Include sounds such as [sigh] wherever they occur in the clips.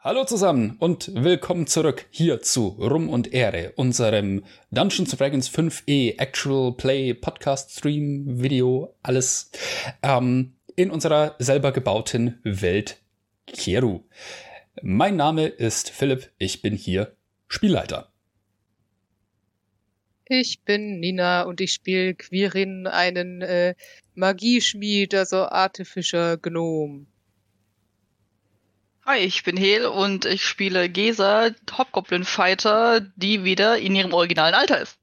Hallo zusammen und willkommen zurück hier zu Rum und Ehre, unserem Dungeons Dragons 5e Actual Play Podcast Stream Video, alles ähm, in unserer selber gebauten Welt Keru. Mein Name ist Philipp, ich bin hier Spielleiter. Ich bin Nina und ich spiele Quirin, einen äh, Magieschmied, also Artificer Gnome. Hi, ich bin Hel und ich spiele Gesa, Hobgoblin Fighter, die wieder in ihrem originalen Alter ist.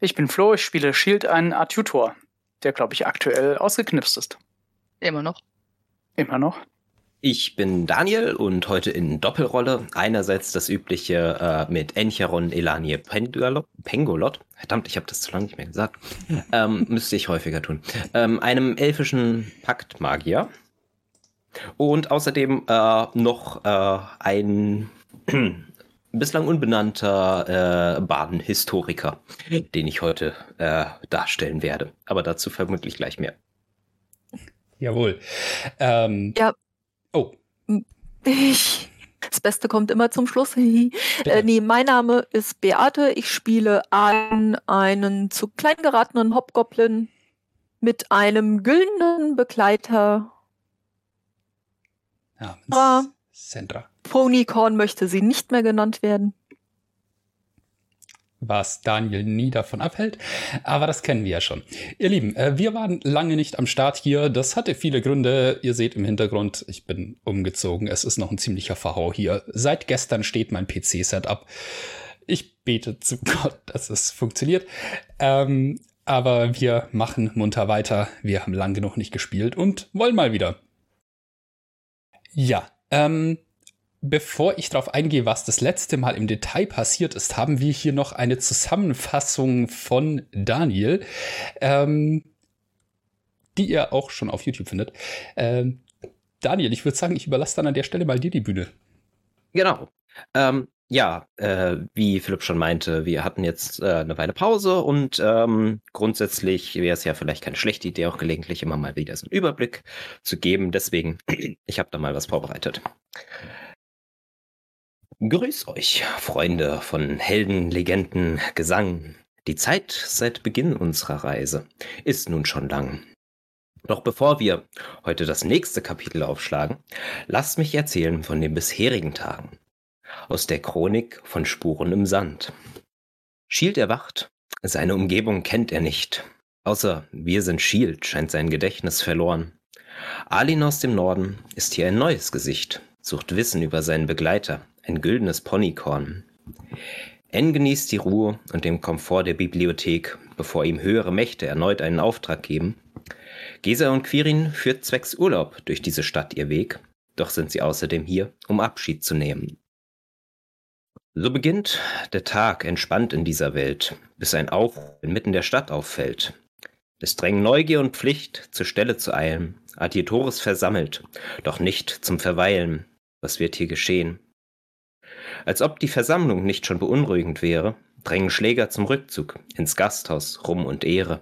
Ich bin Flo, ich spiele Shield, einen Art-Tutor, der, glaube ich, aktuell ausgeknipst ist. Immer noch. Immer noch. Ich bin Daniel und heute in Doppelrolle. Einerseits das übliche äh, mit Encheron Elanie Pengolot. Verdammt, ich habe das zu lange nicht mehr gesagt. [laughs] ähm, müsste ich häufiger tun. Ähm, einem elfischen Paktmagier. Und außerdem äh, noch äh, ein [clears throat] bislang unbenannter äh, Baden-Historiker, den ich heute äh, darstellen werde. Aber dazu vermutlich gleich mehr. Jawohl. Ähm, ja, Oh. Ich. Das Beste kommt immer zum Schluss. [laughs] äh, nee, mein Name ist Beate. Ich spiele an einen zu klein geratenen Hobgoblin mit einem güldenen Begleiter. Ja, Sandra. Ponycorn möchte sie nicht mehr genannt werden was Daniel nie davon abhält. Aber das kennen wir ja schon. Ihr Lieben, äh, wir waren lange nicht am Start hier. Das hatte viele Gründe. Ihr seht im Hintergrund, ich bin umgezogen. Es ist noch ein ziemlicher Verhau hier. Seit gestern steht mein PC-Setup. Ich bete zu [laughs] Gott, dass es funktioniert. Ähm, aber wir machen munter weiter. Wir haben lang genug nicht gespielt und wollen mal wieder. Ja, ähm, Bevor ich darauf eingehe, was das letzte Mal im Detail passiert ist, haben wir hier noch eine Zusammenfassung von Daniel, ähm, die ihr auch schon auf YouTube findet. Ähm, Daniel, ich würde sagen, ich überlasse dann an der Stelle mal dir die Bühne. Genau. Ähm, ja, äh, wie Philipp schon meinte, wir hatten jetzt äh, eine Weile Pause und ähm, grundsätzlich wäre es ja vielleicht keine schlechte Idee, auch gelegentlich immer mal wieder so einen Überblick zu geben. Deswegen, [clears throat] ich habe da mal was vorbereitet. Grüß euch, Freunde von Helden, Legenden, Gesang. Die Zeit seit Beginn unserer Reise ist nun schon lang. Doch bevor wir heute das nächste Kapitel aufschlagen, lasst mich erzählen von den bisherigen Tagen. Aus der Chronik von Spuren im Sand. Shield erwacht, seine Umgebung kennt er nicht. Außer wir sind Shield scheint sein Gedächtnis verloren. Alin aus dem Norden ist hier ein neues Gesicht, sucht Wissen über seinen Begleiter, ein güldenes Ponykorn. N genießt die Ruhe und den Komfort der Bibliothek, bevor ihm höhere Mächte erneut einen Auftrag geben. Gesa und Quirin führt zwecks Urlaub durch diese Stadt ihr Weg, doch sind sie außerdem hier, um Abschied zu nehmen. So beginnt der Tag entspannt in dieser Welt, bis ein Aufruhr inmitten der Stadt auffällt. Es drängen Neugier und Pflicht, zur Stelle zu eilen, Adietores versammelt, doch nicht zum Verweilen. Was wird hier geschehen? Als ob die Versammlung nicht schon beunruhigend wäre, drängen Schläger zum Rückzug ins Gasthaus Rum und Ehre.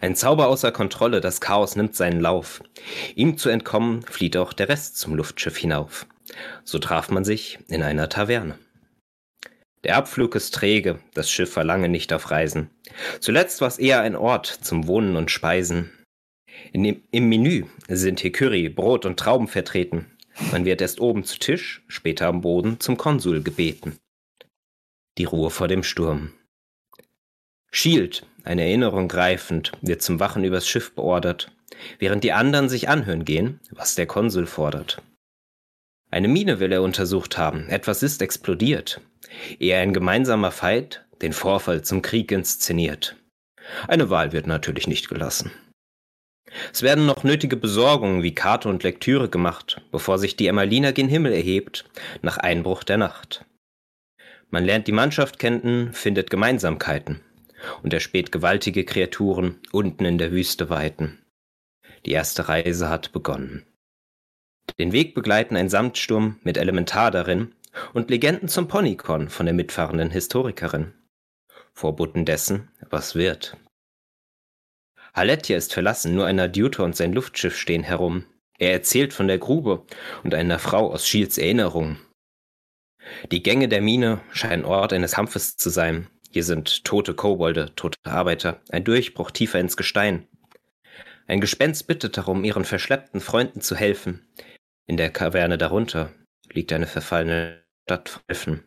Ein Zauber außer Kontrolle, das Chaos nimmt seinen Lauf. Ihm zu entkommen, flieht auch der Rest zum Luftschiff hinauf. So traf man sich in einer Taverne. Der Abflug ist träge, das Schiff war lange nicht auf Reisen. Zuletzt war es eher ein Ort zum Wohnen und Speisen. Dem, Im Menü sind hier Curry, Brot und Trauben vertreten. Man wird erst oben zu Tisch, später am Boden zum Konsul gebeten. Die Ruhe vor dem Sturm. Shield, eine Erinnerung greifend, wird zum Wachen übers Schiff beordert, während die anderen sich anhören gehen, was der Konsul fordert. Eine Mine will er untersucht haben, etwas ist explodiert. Eher ein gemeinsamer Feind den Vorfall zum Krieg inszeniert. Eine Wahl wird natürlich nicht gelassen. Es werden noch nötige Besorgungen wie Karte und Lektüre gemacht, bevor sich die Emmalina gen Himmel erhebt, nach Einbruch der Nacht. Man lernt die Mannschaft kennen, findet Gemeinsamkeiten und erspäht gewaltige Kreaturen unten in der Wüste weiten. Die erste Reise hat begonnen. Den Weg begleiten ein Samtsturm mit Elementar darin und Legenden zum Ponycon von der mitfahrenden Historikerin. Vorboten dessen, was wird. Halettia ist verlassen, nur ein Adjutor und sein Luftschiff stehen herum. Er erzählt von der Grube und einer Frau aus Shields Erinnerung. Die Gänge der Mine scheinen Ort eines Kampfes zu sein. Hier sind tote Kobolde, tote Arbeiter, ein Durchbruch tiefer ins Gestein. Ein Gespenst bittet darum, ihren verschleppten Freunden zu helfen. In der Kaverne darunter liegt eine verfallene Stadt verhelfen.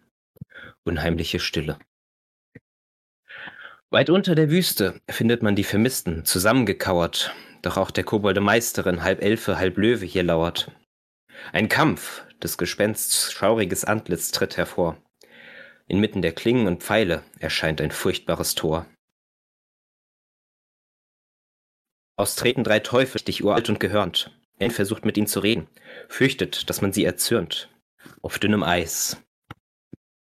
Unheimliche Stille. Weit unter der Wüste findet man die Vermissten, zusammengekauert, doch auch der Kobolde Meisterin, halb Elfe, halb Löwe hier lauert. Ein Kampf, des Gespensts schauriges Antlitz tritt hervor. Inmitten der Klingen und Pfeile erscheint ein furchtbares Tor. Aus treten drei Teufel, dich uralt und gehörnt. N versucht mit ihnen zu reden, fürchtet, dass man sie erzürnt. Auf dünnem Eis.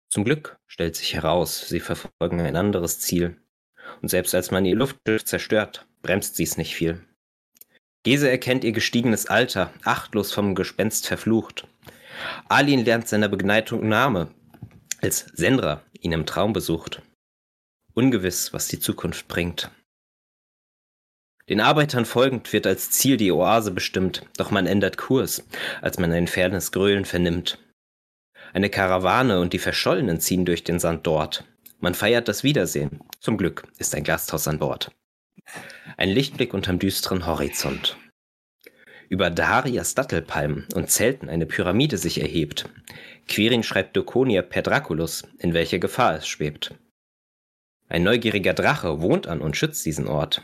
Zum Glück stellt sich heraus, sie verfolgen ein anderes Ziel. Und selbst als man ihr Luftschiff zerstört, bremst sie es nicht viel. Gese erkennt ihr gestiegenes Alter, achtlos vom Gespenst verflucht. Alin lernt seiner Begleitung Name, als Sendra ihn im Traum besucht. Ungewiss, was die Zukunft bringt. Den Arbeitern folgend wird als Ziel die Oase bestimmt, doch man ändert Kurs, als man ein fernes Gröhlen vernimmt. Eine Karawane und die Verschollenen ziehen durch den Sand dort. Man feiert das Wiedersehen. Zum Glück ist ein Gasthaus an Bord. Ein Lichtblick unterm düsteren Horizont. Über Darias Dattelpalmen und Zelten eine Pyramide sich erhebt. Quirin schreibt Dokonia per Draculus, in welcher Gefahr es schwebt. Ein neugieriger Drache wohnt an und schützt diesen Ort.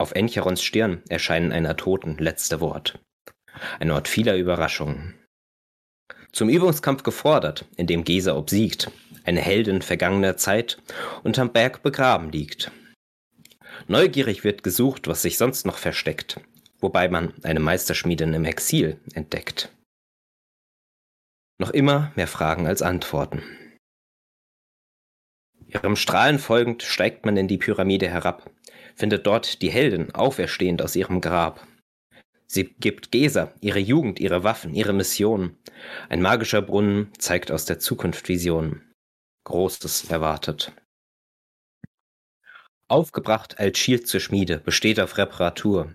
Auf Encherons Stirn erscheinen einer Toten letzte Wort. Ein Ort vieler Überraschungen. Zum Übungskampf gefordert, in dem Gesa obsiegt, eine Heldin vergangener Zeit unterm Berg begraben liegt. Neugierig wird gesucht, was sich sonst noch versteckt, wobei man eine Meisterschmiedin im Exil entdeckt. Noch immer mehr Fragen als Antworten. Ihrem Strahlen folgend steigt man in die Pyramide herab, findet dort die Heldin auferstehend aus ihrem Grab. Sie gibt Gesa ihre Jugend, ihre Waffen, ihre Mission. Ein magischer Brunnen zeigt aus der Zukunft Visionen. Großes erwartet. Aufgebracht als Shield zur Schmiede, besteht auf Reparatur.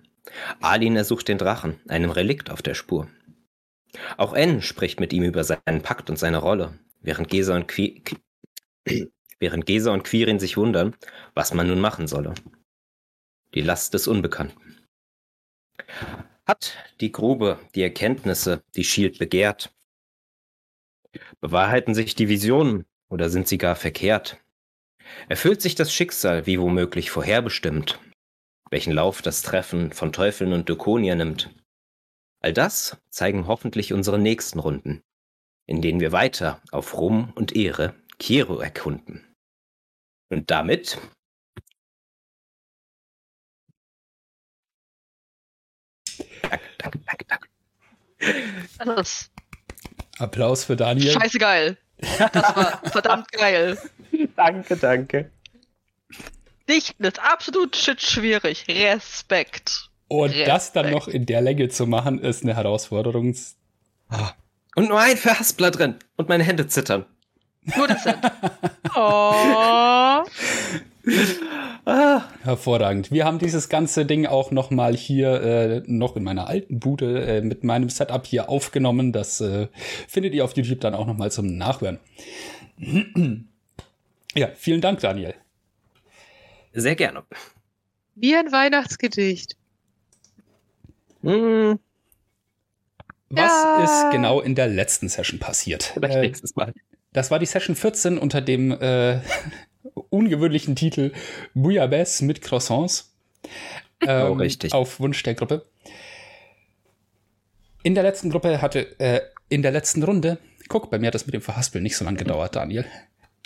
Alin ersucht den Drachen, einem Relikt auf der Spur. Auch N spricht mit ihm über seinen Pakt und seine Rolle, während Gesa und, Qui [clears throat] während Gesa und Quirin sich wundern, was man nun machen solle. Die Last des Unbekannten. Hat die Grube die Erkenntnisse, die Shield begehrt? Bewahrheiten sich die Visionen oder sind sie gar verkehrt? Erfüllt sich das Schicksal wie womöglich vorherbestimmt? Welchen Lauf das Treffen von Teufeln und Dukonier nimmt? All das zeigen hoffentlich unsere nächsten Runden, in denen wir weiter auf Ruhm und Ehre Kiero erkunden. Und damit Danke, danke, danke. Das Applaus für Daniel. scheiße geil. Das war [laughs] verdammt geil. Danke, danke. Dichten ist absolut shit schwierig. Respekt. Und das dann Respekt. noch in der Länge zu machen, ist eine Herausforderung. Und nur ein Verhaspler drin. Und meine Hände zittern. Nur das sind. Oh. [laughs] Ah. Hervorragend. Wir haben dieses ganze Ding auch noch mal hier äh, noch in meiner alten Bude äh, mit meinem Setup hier aufgenommen. Das äh, findet ihr auf YouTube dann auch noch mal zum Nachhören. [clears throat] ja, vielen Dank, Daniel. Sehr gerne. Wie ein Weihnachtsgedicht. Hm, Was Ja. ist genau in der letzten Session passiert? vielleicht Äh, nächstes Mal. Das war die Session 14 unter dem äh, [laughs] ungewöhnlichen Titel Bouillabaisse mit Croissants. [laughs] Ähm, Oh, richtig. Auf Wunsch der Gruppe. In der letzten Gruppe hatte, äh, in der letzten Runde, guck, bei mir hat das mit dem Verhaspeln nicht so lange gedauert, Daniel.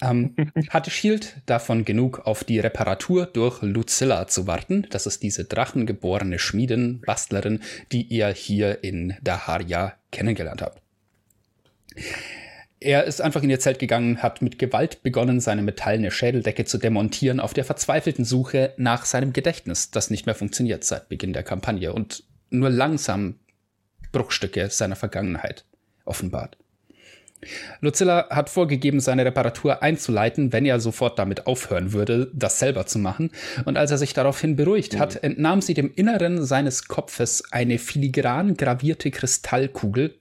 Ähm, [laughs] hatte Shield davon genug, auf die Reparatur durch Lucilla zu warten. Das ist diese drachengeborene Schmiedin, Bastlerin, die ihr hier in Daharia kennengelernt habt. Er ist einfach in ihr Zelt gegangen, hat mit Gewalt begonnen, seine metallene Schädeldecke zu demontieren, auf der verzweifelten Suche nach seinem Gedächtnis, das nicht mehr funktioniert seit Beginn der Kampagne und nur langsam Bruchstücke seiner Vergangenheit offenbart. Lucilla hat vorgegeben, seine Reparatur einzuleiten, wenn er sofort damit aufhören würde, das selber zu machen. Und als er sich daraufhin beruhigt hat, entnahm sie dem Inneren seines Kopfes eine filigran gravierte Kristallkugel,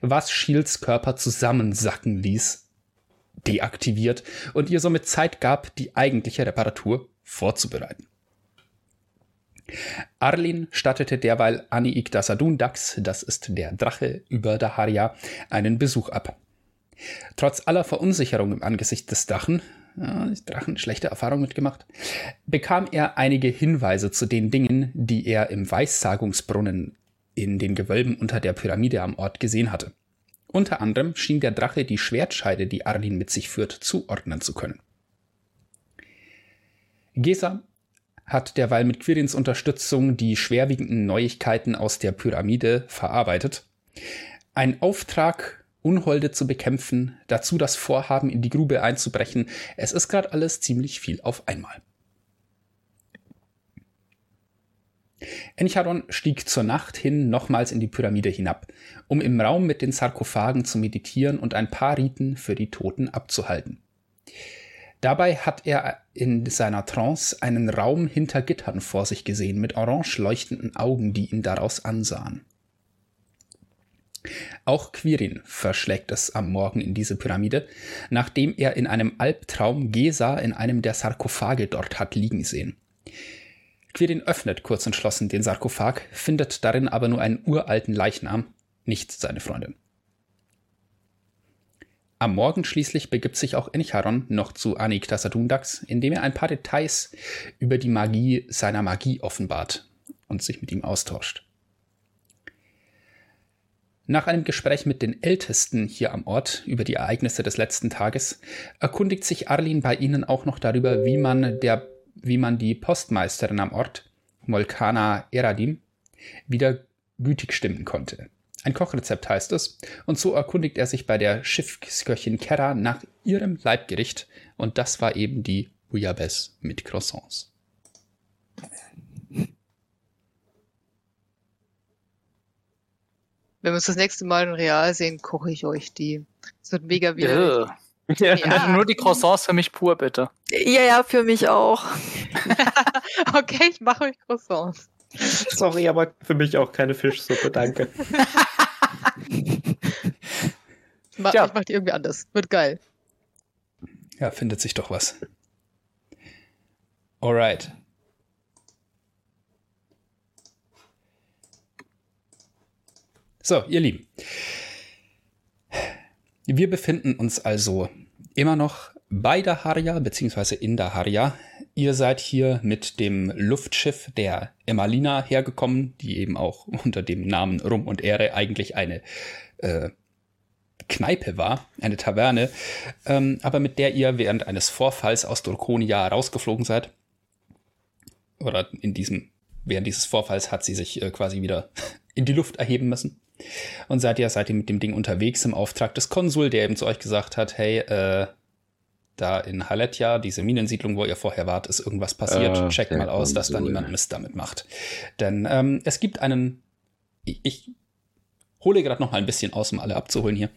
was Shields Körper zusammensacken ließ, deaktiviert und ihr somit Zeit gab, die eigentliche Reparatur vorzubereiten. Arlin stattete derweil Aniik Dasadun Dax, das ist der Drache über Daharia, einen Besuch ab. Trotz aller Verunsicherung im Angesicht des Drachen, ja, Drachen schlechte Erfahrung mitgemacht, bekam er einige Hinweise zu den Dingen, die er im Weissagungsbrunnen in den Gewölben unter der Pyramide am Ort gesehen hatte. Unter anderem schien der Drache die Schwertscheide, die Arlin mit sich führt, zuordnen zu können. Gesa hat derweil mit Quirins Unterstützung die schwerwiegenden Neuigkeiten aus der Pyramide verarbeitet. Ein Auftrag Unholde zu bekämpfen, dazu das Vorhaben, in die Grube einzubrechen. Es ist gerade alles ziemlich viel auf einmal. Encharon stieg zur Nacht hin nochmals in die Pyramide hinab, um im Raum mit den Sarkophagen zu meditieren und ein paar Riten für die Toten abzuhalten. Dabei hat er in seiner Trance einen Raum hinter Gittern vor sich gesehen, mit orange leuchtenden Augen, die ihn daraus ansahen. Auch Quirin verschlägt es am Morgen in diese Pyramide, nachdem er in einem Albtraum Gesa in einem der Sarkophage dort hat liegen sehen. Quirin öffnet kurz entschlossen den Sarkophag, findet darin aber nur einen uralten Leichnam, nicht seine Freundin. Am Morgen schließlich begibt sich auch Encharon noch zu Anik Tassadundax, indem er ein paar Details über die Magie seiner Magie offenbart und sich mit ihm austauscht. Nach einem Gespräch mit den Ältesten hier am Ort über die Ereignisse des letzten Tages erkundigt sich Arlin bei ihnen auch noch darüber, wie man, der, wie man die Postmeisterin am Ort, Molkana Eradim, wieder gütig stimmen konnte. Ein Kochrezept heißt es, und so erkundigt er sich bei der Schiffsköchin Kera nach ihrem Leibgericht, und das war eben die Bouillabaisse mit Croissants. Wenn wir uns das nächste Mal in Real sehen, koche ich euch die. Es wird mega wieder. Ja. Ja. Nur die Croissants für mich pur, bitte. Ja, ja, für mich auch. [laughs] okay, ich mache euch Croissants. Sorry, aber für mich auch keine Fischsuppe, danke. [laughs] ich mach, ja. ich mach die irgendwie anders. Wird geil. Ja, findet sich doch was. Alright. So, ihr Lieben. Wir befinden uns also immer noch bei Daharia, beziehungsweise in Daharia. Ihr seid hier mit dem Luftschiff der Emalina hergekommen, die eben auch [laughs] unter dem Namen Rum und Ehre eigentlich eine äh, Kneipe war, eine Taverne, ähm, aber mit der ihr während eines Vorfalls aus Dorkonia rausgeflogen seid. Oder in diesem, während dieses Vorfalls hat sie sich äh, quasi wieder [laughs] in die Luft erheben müssen. Und seid ihr, seid ihr mit dem Ding unterwegs im Auftrag des Konsul, der eben zu euch gesagt hat, hey, äh, da in Haletja, diese Minensiedlung, wo ihr vorher wart, ist irgendwas passiert. Äh, Checkt mal aus, dass da niemand Mist damit macht. Denn ähm, es gibt einen, ich, ich hole gerade noch mal ein bisschen aus, um alle abzuholen hier.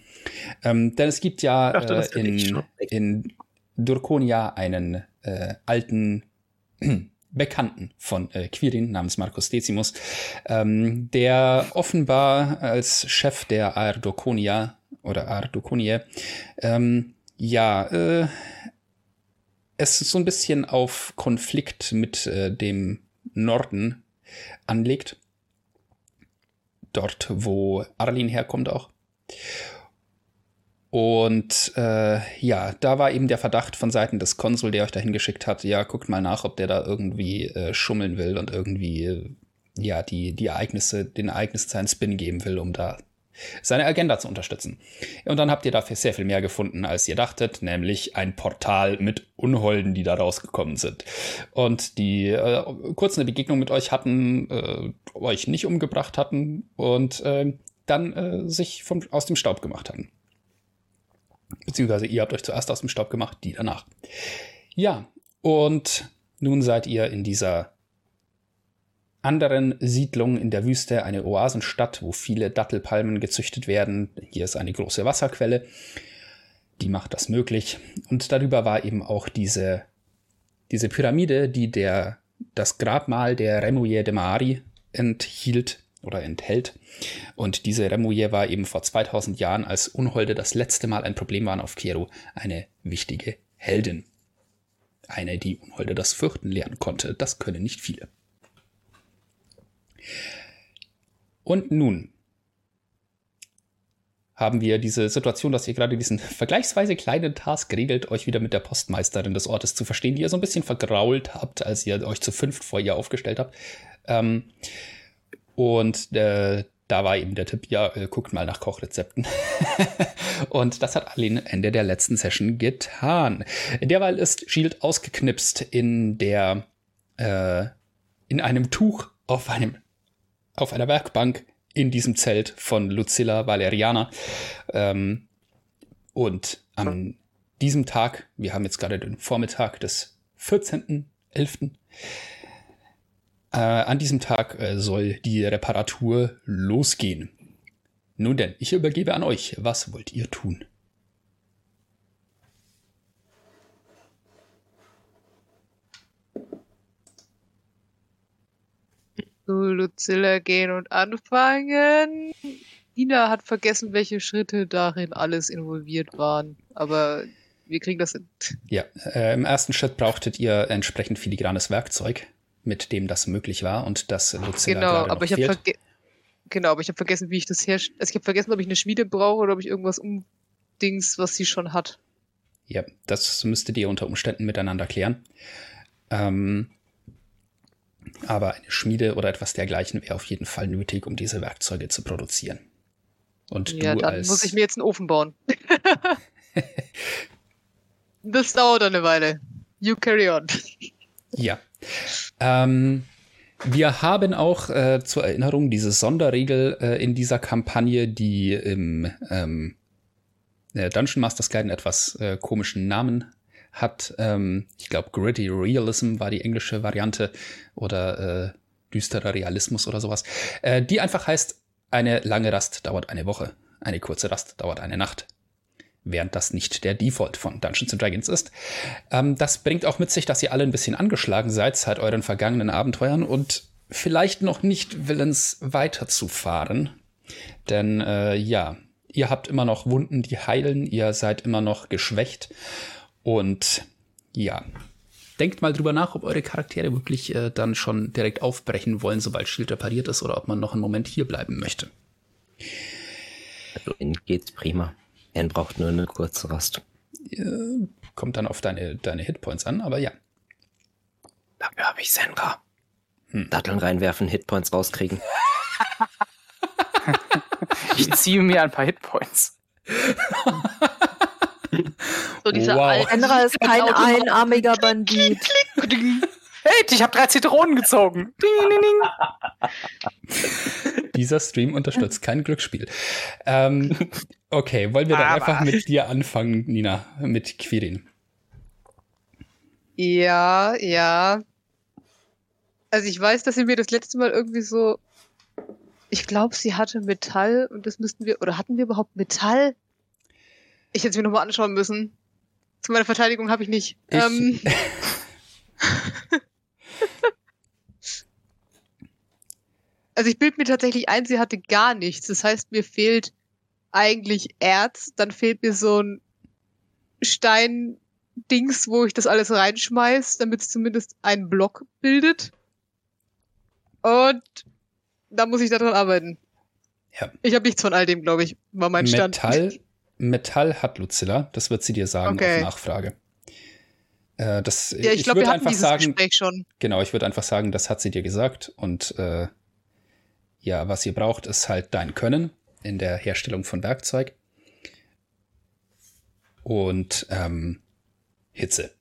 Ähm, denn es gibt ja dachte, äh, in, in Durkonia einen äh, alten Bekannten von äh, Quirin namens Marcus Decimus, ähm, der offenbar als Chef der Ardoconia oder Ardoconie ähm, ja äh, es so ein bisschen auf Konflikt mit äh, dem Norden anlegt. Dort, wo Arlin herkommt auch. Und äh, ja, da war eben der Verdacht von Seiten des Konsul, der euch dahin geschickt hat, ja, guckt mal nach, ob der da irgendwie äh, schummeln will und irgendwie äh, ja die, die Ereignisse, den Ereignissen seinen Spin geben will, um da seine Agenda zu unterstützen. Und dann habt ihr dafür sehr viel mehr gefunden, als ihr dachtet, nämlich ein Portal mit Unholden, die da rausgekommen sind. Und die äh, kurz eine Begegnung mit euch hatten, äh, euch nicht umgebracht hatten und äh, dann äh, sich vom, aus dem Staub gemacht hatten. Beziehungsweise ihr habt euch zuerst aus dem Staub gemacht, die danach. Ja, und nun seid ihr in dieser anderen Siedlung in der Wüste eine Oasenstadt, wo viele Dattelpalmen gezüchtet werden. Hier ist eine große Wasserquelle, die macht das möglich. Und darüber war eben auch diese, diese Pyramide, die der, das Grabmal der Remouillet de Mari enthielt oder enthält. Und diese Remouillet war eben vor 2000 Jahren, als Unholde das letzte Mal ein Problem waren auf Kero, eine wichtige Heldin. Eine, die Unholde das Fürchten lernen konnte. Das können nicht viele. Und nun haben wir diese Situation, dass ihr gerade diesen [laughs] vergleichsweise kleinen Task regelt, euch wieder mit der Postmeisterin des Ortes zu verstehen, die ihr so ein bisschen vergrault habt, als ihr euch zu fünft vor ihr aufgestellt habt. Ähm, und äh, da war eben der Tipp, ja, äh, guckt mal nach Kochrezepten. [laughs] und das hat Aline Ende der letzten Session getan. Derweil ist Shield ausgeknipst in der, äh, in einem Tuch auf einem, auf einer Werkbank in diesem Zelt von Lucilla Valeriana. Ähm, und an diesem Tag, wir haben jetzt gerade den Vormittag des 14.11., äh, an diesem Tag äh, soll die Reparatur losgehen. Nun denn, ich übergebe an euch. Was wollt ihr tun? Zu Lucilla gehen und anfangen. Nina hat vergessen, welche Schritte darin alles involviert waren. Aber wir kriegen das hin. Ja, äh, im ersten Schritt brauchtet ihr entsprechend filigranes Werkzeug mit dem das möglich war und das Lucilla Genau, gerade aber ich habe genau, aber ich habe vergessen, wie ich das herstelle. Also ich habe vergessen, ob ich eine Schmiede brauche oder ob ich irgendwas umdings, was sie schon hat. Ja, das müsstet ihr unter Umständen miteinander klären. Ähm, aber eine Schmiede oder etwas dergleichen wäre auf jeden Fall nötig, um diese Werkzeuge zu produzieren. Und ja, du dann als muss ich mir jetzt einen Ofen bauen. [laughs] das dauert eine Weile. You carry on. Ja. Ähm, wir haben auch äh, zur Erinnerung diese Sonderregel äh, in dieser Kampagne, die im ähm, äh, Dungeon Masters Guide einen etwas äh, komischen Namen hat. Ähm, ich glaube, Gritty Realism war die englische Variante oder äh, düsterer Realismus oder sowas. Äh, die einfach heißt, eine lange Rast dauert eine Woche, eine kurze Rast dauert eine Nacht während das nicht der Default von Dungeons and Dragons ist. Ähm, das bringt auch mit sich, dass ihr alle ein bisschen angeschlagen seid seit euren vergangenen Abenteuern und vielleicht noch nicht willens weiterzufahren. Denn äh, ja, ihr habt immer noch Wunden, die heilen, ihr seid immer noch geschwächt und ja. Denkt mal drüber nach, ob eure Charaktere wirklich äh, dann schon direkt aufbrechen wollen, sobald Schild repariert ist, oder ob man noch einen Moment hier bleiben möchte. Also geht's prima. Er braucht nur eine kurze Rast. Kommt dann auf deine, deine Hitpoints an, aber ja. Dafür habe ich Senra. Hm. Datteln reinwerfen, Hitpoints rauskriegen. Ich ziehe mir ein paar Hitpoints. [laughs] So diese Wow. alten Enra ist kein einarmiger Bandit. Hey, ich habe drei Zitronen gezogen. Ding, ding, ding. [laughs] Dieser Stream unterstützt kein Glücksspiel. Ähm, okay, wollen wir dann Aber- einfach mit dir anfangen, Nina, mit Quirin. Ja, ja. Also ich weiß, dass sie mir das letzte Mal irgendwie so. Ich glaube, sie hatte Metall und das müssten wir. Oder hatten wir überhaupt Metall? Ich hätte es mir nochmal anschauen müssen. Zu meiner Verteidigung habe ich nicht. Ich- Ähm, [laughs] also ich bilde mir tatsächlich ein, sie hatte gar nichts. Das heißt, mir fehlt eigentlich Erz, dann fehlt mir so ein Stein-Dings, wo ich das alles reinschmeiß, damit es zumindest einen Block bildet. Und da muss ich daran arbeiten. Ja. Ich habe nichts von all dem, glaube ich, war mein Stand. Metall, Metall hat Lucilla, das wird sie dir sagen Okay. auf Nachfrage. Äh, das, Ja, ich glaube, würde wir hatten einfach dieses sagen, Gespräch schon. genau, ich würde einfach sagen, das hat sie dir gesagt und äh, ja, was ihr braucht, ist halt dein Können in der Herstellung von Werkzeug und ähm, Hitze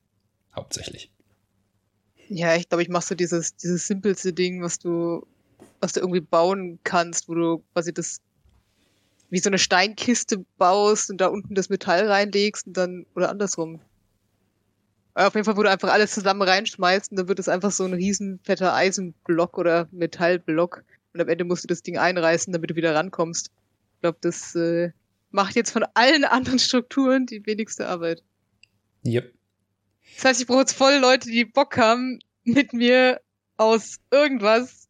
hauptsächlich. Ja, ich glaube, ich mache so dieses, dieses simpelste Ding, was du, was du irgendwie bauen kannst, wo du quasi das wie so eine Steinkiste baust und da unten das Metall reinlegst und dann, oder andersrum. Auf jeden Fall, wo du einfach alles zusammen reinschmeißt und dann wird es einfach so ein riesen fetter Eisenblock oder Metallblock. Und am Ende musst du das Ding einreißen, damit du wieder rankommst. Ich glaube, das äh, macht jetzt von allen anderen Strukturen die wenigste Arbeit. Yep. Das heißt, ich brauche jetzt voll Leute, die Bock haben, mit mir aus irgendwas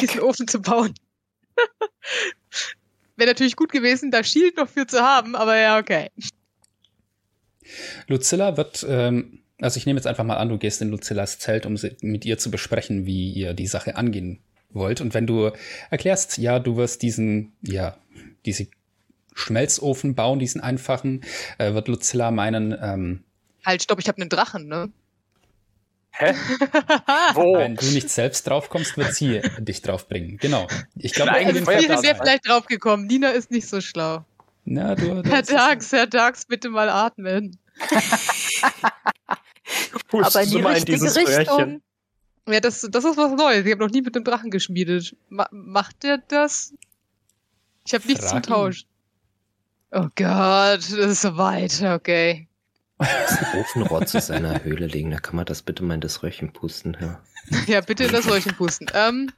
diesen Ofen zu bauen. [laughs] Wäre natürlich gut gewesen, da Shield noch für zu haben, aber ja, okay. Lucilla wird, ähm, also ich nehme jetzt einfach mal an, du gehst in Lucillas Zelt, um sie, mit ihr zu besprechen, wie ihr die Sache angehen wollt. Und wenn du erklärst, ja, du wirst diesen, ja, diese Schmelzofen bauen, diesen einfachen, äh, wird Lucilla meinen, ähm, Halt, stopp, ich habe einen Drachen, ne? Hä? [laughs] Wo? wenn du nicht selbst drauf kommst, wird sie dich drauf bringen. Genau. Ich glaube, ein Wir Pferd sind ja da- vielleicht draufgekommen. Nina ist nicht so schlau. Na, du, du Herr Dax, Herr Dax, bitte mal atmen. [laughs] Aber in die mal in richtige Richtung. Röhrchen. Ja, das, das ist was Neues. Ich habe noch nie mit einem Drachen geschmiedet. Ma macht der das? Ich habe nichts zum. Tausch. Oh Gott, das ist so weit. Okay. Ofenrotz aus seiner Höhle legen. Da kann man das bitte mal in das Röhrchen pusten. Ja. [laughs] Ja, bitte in das Röhrchen pusten. Ähm.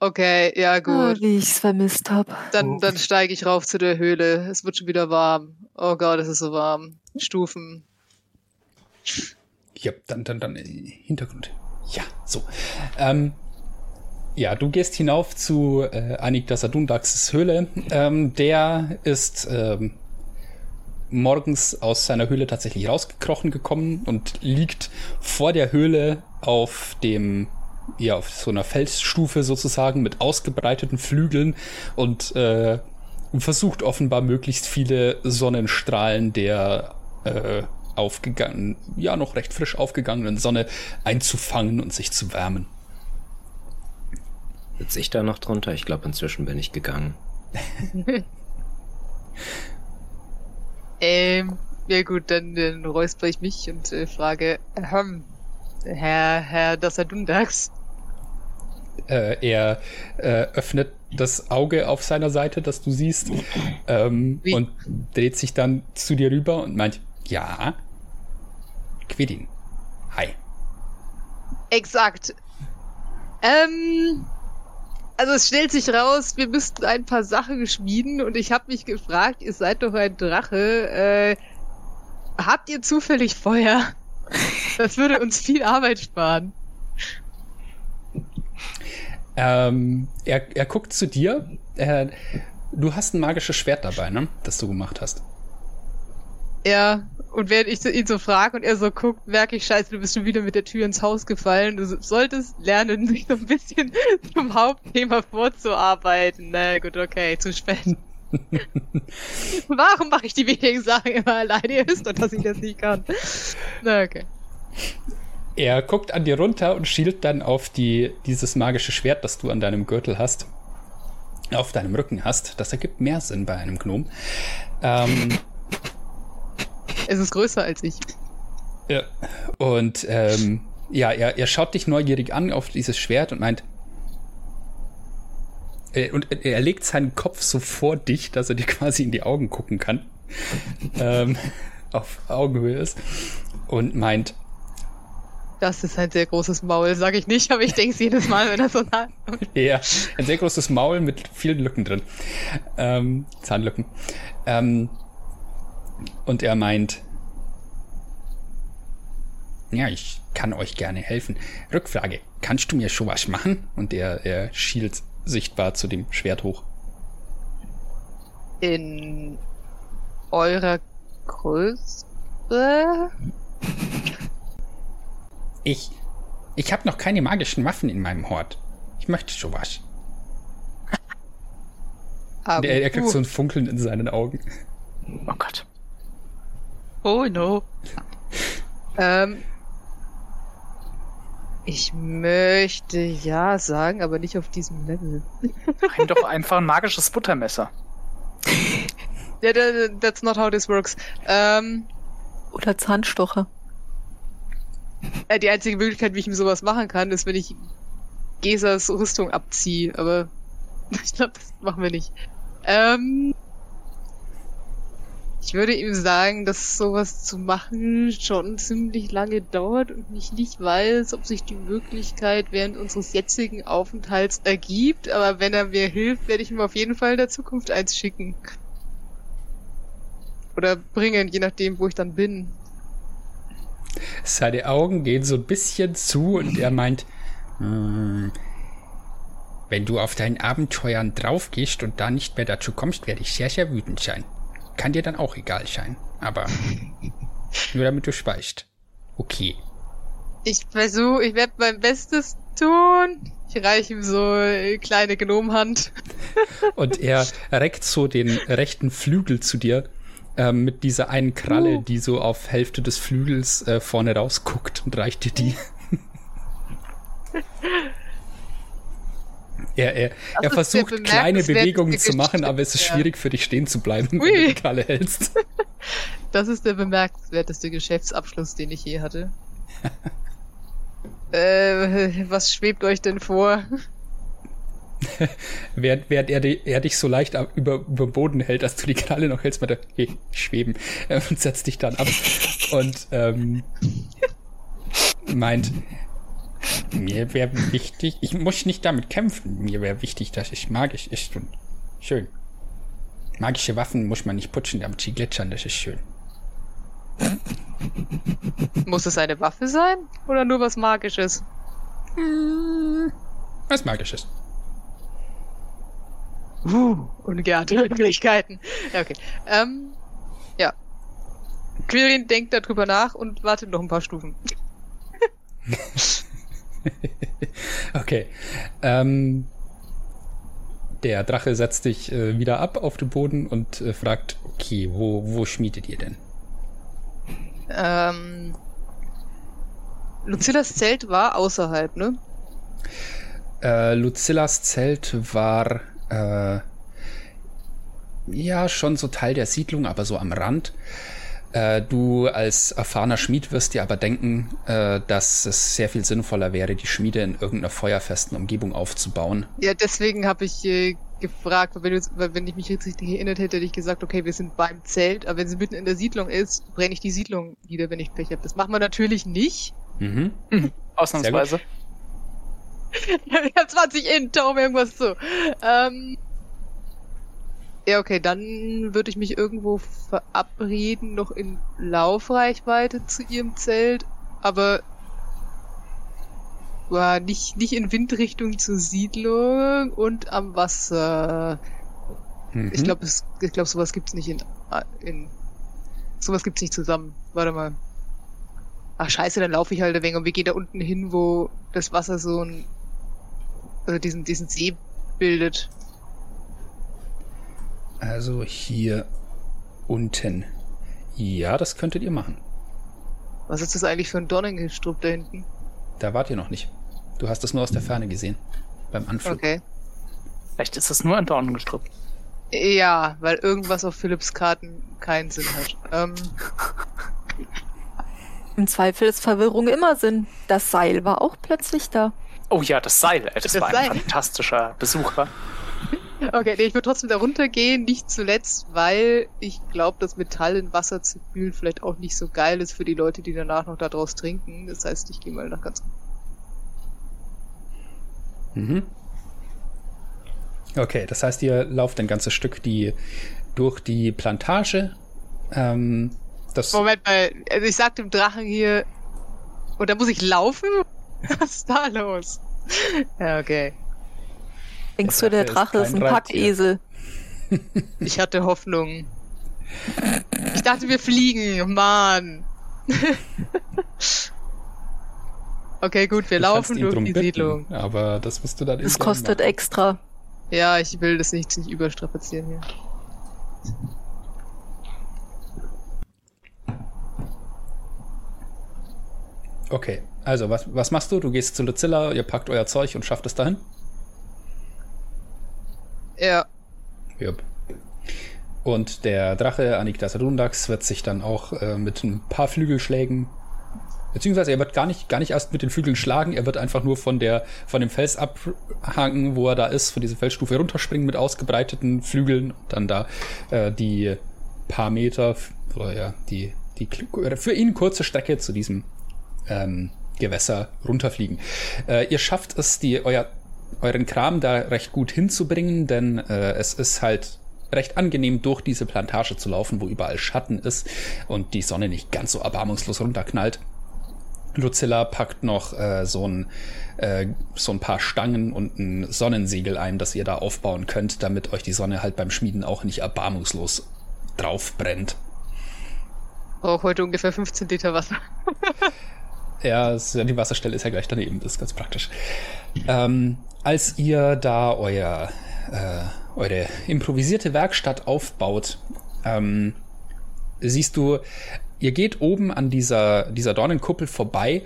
Okay, ja gut. wie ich's vermisst habe. Dann, dann steige ich rauf zu der Höhle. Es wird schon wieder warm. Oh Gott, es ist so warm. Stufen. Ja, dann, dann, dann, äh, Hintergrund. Ja, so. Ähm, ja, du gehst hinauf zu äh, Anik Dasadundaxes Höhle. Ähm, der ist ähm, morgens aus seiner Höhle tatsächlich rausgekrochen gekommen und liegt vor der Höhle auf dem, ja, auf so einer Felsstufe sozusagen mit ausgebreiteten Flügeln und äh, versucht offenbar möglichst viele Sonnenstrahlen der äh, aufgegangen, ja, noch recht frisch aufgegangenen Sonne einzufangen und sich zu wärmen. Sitze ich da noch drunter? Ich glaube, inzwischen bin ich gegangen. [laughs] Ähm, ja gut, dann, dann räusper ich mich und äh, frage, ähm, Herr, Herr Dassadundax, Äh, er äh, öffnet das Auge auf seiner Seite, das du siehst, ähm, und dreht sich dann zu dir rüber und meint, ja, Quidin, hi. exakt. Ähm, also es stellt sich raus, wir müssten ein paar Sachen schmieden und ich habe mich gefragt, ihr seid doch ein Drache, äh, habt ihr zufällig Feuer? [laughs] Das würde uns viel Arbeit sparen. Ähm, er, er guckt zu dir, äh, du hast ein magisches Schwert dabei, ne, das du gemacht hast. Ja, und während ich ihn so frage und er so guckt, merke ich, scheiße, du bist schon wieder mit der Tür ins Haus gefallen. Du solltest lernen, [laughs] sich so ein bisschen zum Hauptthema vorzuarbeiten. Na gut, okay, zu spät. [laughs] Warum mache ich die wenigen Sachen immer alleine? Ihr wisst doch, dass ich das nicht kann. Na, okay. Er guckt an dir runter und schielt dann auf die, dieses magische Schwert, das du an deinem Gürtel hast, auf deinem Rücken hast. Das ergibt mehr Sinn bei einem Gnom. Ähm, Es ist größer als ich. Ja. Und ähm, ja, er, er schaut dich neugierig an auf dieses Schwert und meint. Äh, und er legt seinen Kopf so vor dich, dass er dir [laughs] quasi in die Augen gucken kann. ähm, auf Augenhöhe ist. Und meint, Das ist ein sehr großes Maul, sage ich nicht, aber ich denke es jedes Mal, wenn er so nah. ja, ein sehr großes Maul mit vielen Lücken drin. Ähm, Zahnlücken. Ähm, und er meint, ja, ich kann euch gerne helfen. Rückfrage, kannst du mir schon was machen? Und er, er schielt sichtbar zu dem Schwert hoch. In eurer Größe? Ich, ich habe noch keine magischen Waffen in meinem Hort. Ich möchte schon was. Aber Und er, er kriegt so ein Funkeln in seinen Augen. Oh Gott. Oh no. Ähm, ich möchte ja sagen, aber nicht auf diesem Level. Nein, doch einfach ein magisches Buttermesser. Ja, da- that's not how this works. Ähm, Oder Zahnstocher. äh, die einzige Möglichkeit, wie ich mir sowas machen kann, ist, wenn ich Gesas Rüstung abziehe. Aber [laughs] ich glaube, das machen wir nicht. Ähm, ich würde ihm sagen, dass sowas zu machen schon ziemlich lange dauert und ich nicht weiß, ob sich die Möglichkeit während unseres jetzigen Aufenthalts ergibt. Aber wenn er mir hilft, werde ich ihm auf jeden Fall in der Zukunft eins schicken. Oder bringen, je nachdem, wo ich dann bin. Seine Augen gehen so ein bisschen zu und er meint, "Hm, wenn du auf deinen Abenteuern draufgehst und da nicht mehr dazu kommst, werde ich sehr, sehr wütend sein. Kann dir dann auch egal sein. Aber [laughs] nur damit du speichst. Okay. Ich versuche, ich werde mein Bestes tun. Ich reiche ihm so eine kleine Gnomhand. [laughs] Und er reckt so den rechten Flügel zu dir ähm, mit dieser einen Kralle, Uh. die so auf Hälfte des Flügels äh, vorne rausguckt und reicht dir die. [laughs] er, er, er ist versucht kleine Bewegungen zu machen, aber es ist schwierig für dich stehen zu bleiben, wenn Ui. du die Kralle hältst. [laughs] [laughs] Das ist der bemerkenswerteste Geschäftsabschluss, den ich je hatte. [laughs] äh, was schwebt euch denn vor? Während, während er, er dich so leicht über, über den Boden hält, dass du die Kralle noch hältst, meint er, hey, schweben, und setzt dich dann ab und ähm, meint, mir wäre wichtig, ich muss nicht damit kämpfen, mir wäre wichtig, dass es magisch ist und schön. Magische Waffen muss man nicht putzen, damit sie glitzern, das ist schön. Muss es eine Waffe sein? Oder nur was Magisches? Was magisches. Uh, ungeahnte Möglichkeiten. Ja, okay. Ähm, ja. Quirin denkt darüber nach und wartet noch ein paar Stufen. [laughs] [laughs] Okay. Ähm, der Drache setzt dich äh, wieder ab auf den Boden und äh, fragt, okay, wo, wo schmiedet ihr denn? Ähm, Lucillas Zelt war außerhalb, ne? Äh, Lucillas Zelt war äh, ja schon so Teil der Siedlung, aber so am Rand. Äh, du als erfahrener Schmied wirst dir aber denken, äh, dass es sehr viel sinnvoller wäre, die Schmiede in irgendeiner feuerfesten Umgebung aufzubauen. Ja, deswegen habe ich äh, gefragt, weil wenn, du, weil wenn ich mich jetzt richtig erinnert hätte, hätte ich gesagt, okay, wir sind beim Zelt, aber wenn sie mitten in der Siedlung ist, brenne ich die Siedlung nieder, wenn ich Pech habe. Das machen wir natürlich nicht. Mhm. Ausnahmsweise. [laughs] wir haben 20 in, Taum irgendwas zu. Ähm, ja, okay, dann würde ich mich irgendwo verabreden, noch in Laufreichweite zu ihrem Zelt, aber ja, nicht, nicht in Windrichtung zur Siedlung und am Wasser. Mhm. Ich glaube, ich glaube, sowas gibt's nicht in, in, sowas gibt's nicht zusammen. Warte mal. Ach, scheiße, dann laufe ich halt ein wenig und wir gehen da unten hin, wo das Wasser so ein, also diesen, diesen See bildet. Also hier unten. Ja, das könntet ihr machen. Was ist das eigentlich für ein Dornengestrüpp da hinten? Da wart ihr noch nicht. Du hast es nur aus der Ferne gesehen. Beim Anflug. Okay. Vielleicht ist es nur ein Dornengestrüpp. Ja, weil irgendwas auf Philips Karten keinen Sinn hat. Ähm, Im Zweifel ist Verwirrung immer Sinn. Das Seil war auch plötzlich da. Oh ja, das Seil. Das, Das war ein Seil. fantastischer Besucher. Okay, nee, ich würde trotzdem da runtergehen, nicht zuletzt, weil ich glaube, dass Metall in Wasser zu kühlen vielleicht auch nicht so geil ist für die Leute, die danach noch daraus trinken. Das heißt, ich gehe mal nach ganz Mhm. Okay, das heißt, ihr lauft ein ganzes Stück die, durch die Plantage. Ähm, das, Moment mal, also ich sag dem Drachen hier, und da muss ich laufen? [laughs] Was ist da los? Ja, okay. Denkst du, der Drache ist ist ein. Packesel? [laughs] Ich hatte Hoffnung. Ich dachte, wir fliegen, Mann. [laughs] okay, gut, wir du laufen durch die bitten, Siedlung. Aber das wirst du dann Das intern kostet machen. extra. Ja, ich will das nicht, nicht überstrapazieren hier. Okay, also was, was machst du? Du gehst zu Lucilla, ihr packt euer Zeug und schafft es dahin? Ja, Jupp. Und der Drache Aniktas Rundax wird sich dann auch äh, mit ein paar Flügelschlägen, beziehungsweise er wird gar nicht, gar nicht erst mit den Flügeln schlagen, er wird einfach nur von, der, von dem Fels abhangen, wo er da ist, von dieser Felsstufe runterspringen mit ausgebreiteten Flügeln und dann da äh, die paar Meter, oder ja, die, die für ihn kurze Strecke zu diesem ähm, Gewässer runterfliegen. Äh, ihr schafft es, die, euer, euren Kram da recht gut hinzubringen, denn äh, es ist halt recht angenehm, durch diese Plantage zu laufen, wo überall Schatten ist und die Sonne nicht ganz so erbarmungslos runterknallt. Lucilla packt noch äh, so, ein, äh, so ein paar Stangen und ein Sonnensiegel ein, das ihr da aufbauen könnt, damit euch die Sonne halt beim Schmieden auch nicht erbarmungslos drauf brennt. Auch heute ungefähr 15 Liter Wasser. [laughs] ja, die Wasserstelle ist ja gleich daneben, das ist ganz praktisch. Ähm, als ihr da euer, äh, eure improvisierte Werkstatt aufbaut, ähm, siehst du ihr geht oben an dieser, dieser Dornenkuppel vorbei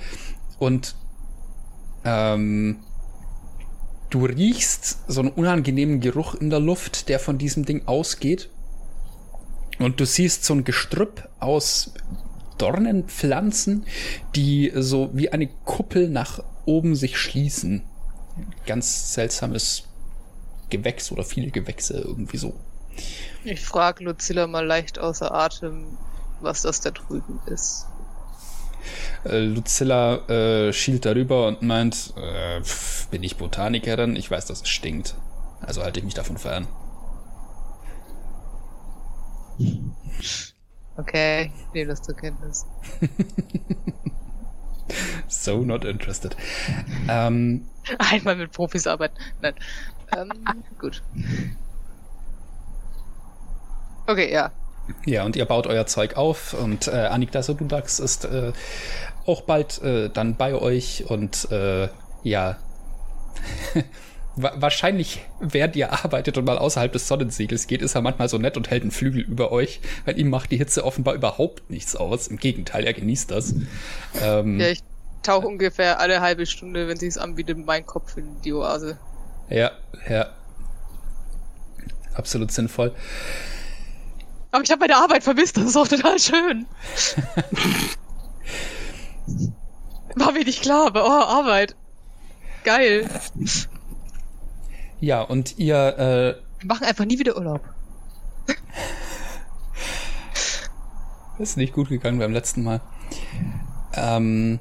und ähm, du riechst so einen unangenehmen Geruch in der Luft, der von diesem Ding ausgeht. Und du siehst so ein Gestrüpp aus Dornenpflanzen, die so wie eine Kuppel nach oben sich schließen. Ganz seltsames Gewächs oder viele Gewächse irgendwie so. Ich frage Lucilla mal leicht außer Atem, was das da drüben ist. Äh, Lucilla äh, schielt darüber und meint, äh, pf, bin ich Botanikerin? Ich weiß, dass es stinkt. Also halte ich mich davon fern. Okay, ich nehme das zur Kenntnis. [laughs] [laughs] so not interested. ähm, Einmal mit Profis arbeiten. Nein. Ähm, gut. Okay, ja. Ja, und ihr baut euer Zeug auf und äh, Annika Sodudax ist äh, auch bald äh, dann bei euch und äh, ja, [laughs] wahrscheinlich, während ihr arbeitet und mal außerhalb des Sonnensiegels geht, ist er manchmal so nett und hält einen Flügel über euch, weil ihm macht die Hitze offenbar überhaupt nichts aus. Im Gegenteil, er genießt das. Ähm, ja, ich tauche ungefähr alle halbe Stunde, wenn sich's anbietet, mein Kopf in die Oase. Ja, ja. Absolut sinnvoll. Aber ich habe meine Arbeit vermisst, das ist auch total schön. [laughs] War mir nicht klar, aber oh, Arbeit. Geil. Ja, und ihr. Äh, Wir machen einfach nie wieder Urlaub. [laughs] ist nicht gut gegangen beim letzten Mal. Ähm.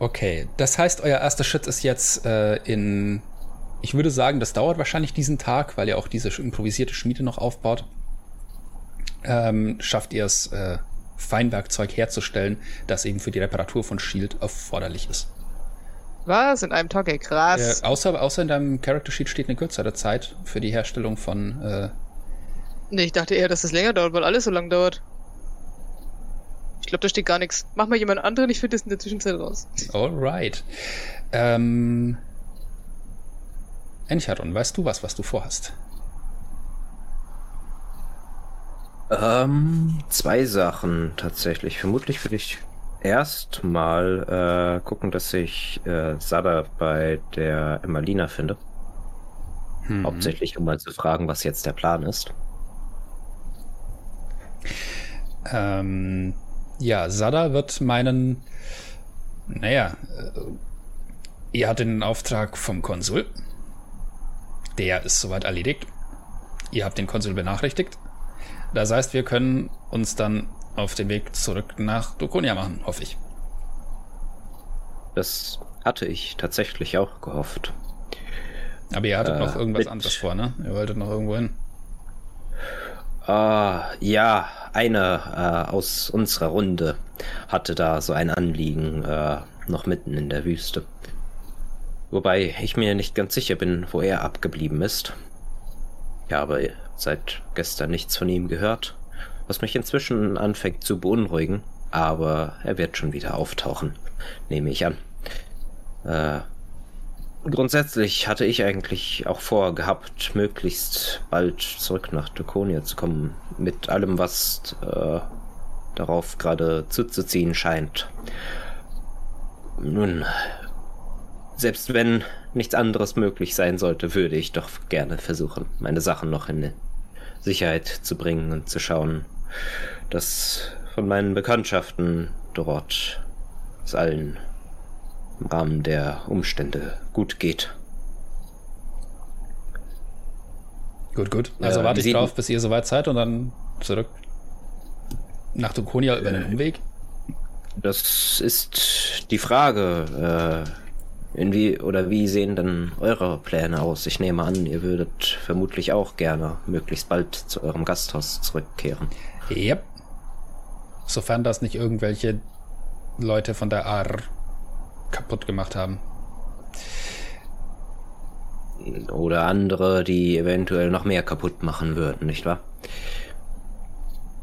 Okay, das heißt, euer erster Schritt ist jetzt äh, in ich würde sagen, das dauert wahrscheinlich diesen Tag, weil ihr auch diese improvisierte Schmiede noch aufbaut. Ähm, schafft ihr es, äh, Feinwerkzeug herzustellen, das eben für die Reparatur von Shield erforderlich ist. Was? In einem Tag? Ey, krass. Äh, außer, außer in deinem Character Sheet steht eine kürzere Zeit für die Herstellung von. Äh nee, ich dachte eher, dass es länger dauert, weil alles so lang dauert. Ich glaube, da steht gar nichts. Mach mal jemand anderen, ich finde das in der Zwischenzeit raus. Alright. Ähm, Encharon, weißt du was, was du vorhast? Ähm, zwei Sachen tatsächlich. Vermutlich würde ich erstmal äh, gucken, dass ich äh, Sada bei der Emmalina finde. Mhm. Hauptsächlich, um mal zu fragen, was jetzt der Plan ist. Ähm, ja, Sada wird meinen. Naja, äh, ihr hat den Auftrag vom Konsul. Der ist soweit erledigt. Ihr habt den Konsul benachrichtigt. Das heißt, wir können uns dann auf den Weg zurück nach Dokonia machen, hoffe ich. Das hatte ich tatsächlich auch gehofft. Aber ihr hattet äh, noch irgendwas anderes vor, ne? Ihr wolltet noch irgendwo hin. Uh, ja, einer uh, aus unserer Runde hatte da so ein Anliegen uh, noch mitten in der Wüste. Wobei ich mir nicht ganz sicher bin, wo er abgeblieben ist. Ich habe seit gestern nichts von ihm gehört, was mich inzwischen anfängt zu beunruhigen, aber er wird schon wieder auftauchen, nehme ich an. Äh, grundsätzlich hatte ich eigentlich auch vorgehabt, möglichst bald zurück nach Dukonia zu kommen, mit allem, was äh, darauf gerade zuzuziehen scheint. Nun, selbst wenn nichts anderes möglich sein sollte, würde ich doch gerne versuchen, meine Sachen noch in Sicherheit zu bringen und zu schauen, dass von meinen Bekanntschaften dort es allen im Rahmen der Umstände gut geht. Gut, gut. Also Ja, warte ich drauf, bis ihr soweit seid und dann zurück nach Dukonia über den Umweg. Das ist die Frage. Äh, inwie oder wie sehen denn eure Pläne aus? Ich nehme an, ihr würdet vermutlich auch gerne möglichst bald zu eurem Gasthaus zurückkehren. Yep. Sofern das nicht irgendwelche Leute von der AR kaputt gemacht haben. Oder andere, die eventuell noch mehr kaputt machen würden, nicht wahr?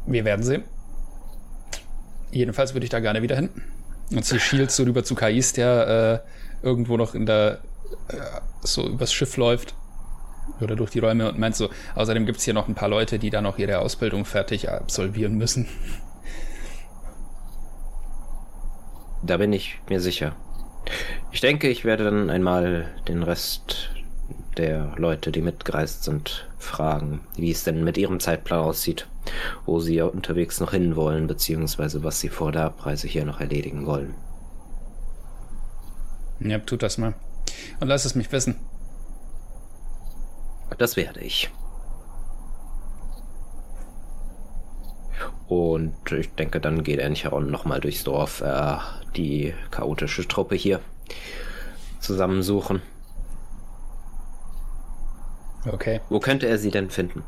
Wir werden sehen. Jedenfalls würde ich da gerne wieder hin. Und sie schielt so rüber zu Kais, der äh, irgendwo noch in der äh, so übers Schiff läuft oder durch die Räume und meint so, außerdem gibt es hier noch ein paar Leute, die da noch ihre Ausbildung fertig absolvieren müssen. Da bin ich mir sicher. Ich denke, ich werde dann einmal den Rest der Leute, die mitgereist sind, fragen, wie es denn mit ihrem Zeitplan aussieht, wo sie ja unterwegs noch hinwollen, beziehungsweise was sie vor der Abreise hier noch erledigen wollen. Ja, tut das mal. Und lass es mich wissen. Das werde ich. Und ich denke, dann geht Encheron nochmal durchs Dorf, äh, die chaotische Truppe hier zusammensuchen. Okay. Wo könnte er sie denn finden?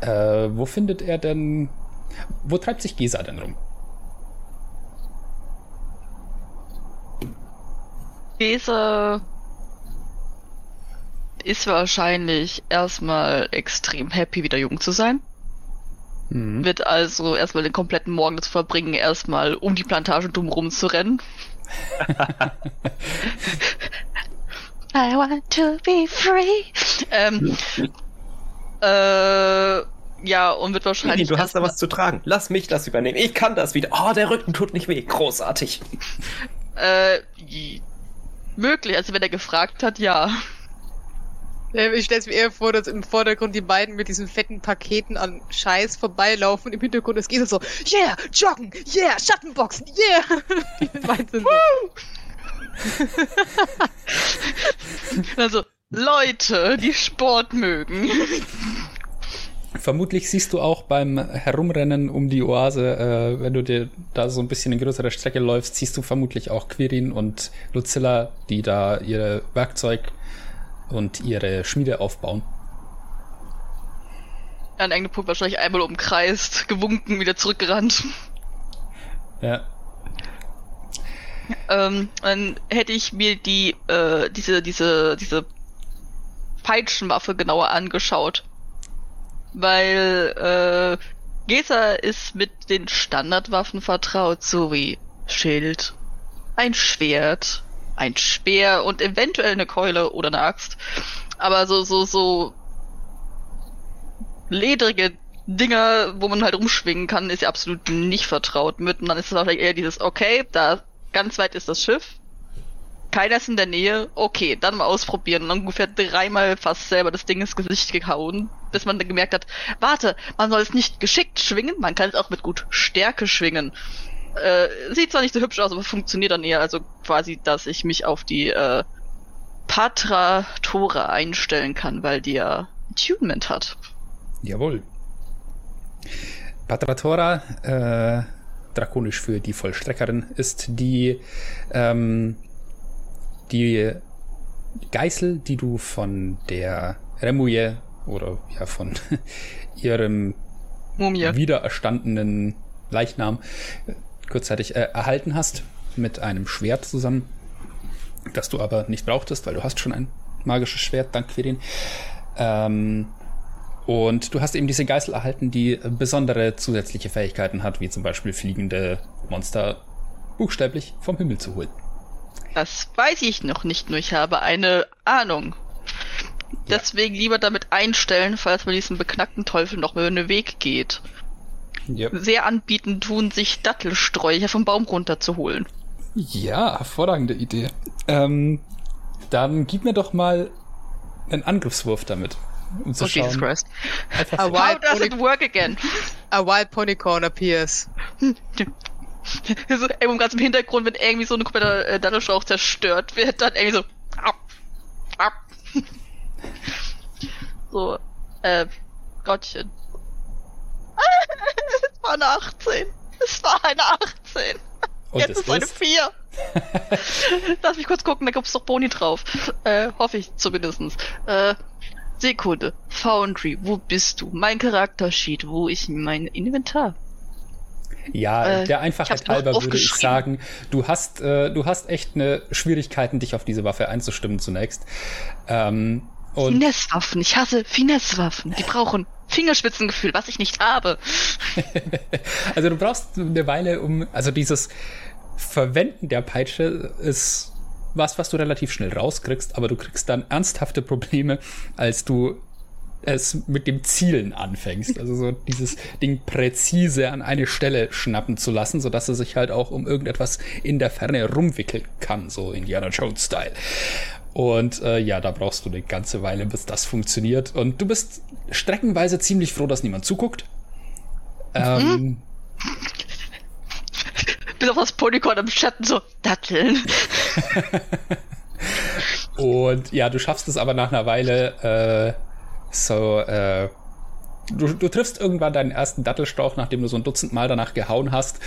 Äh, wo findet er denn. Wo treibt sich Gesa denn rum? Gesa ist wahrscheinlich erstmal extrem happy, wieder jung zu sein. Hm. Wird also erstmal den kompletten Morgen dazu verbringen, erstmal um die Plantage drumherum zu rennen. [laughs] I want to be free. Ähm, äh, ja, und wird wahrscheinlich. du hast da was zu tragen. Lass mich das übernehmen. Ich kann das wieder. Oh, der Rücken tut nicht weh. Großartig. Äh, möglich, also wenn er gefragt hat, ja. Ja, Ich stelle es mir eher vor, dass im Vordergrund die beiden mit diesen fetten Paketen an Scheiß vorbeilaufen und im Hintergrund es geht so, yeah, joggen, yeah, Schattenboxen, yeah. Die beiden sind so, [laughs] Also, Leute, die Sport mögen. Vermutlich siehst du auch beim Herumrennen um die Oase, äh, wenn du dir da so ein bisschen in größere Strecke läufst, siehst du vermutlich auch Quirin und Lucilla, die da ihre Werkzeug und ihre Schmiede aufbauen. An irgendeinem Punkt wahrscheinlich einmal umkreist, gewunken, wieder zurückgerannt. Ja. Ähm, dann hätte ich mir die, äh, diese, diese, diese Peitschenwaffe genauer angeschaut. Weil, äh, Gesa ist mit den Standardwaffen vertraut, so wie Schild, ein Schwert, ein Speer und eventuell eine Keule oder eine Axt. Aber so, so, so ledrige Dinger, wo man halt rumschwingen kann, ist ja absolut nicht vertraut mit. Und dann ist es wahrscheinlich eher dieses, okay, da ganz weit ist das Schiff. Keiner ist in der Nähe. Okay, dann mal ausprobieren. Und ungefähr dreimal fast selber das Ding ins Gesicht gehauen, bis man dann gemerkt hat, warte, man soll es nicht geschickt schwingen, man kann es auch mit gut Stärke schwingen. Äh, sieht zwar nicht so hübsch aus, aber funktioniert dann eher. Also quasi, dass ich mich auf die äh, Patra-Tore einstellen kann, weil die ja Attunement hat. Jawohl. Patratora, äh, drakonisch für die Vollstreckerin, ist die, ähm, die Geißel, die du von der Remouille oder ja von [laughs] ihrem Mumie. wiedererstandenen Leichnam kurzzeitig äh, erhalten hast mit einem Schwert zusammen, das du aber nicht brauchtest, weil du hast schon ein magisches Schwert, dank Quirin. Ähm, und du hast eben diese Geißel erhalten, die besondere zusätzliche Fähigkeiten hat, wie zum Beispiel fliegende Monster buchstäblich vom Himmel zu holen. Das weiß ich noch nicht, nur ich habe eine Ahnung. Ja. Deswegen lieber damit einstellen, falls man diesen beknackten Teufel noch über den Weg geht. Ja, Sehr anbieten tun, sich Dattelsträucher vom Baum runterzuholen. ja hervorragende Idee. Ähm, dann gib mir doch mal einen Angriffswurf damit. Um zu Oh, Jesus schauen. Christ. Einfach A How wild, does pony, it work again? a wild ponycorn appears. so, irgendwo ganz im Hintergrund, wenn irgendwie so ein kompletter äh, Dattelstrauch zerstört wird, dann irgendwie so. Au, [laughs] au. so. Äh, Gottchen. Es war eine 18. Es war eine 18. Und Jetzt es ist eine 4. [laughs] Lass mich kurz gucken, da gibt's doch Boni drauf. Äh, hoffe ich zumindestens. Äh, Sekunde. Foundry, wo bist du? Mein Charaktersheet, wo ist mein Inventar? Ja, Äh, der ich Einfachheit halber würde ich sagen, du hast, äh, du hast echt eine Schwierigkeiten, dich auf diese Waffe einzustimmen zunächst. Ähm, und Finessewaffen. Ich hasse Finessewaffen. Die brauchen Fingerspitzengefühl, was ich nicht habe. [laughs] also du brauchst eine Weile, um, also dieses Verwenden der Peitsche ist was, was du relativ schnell rauskriegst, aber du kriegst dann ernsthafte Probleme, als du es mit dem Zielen anfängst. Also so dieses Ding präzise an eine Stelle schnappen zu lassen, sodass es sich halt auch um irgendetwas in der Ferne rumwickeln kann, so Indiana Jones-Style. Und äh, ja, da brauchst du eine ganze Weile, bis das funktioniert. Und du bist streckenweise ziemlich froh, dass niemand zuguckt. Ähm, Bis auf das Polygon im Schatten so Datteln. [laughs] Und ja, du schaffst es aber nach einer Weile äh, so, äh, du, du triffst irgendwann deinen ersten Dattelstrauch, nachdem du so ein Dutzend Mal danach gehauen hast.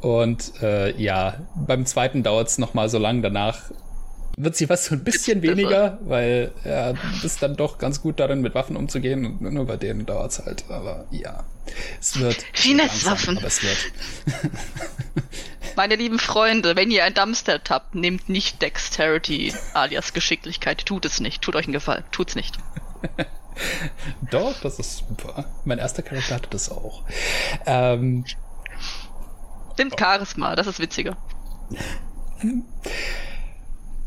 Und äh, ja, beim zweiten dauert es nochmal so lang danach. Wird sie was so ein bisschen weniger, weil ja, du bist dann doch ganz gut darin, mit Waffen umzugehen. Und nur bei denen dauert es halt. Aber ja, es wird. Finesse-Waffen. Aber es wird. [laughs] Meine lieben Freunde, wenn ihr ein Dumpster habt, nehmt nicht Dexterity alias Geschicklichkeit. Tut es nicht. Tut euch einen Gefallen. Tut's nicht. [laughs] Doch, das ist super. Mein erster Charakter hatte das auch. Ähm, Nimmt Charisma, das ist witziger.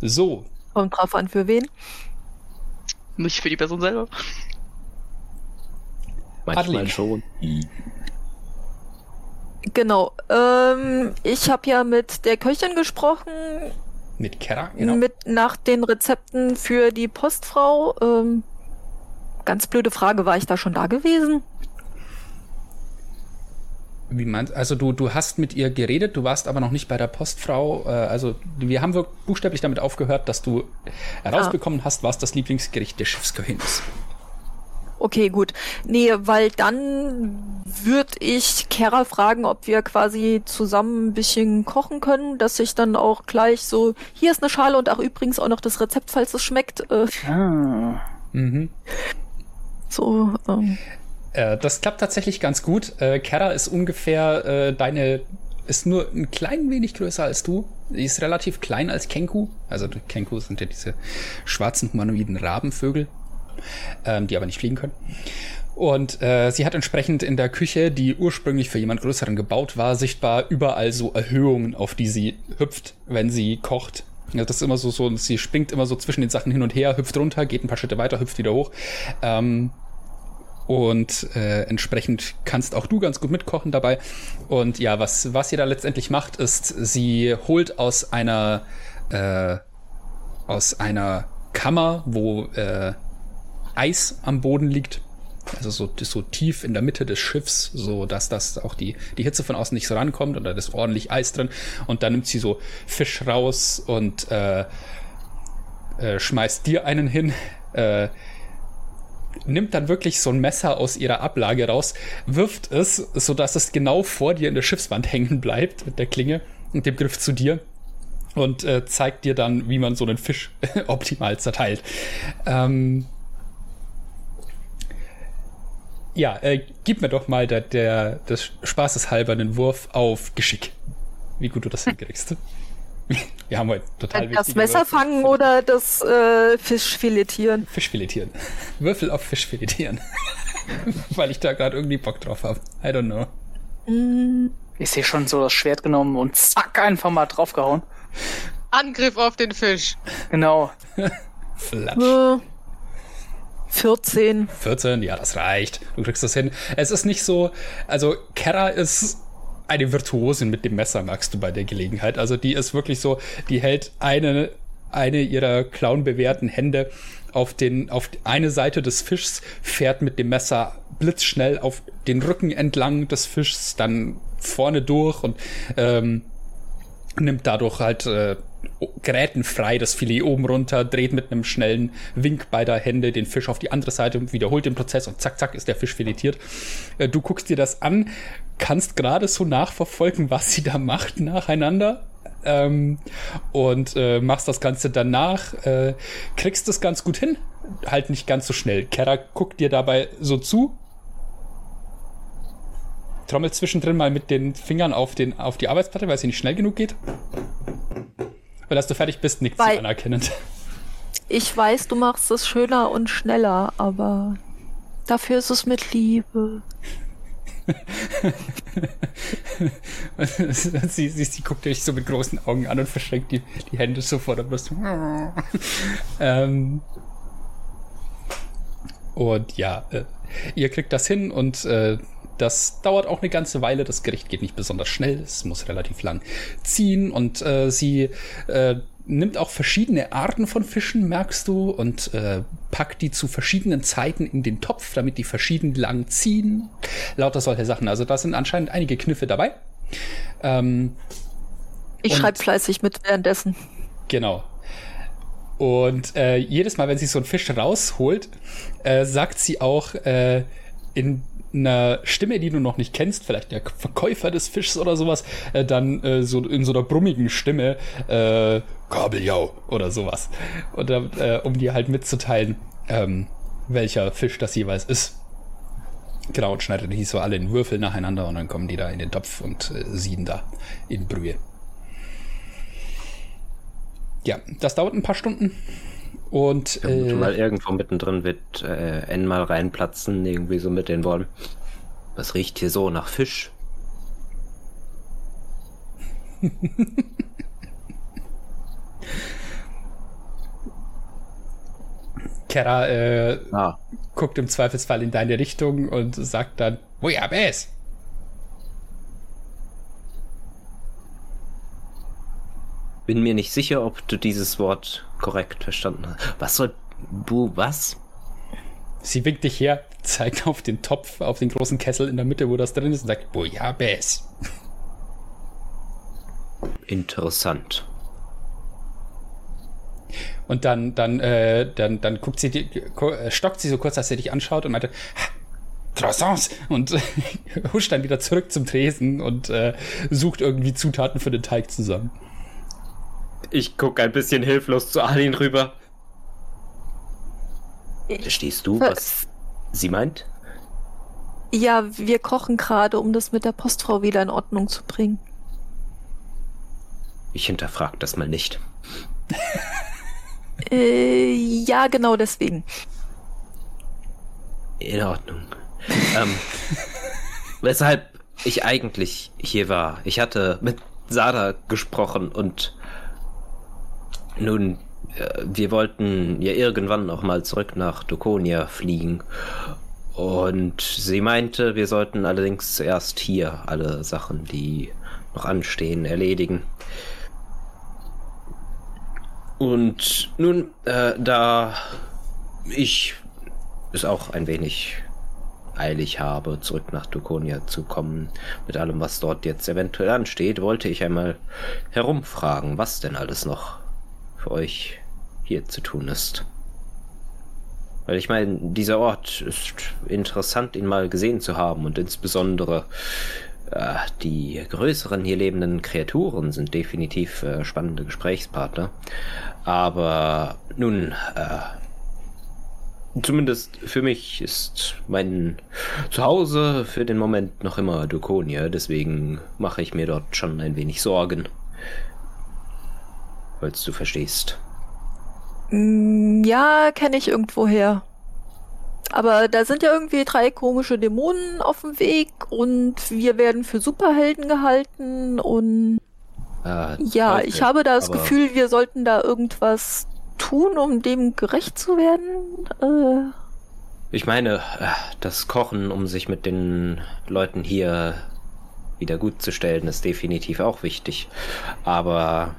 So, Kommt drauf an, für wen. Nicht für die Person selber. Manchmal Adeline. schon. Genau. Ähm, ich habe ja mit der Köchin gesprochen, mit Kera, genau. mit nach den Rezepten für die Postfrau. Ähm, ganz blöde Frage, war ich da schon da gewesen? Wie meinst Also du, du hast mit ihr geredet, du warst aber noch nicht bei der Postfrau. Äh, also wir haben wir buchstäblich damit aufgehört, dass du herausbekommen hast, was das Lieblingsgericht der Schiffsköchin ist. Okay, gut. Nee, weil dann würde ich Kera fragen, ob wir quasi zusammen ein bisschen kochen können, dass ich dann auch gleich so, hier ist eine Schale und auch übrigens auch noch das Rezept, falls es schmeckt. Äh, Ah. Mhm. so, ähm, Äh, das klappt tatsächlich ganz gut. Äh, Kera ist ungefähr äh, deine, ist nur ein klein wenig größer als du. Sie ist relativ klein als Kenku. Also die Kenku sind ja diese schwarzen humanoiden Rabenvögel, ähm, die aber nicht fliegen können. Und äh, sie hat entsprechend in der Küche, die ursprünglich für jemand Größeren gebaut war, sichtbar überall so Erhöhungen, auf die sie hüpft, wenn sie kocht. Ja, das ist immer so, so, sie springt immer so zwischen den Sachen hin und her, hüpft runter, geht ein paar Schritte weiter, hüpft wieder hoch. Ähm, und äh, entsprechend kannst auch du ganz gut mitkochen dabei. Und ja, was, was sie da letztendlich macht, ist, sie holt aus einer, äh, aus einer Kammer, wo äh, Eis am Boden liegt, also so, so tief in der Mitte des Schiffs, so dass das auch die, die Hitze von außen nicht so rankommt und da ist ordentlich Eis drin. Und dann nimmt sie so Fisch raus und äh, äh, schmeißt dir einen hin. Äh, nimmt dann wirklich so ein Messer aus ihrer Ablage raus, wirft es, so dass es genau vor dir in der Schiffswand [laughs] hängen bleibt mit der Klinge und dem Griff zu dir und äh, zeigt dir dann, wie man so einen Fisch [laughs] optimal zerteilt. Ähm, ja, äh, gib mir doch mal der, der, des Spaßes halber einen Wurf auf Geschick. Wie gut du das hinkriegst. Wir haben heute total das Messer Würfel. fangen oder das äh, Fisch filetieren. Fisch filetieren. [laughs] Würfel auf Fisch filetieren. [laughs] Weil ich da gerade irgendwie Bock drauf habe. I don't know. Mm, Ich sehe schon so das Schwert genommen und zack, einfach mal draufgehauen. Angriff auf den Fisch. Genau. [laughs] Flatsch. äh, 14. 14, ja, das reicht. Du kriegst das hin. Es ist nicht so, also Kera ist eine Virtuosin mit dem Messer, merkst du bei der Gelegenheit. Also die ist wirklich so, die hält eine, eine ihrer clownbewehrten Hände auf, den, auf eine Seite des Fischs, fährt mit dem Messer blitzschnell auf den Rücken entlang des Fischs, dann vorne durch und ähm, nimmt dadurch halt äh, gerätenfrei das Filet oben runter, dreht mit einem schnellen Wink beider Hände den Fisch auf die andere Seite, wiederholt den Prozess und zack, zack ist der Fisch filetiert. Äh, du guckst dir das an, kannst gerade so nachverfolgen, was sie da macht nacheinander. Ähm, und äh, machst das Ganze danach, äh, kriegst es ganz gut hin, halt nicht ganz so schnell. Kera guckt dir dabei so zu, trommelt zwischendrin mal mit den Fingern auf, den, auf die Arbeitsplatte, weil sie nicht schnell genug geht. Weil als du fertig bist, nickt Weil- sie anerkennend. Ich weiß, du machst es schöner und schneller, aber dafür ist es mit Liebe. [laughs] sie, sie, sie guckt dich so mit großen Augen an und verschränkt die, die Hände so vor der Brust. ähm, und ja, äh, ihr kriegt das hin und äh, das dauert auch eine ganze Weile. Das Gericht geht nicht besonders schnell. Es muss relativ lang ziehen und äh, sie äh, nimmt auch verschiedene Arten von Fischen, merkst du, und äh, packt die zu verschiedenen Zeiten in den Topf, damit die verschieden lang ziehen. Lauter solche Sachen. Also da sind anscheinend einige Kniffe dabei. Ähm, Ich schreibe fleißig mit währenddessen. Genau. Und äh, jedes Mal, wenn sie so einen Fisch rausholt, äh, sagt sie auch äh, in einer Stimme, die du noch nicht kennst, vielleicht der Verkäufer des Fischs oder sowas, äh, dann äh, so in so einer brummigen Stimme äh, Kabeljau oder sowas. Oder äh, um dir halt mitzuteilen, ähm, welcher Fisch das jeweils ist. Genau, und schneidet die so alle in Würfel nacheinander und dann kommen die da in den Topf und äh, sieden da in Brühe. Ja, das dauert ein paar Stunden. Und äh, mal irgendwo mittendrin wird äh, N mal reinplatzen, irgendwie so mit den Worten. Was riecht hier so nach Fisch? [laughs] Kera äh, Ah, guckt im Zweifelsfall in deine Richtung und sagt dann, wo ja, es? bin mir nicht sicher, ob du dieses Wort korrekt verstanden hast. Was soll Bu was? Sie winkt dich her, zeigt auf den Topf, auf den großen Kessel in der Mitte, wo das drin ist, und sagt, es? Interessant. Und dann, dann, äh, dann, dann guckt sie, die, äh, stockt sie so kurz, als sie dich anschaut und meinte, Croissants! Und [laughs] huscht dann wieder zurück zum Tresen und äh, sucht irgendwie Zutaten für den Teig zusammen. Ich gucke ein bisschen hilflos zu Alin rüber. Verstehst du, was sie meint? Ja, wir kochen gerade, um das mit der Postfrau wieder in Ordnung zu bringen. Ich hinterfrag das mal nicht. [laughs] Äh, ja, genau deswegen. In Ordnung. ähm, [laughs] weshalb ich eigentlich hier war. Ich hatte mit Sada gesprochen und nun, äh, wir wollten ja irgendwann noch mal zurück nach Dokonia fliegen. Und sie meinte, wir sollten allerdings zuerst hier alle Sachen, die noch anstehen, erledigen. Und nun, äh, da ich es auch ein wenig eilig habe, zurück nach Dukonia zu kommen, mit allem, was dort jetzt eventuell ansteht, wollte ich einmal herumfragen, was denn alles noch für euch hier zu tun ist. Weil ich meine, dieser Ort ist interessant, ihn mal gesehen zu haben und insbesondere äh, die größeren hier lebenden Kreaturen sind definitiv äh, spannende Gesprächspartner. Aber nun, äh, Zumindest für mich ist mein Zuhause für den Moment noch immer Dukonia, deswegen mache ich mir dort schon ein wenig Sorgen. Falls du verstehst. Mm, Ja, kenne ich irgendwoher. Aber da sind ja irgendwie drei komische Dämonen auf dem Weg und wir werden für Superhelden gehalten und Äh, ja, Teufel, ich habe das aber Gefühl, wir sollten da irgendwas tun, um dem gerecht zu werden. Äh, Ich meine, äh, das Kochen, um sich mit den Leuten hier wieder gut zu stellen, ist definitiv auch wichtig. Aber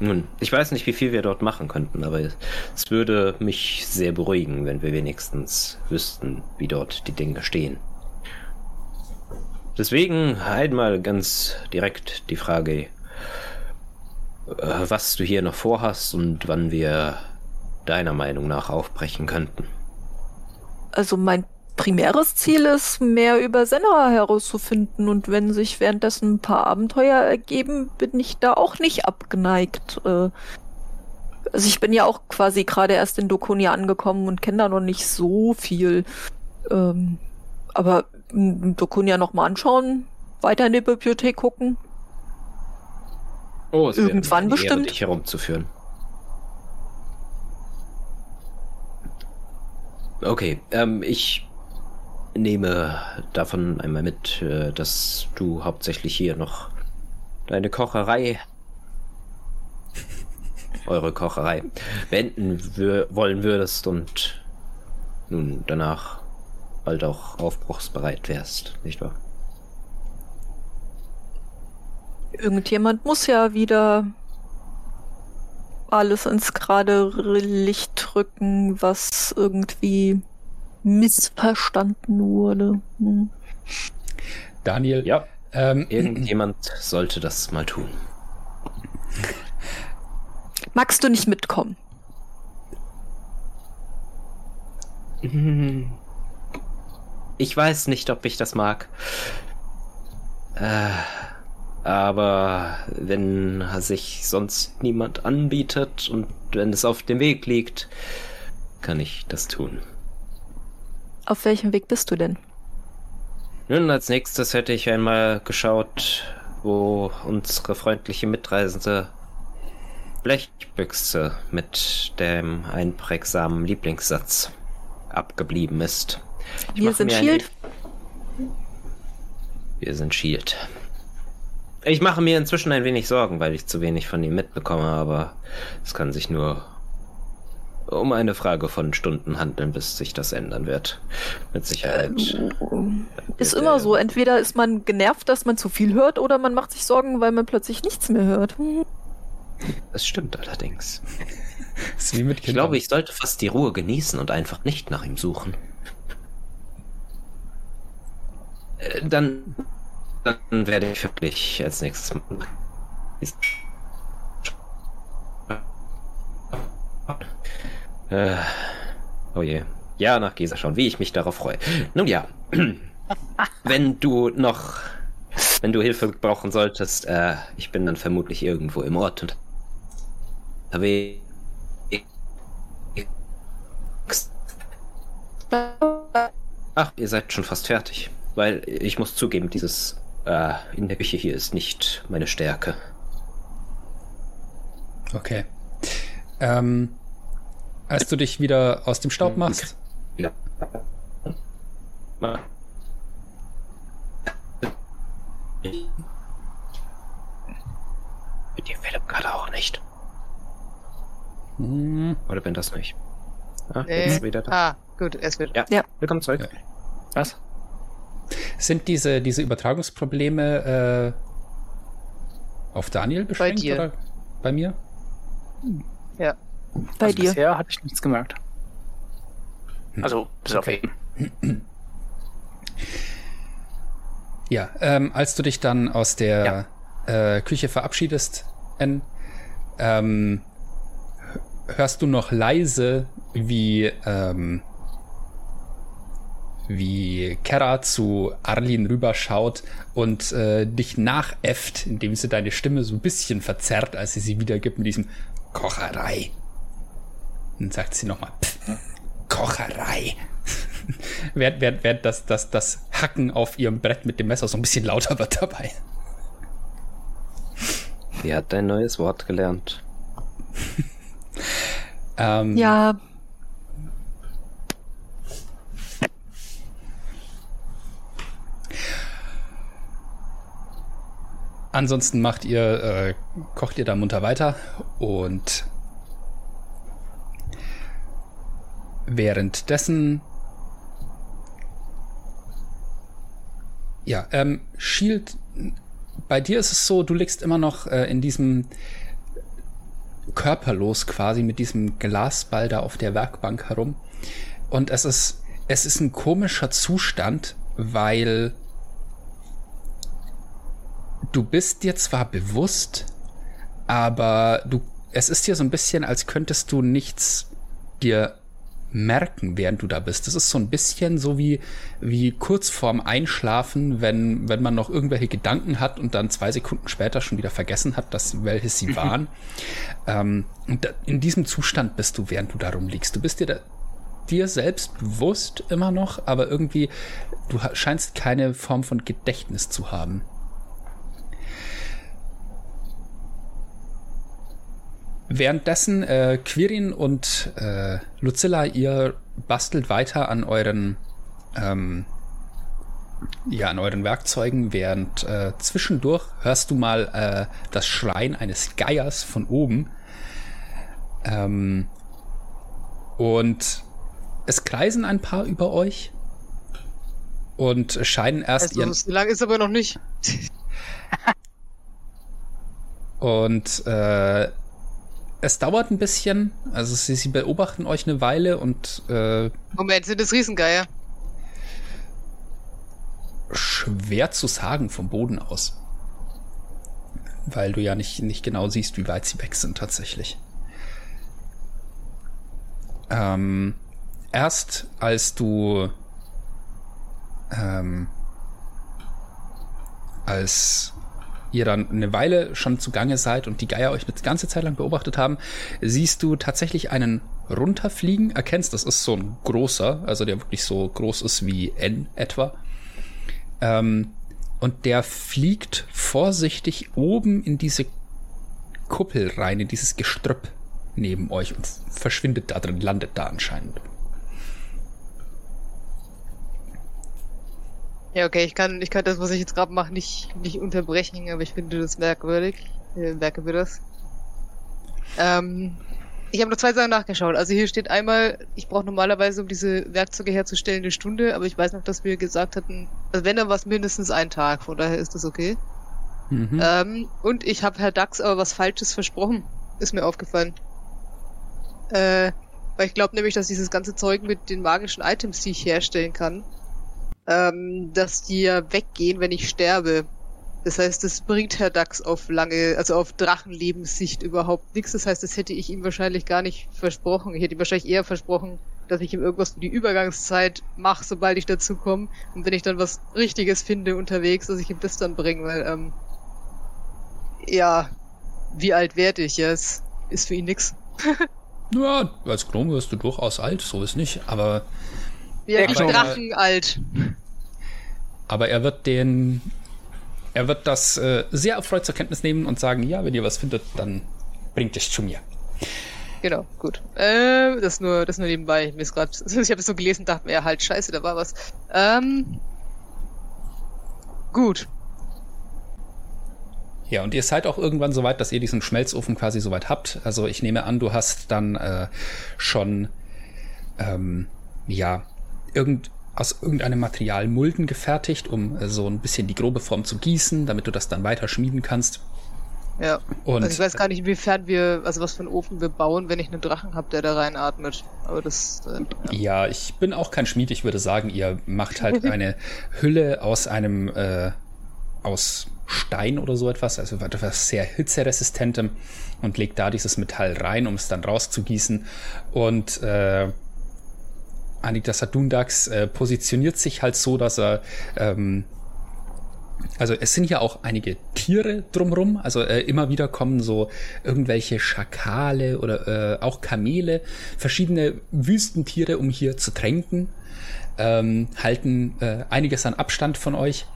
nun, ich weiß nicht, wie viel wir dort machen könnten, aber es würde mich sehr beruhigen, wenn wir wenigstens wüssten, wie dort die Dinge stehen. Deswegen einmal ganz direkt die Frage, äh, was du hier noch vorhast und wann wir deiner Meinung nach aufbrechen könnten. Also mein primäres Ziel ist, mehr über Senra herauszufinden und wenn sich währenddessen ein paar Abenteuer ergeben, bin ich da auch nicht abgeneigt. Äh, also ich bin ja auch quasi gerade erst in Dokonia angekommen und kenne da noch nicht so viel. Ähm, aber Dokonia nochmal anschauen, weiter in die Bibliothek gucken. Oh, es Irgendwann eine Ehre, bestimmt. dich herumzuführen. Okay, ähm, ich nehme davon einmal mit, äh, dass du hauptsächlich hier noch deine Kocherei, eure Kocherei, beenden wollen würdest und nun danach bald auch aufbruchsbereit wärst, nicht wahr? Irgendjemand muss ja wieder alles ins gerade Licht rücken, was irgendwie missverstanden wurde. Hm. Daniel, Ja, ähm, irgendjemand sollte das mal tun. Magst du nicht mitkommen? [laughs] Ich weiß nicht, ob ich das mag. Äh, aber wenn sich sonst niemand anbietet und wenn es auf dem Weg liegt, kann ich das tun. Auf welchem Weg bist du denn? Nun, als nächstes hätte ich einmal geschaut, wo unsere freundliche Mitreisende Blechbüchse mit dem einprägsamen Lieblingssatz abgeblieben ist. Ich Wir sind Shield. Wir sind Shield. Ich mache mir inzwischen ein wenig Sorgen, weil ich zu wenig von ihm mitbekomme, aber es kann sich nur um eine Frage von Stunden handeln, bis sich das ändern wird. Mit Sicherheit. Ist wird immer er- so. Entweder ist man genervt, dass man zu viel hört, oder man macht sich Sorgen, weil man plötzlich nichts mehr hört. Es stimmt allerdings. ist wie mit Ich glaube, ich sollte fast die Ruhe genießen und einfach nicht nach ihm suchen. Äh, Dann, dann werde ich wirklich als nächstes mal. Äh, oh je. Ja, nach Gesa schauen, wie ich mich darauf freue. Nun ja, [clears throat] wenn du noch, wenn du Hilfe brauchen solltest, äh, ich bin dann vermutlich irgendwo im Ort und. Ach, ihr seid schon fast fertig. Weil ich muss zugeben, dieses äh, in der Küche hier ist nicht meine Stärke. Okay. Ähm, als du dich wieder aus dem Staub machst, Ja. Mit dir Philipp gerade auch nicht. hm, Oder bin das nicht? Ah, Nee. jetzt wieder da. Ah, gut, es wird. Ja. Ja. Willkommen zurück. Ja. Was? sind diese, diese Übertragungsprobleme äh, auf Daniel beschränkt dir. oder bei mir? Bei also dir. Bisher hatte ich nichts gemerkt. Also, bis Okay. auf eben. [clears throat] Ja, ähm, als du dich dann aus der äh, Küche verabschiedest, N, ähm, hörst du noch leise, wie, ähm, wie Kera zu Arlin rüberschaut und äh, dich nachäfft, indem sie deine Stimme so ein bisschen verzerrt, als sie sie wiedergibt mit diesem Kocherei. Dann sagt sie nochmal, Kocherei. [laughs] während, während, während das, das, das Hacken auf ihrem Brett mit dem Messer so ein bisschen lauter wird dabei. Sie hat ein neues Wort gelernt. [laughs] Ähm, Ja, Ansonsten macht ihr, äh, kocht ihr da munter weiter und währenddessen ja, ähm, Shield, bei dir ist es so, du liegst immer noch äh, in diesem körperlos quasi mit diesem Glasball da auf der Werkbank herum. Und es ist es ist ein komischer Zustand, weil du bist dir zwar bewusst, aber du, es ist dir so ein bisschen, als könntest du nichts dir merken, während du da bist. Das ist so ein bisschen so wie, wie kurz vorm Einschlafen, wenn, wenn man noch irgendwelche Gedanken hat und dann zwei Sekunden später schon wieder vergessen hat, dass welche sie waren. ähm, und da, in diesem Zustand bist du, während du da rumliegst. Du bist dir da, dir selbst bewusst immer noch, aber irgendwie, du scheinst keine Form von Gedächtnis zu haben. Währenddessen, äh, Quirin und äh, Lucilla, ihr bastelt weiter an euren, ähm, ja, an euren Werkzeugen, während äh, zwischendurch hörst du mal äh, das Schreien eines Geiers von oben. Ähm, und es kreisen ein paar über euch und scheinen erst Also, so lang ist aber noch nicht. und äh, es dauert ein bisschen. Also sie, sie beobachten euch eine Weile und äh, Moment, sind das Riesengeier? schwer zu sagen vom Boden aus. Weil du ja nicht, nicht genau siehst, wie weit sie weg sind tatsächlich. Ähm, erst als du ähm, als ihr dann eine Weile schon zugange seid und die Geier euch eine ganze Zeit lang beobachtet haben, siehst du tatsächlich einen runterfliegen, erkennst, das ist so ein großer, also der wirklich so groß ist wie N etwa. Ähm, und der fliegt vorsichtig oben in diese Kuppel rein, in dieses Gestrüpp neben euch und verschwindet da drin, landet da anscheinend. Ja, okay, ich kann, ich kann das, was ich jetzt gerade mache, nicht, nicht unterbrechen, aber ich finde das merkwürdig. Äh, merken wir das. Ähm, ich habe noch zwei Sachen nachgeschaut. Also hier steht einmal, ich brauche normalerweise, um diese Werkzeuge herzustellen, eine Stunde, aber ich weiß noch, dass wir gesagt hatten, also wenn dann was mindestens ein Tag, von daher ist das okay. Mhm. Ähm, und ich habe Herr Dax aber was Falsches versprochen. Ist mir aufgefallen. Äh, weil ich glaube nämlich, dass dieses ganze Zeug mit den magischen Items, die ich herstellen kann, ähm, dass die ja weggehen, wenn ich sterbe. Das heißt, das bringt Herr Dax auf lange, also auf Drachenlebenssicht überhaupt nichts. Das heißt, das hätte ich ihm wahrscheinlich gar nicht versprochen. Ich hätte ihm wahrscheinlich eher versprochen, dass ich ihm irgendwas für die Übergangszeit mache, sobald ich dazu komme. Und wenn ich dann was Richtiges finde unterwegs, dass ich ihm das dann bringe, weil, ähm, ja, wie alt werde ich jetzt? Ist für ihn nix. [laughs] Ja, als Gnome wirst du durchaus alt, so ist nicht, aber, ich Drachen alt. Aber er wird den, er wird das äh, sehr erfreut zur Kenntnis nehmen und sagen, ja, wenn ihr was findet, dann bringt es zu mir. Genau, gut. Äh, das nur, das nur nebenbei. Mir ist grad, [laughs] ich habe es so gelesen, dachte mir, ja, halt scheiße, da war was. Ähm, gut. Ja, und ihr seid auch irgendwann so weit, dass ihr diesen Schmelzofen quasi so weit habt. Also ich nehme an, du hast dann äh, schon, ähm, ja, irgend, aus irgendeinem Material Mulden gefertigt, um äh, so ein bisschen die grobe Form zu gießen, damit du das dann weiter schmieden kannst. Ja. Und also ich weiß gar nicht, inwiefern wir, also was für einen Ofen wir bauen, wenn ich einen Drachen habe, der da reinatmet. Aber das, äh, ja. Ja, ich bin auch kein Schmied. Ich würde sagen, ihr macht halt [laughs] eine Hülle aus einem, äh, aus Stein oder so etwas, also etwas sehr hitzeresistentem und legt da dieses Metall rein, um es dann rauszugießen. Und äh, Anita Sadundax äh, positioniert sich halt so, dass er ähm, also es sind ja auch einige Tiere drumrum. Also äh, immer wieder kommen so irgendwelche Schakale oder äh, auch Kamele, verschiedene Wüstentiere, um hier zu tränken, ähm, halten äh, einiges an Abstand von euch.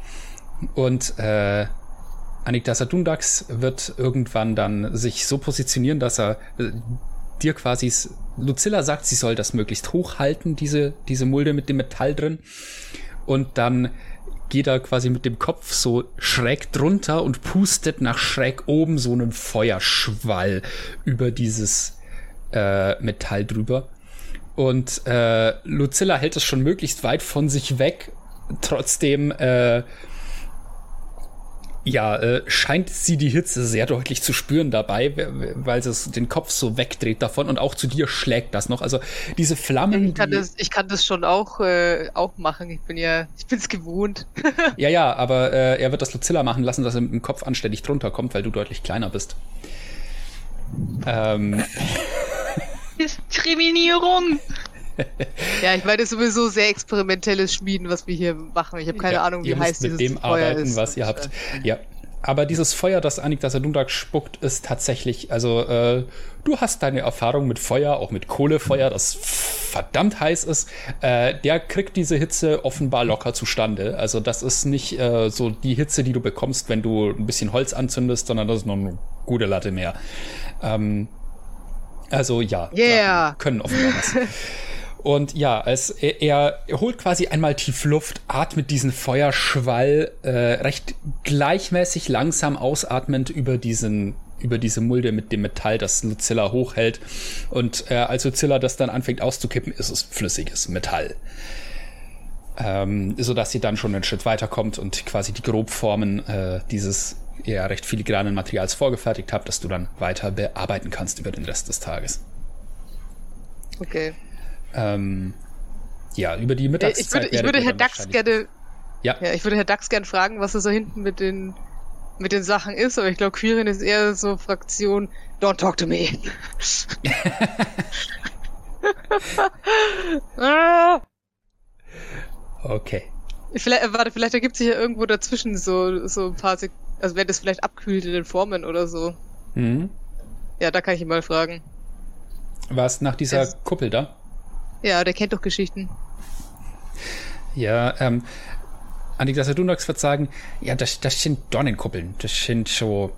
Und äh, Anikta Sadundax wird irgendwann dann sich so positionieren, dass er äh, dir quasi, Lucilla sagt, sie soll das möglichst hoch halten, diese, diese Mulde mit dem Metall drin. Und dann geht er quasi mit dem Kopf so schräg drunter und pustet nach schräg oben so einen Feuerschwall über dieses äh, Metall drüber. Und äh, Lucilla hält es schon möglichst weit von sich weg. Trotzdem äh, Ja, äh, scheint sie die Hitze sehr deutlich zu spüren dabei, weil sie den Kopf so wegdreht davon und auch zu dir schlägt das noch. Also diese Flammen. Ich kann, das, ich kann das schon auch, äh, auch machen. Ich bin ja, ich bin's gewohnt. [laughs] ja, ja, aber äh, er wird das Lucilla machen lassen, dass er mit dem Kopf anständig drunter kommt, weil du deutlich kleiner bist. Ähm. Diskriminierung! Ja, ich meine, sowieso sehr experimentelles Schmieden, was wir hier machen. Ich habe keine ja, Ahnung, wie heiß müsst mit dieses dem Feuer arbeiten, ist. was ihr habt. Ja. Aber dieses Feuer, das Annik das Dundak spuckt, ist tatsächlich, also äh, du hast deine Erfahrung mit Feuer, auch mit Kohlefeuer, das verdammt heiß ist. Äh, der kriegt diese Hitze offenbar locker zustande. Also das ist nicht äh, so die Hitze, die du bekommst, wenn du ein bisschen Holz anzündest, sondern das ist noch eine gute Latte mehr. Ähm, also ja, Yeah. Können offenbar was. [laughs] Und ja, als er, er holt quasi einmal tief Luft, atmet diesen Feuerschwall äh, recht gleichmäßig langsam ausatmend über diesen über diese Mulde mit dem Metall, das Lucilla hochhält. Und äh, als Lucilla das dann anfängt auszukippen, ist es flüssiges Metall. Ähm, sodass sie dann schon einen Schritt weiterkommt und quasi die Grobformen äh, dieses ja recht filigranen Materials vorgefertigt habt, das du dann weiter bearbeiten kannst über den Rest des Tages. Okay. Ähm, ja, über die Äh, Mittagszeit. Ich würde, ich würde Herr Dax gerne, Ja, ja, ich würde Herr Dax gerne fragen, was es so hinten mit den, mit den Sachen ist, aber ich glaube, Quirin ist eher so Fraktion, don't talk to me. [laughs] okay. vielleicht, äh, warte, vielleicht ergibt sich ja irgendwo dazwischen so, so ein paar Sek also wenn das vielleicht abkühlt in den Formen oder so. Mhm. Ja, da kann ich ihn mal fragen. Warst nach dieser Es- Kuppel da? Ja, der kennt doch Geschichten. Ja, ähm, Annika Sadunax wird sagen, ja, das, das sind Dornenkuppeln. Das sind so,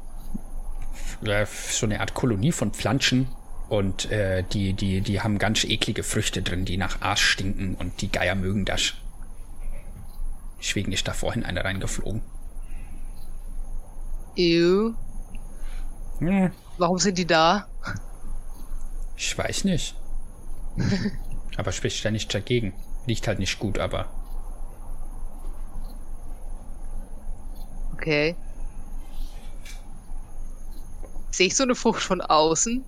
ja, so eine Art Kolonie von Pflanzen. Und äh, die, die, die haben ganz eklige Früchte drin, die nach Aas stinken und die Geier mögen das. Deswegen ist da vorhin eine reingeflogen. Ew. Hm, Warum sind die da? ich weiß nicht. [laughs] aber spricht ja nicht dagegen. Liegt halt nicht gut, aber Okay. Sehe ich so eine Frucht von außen?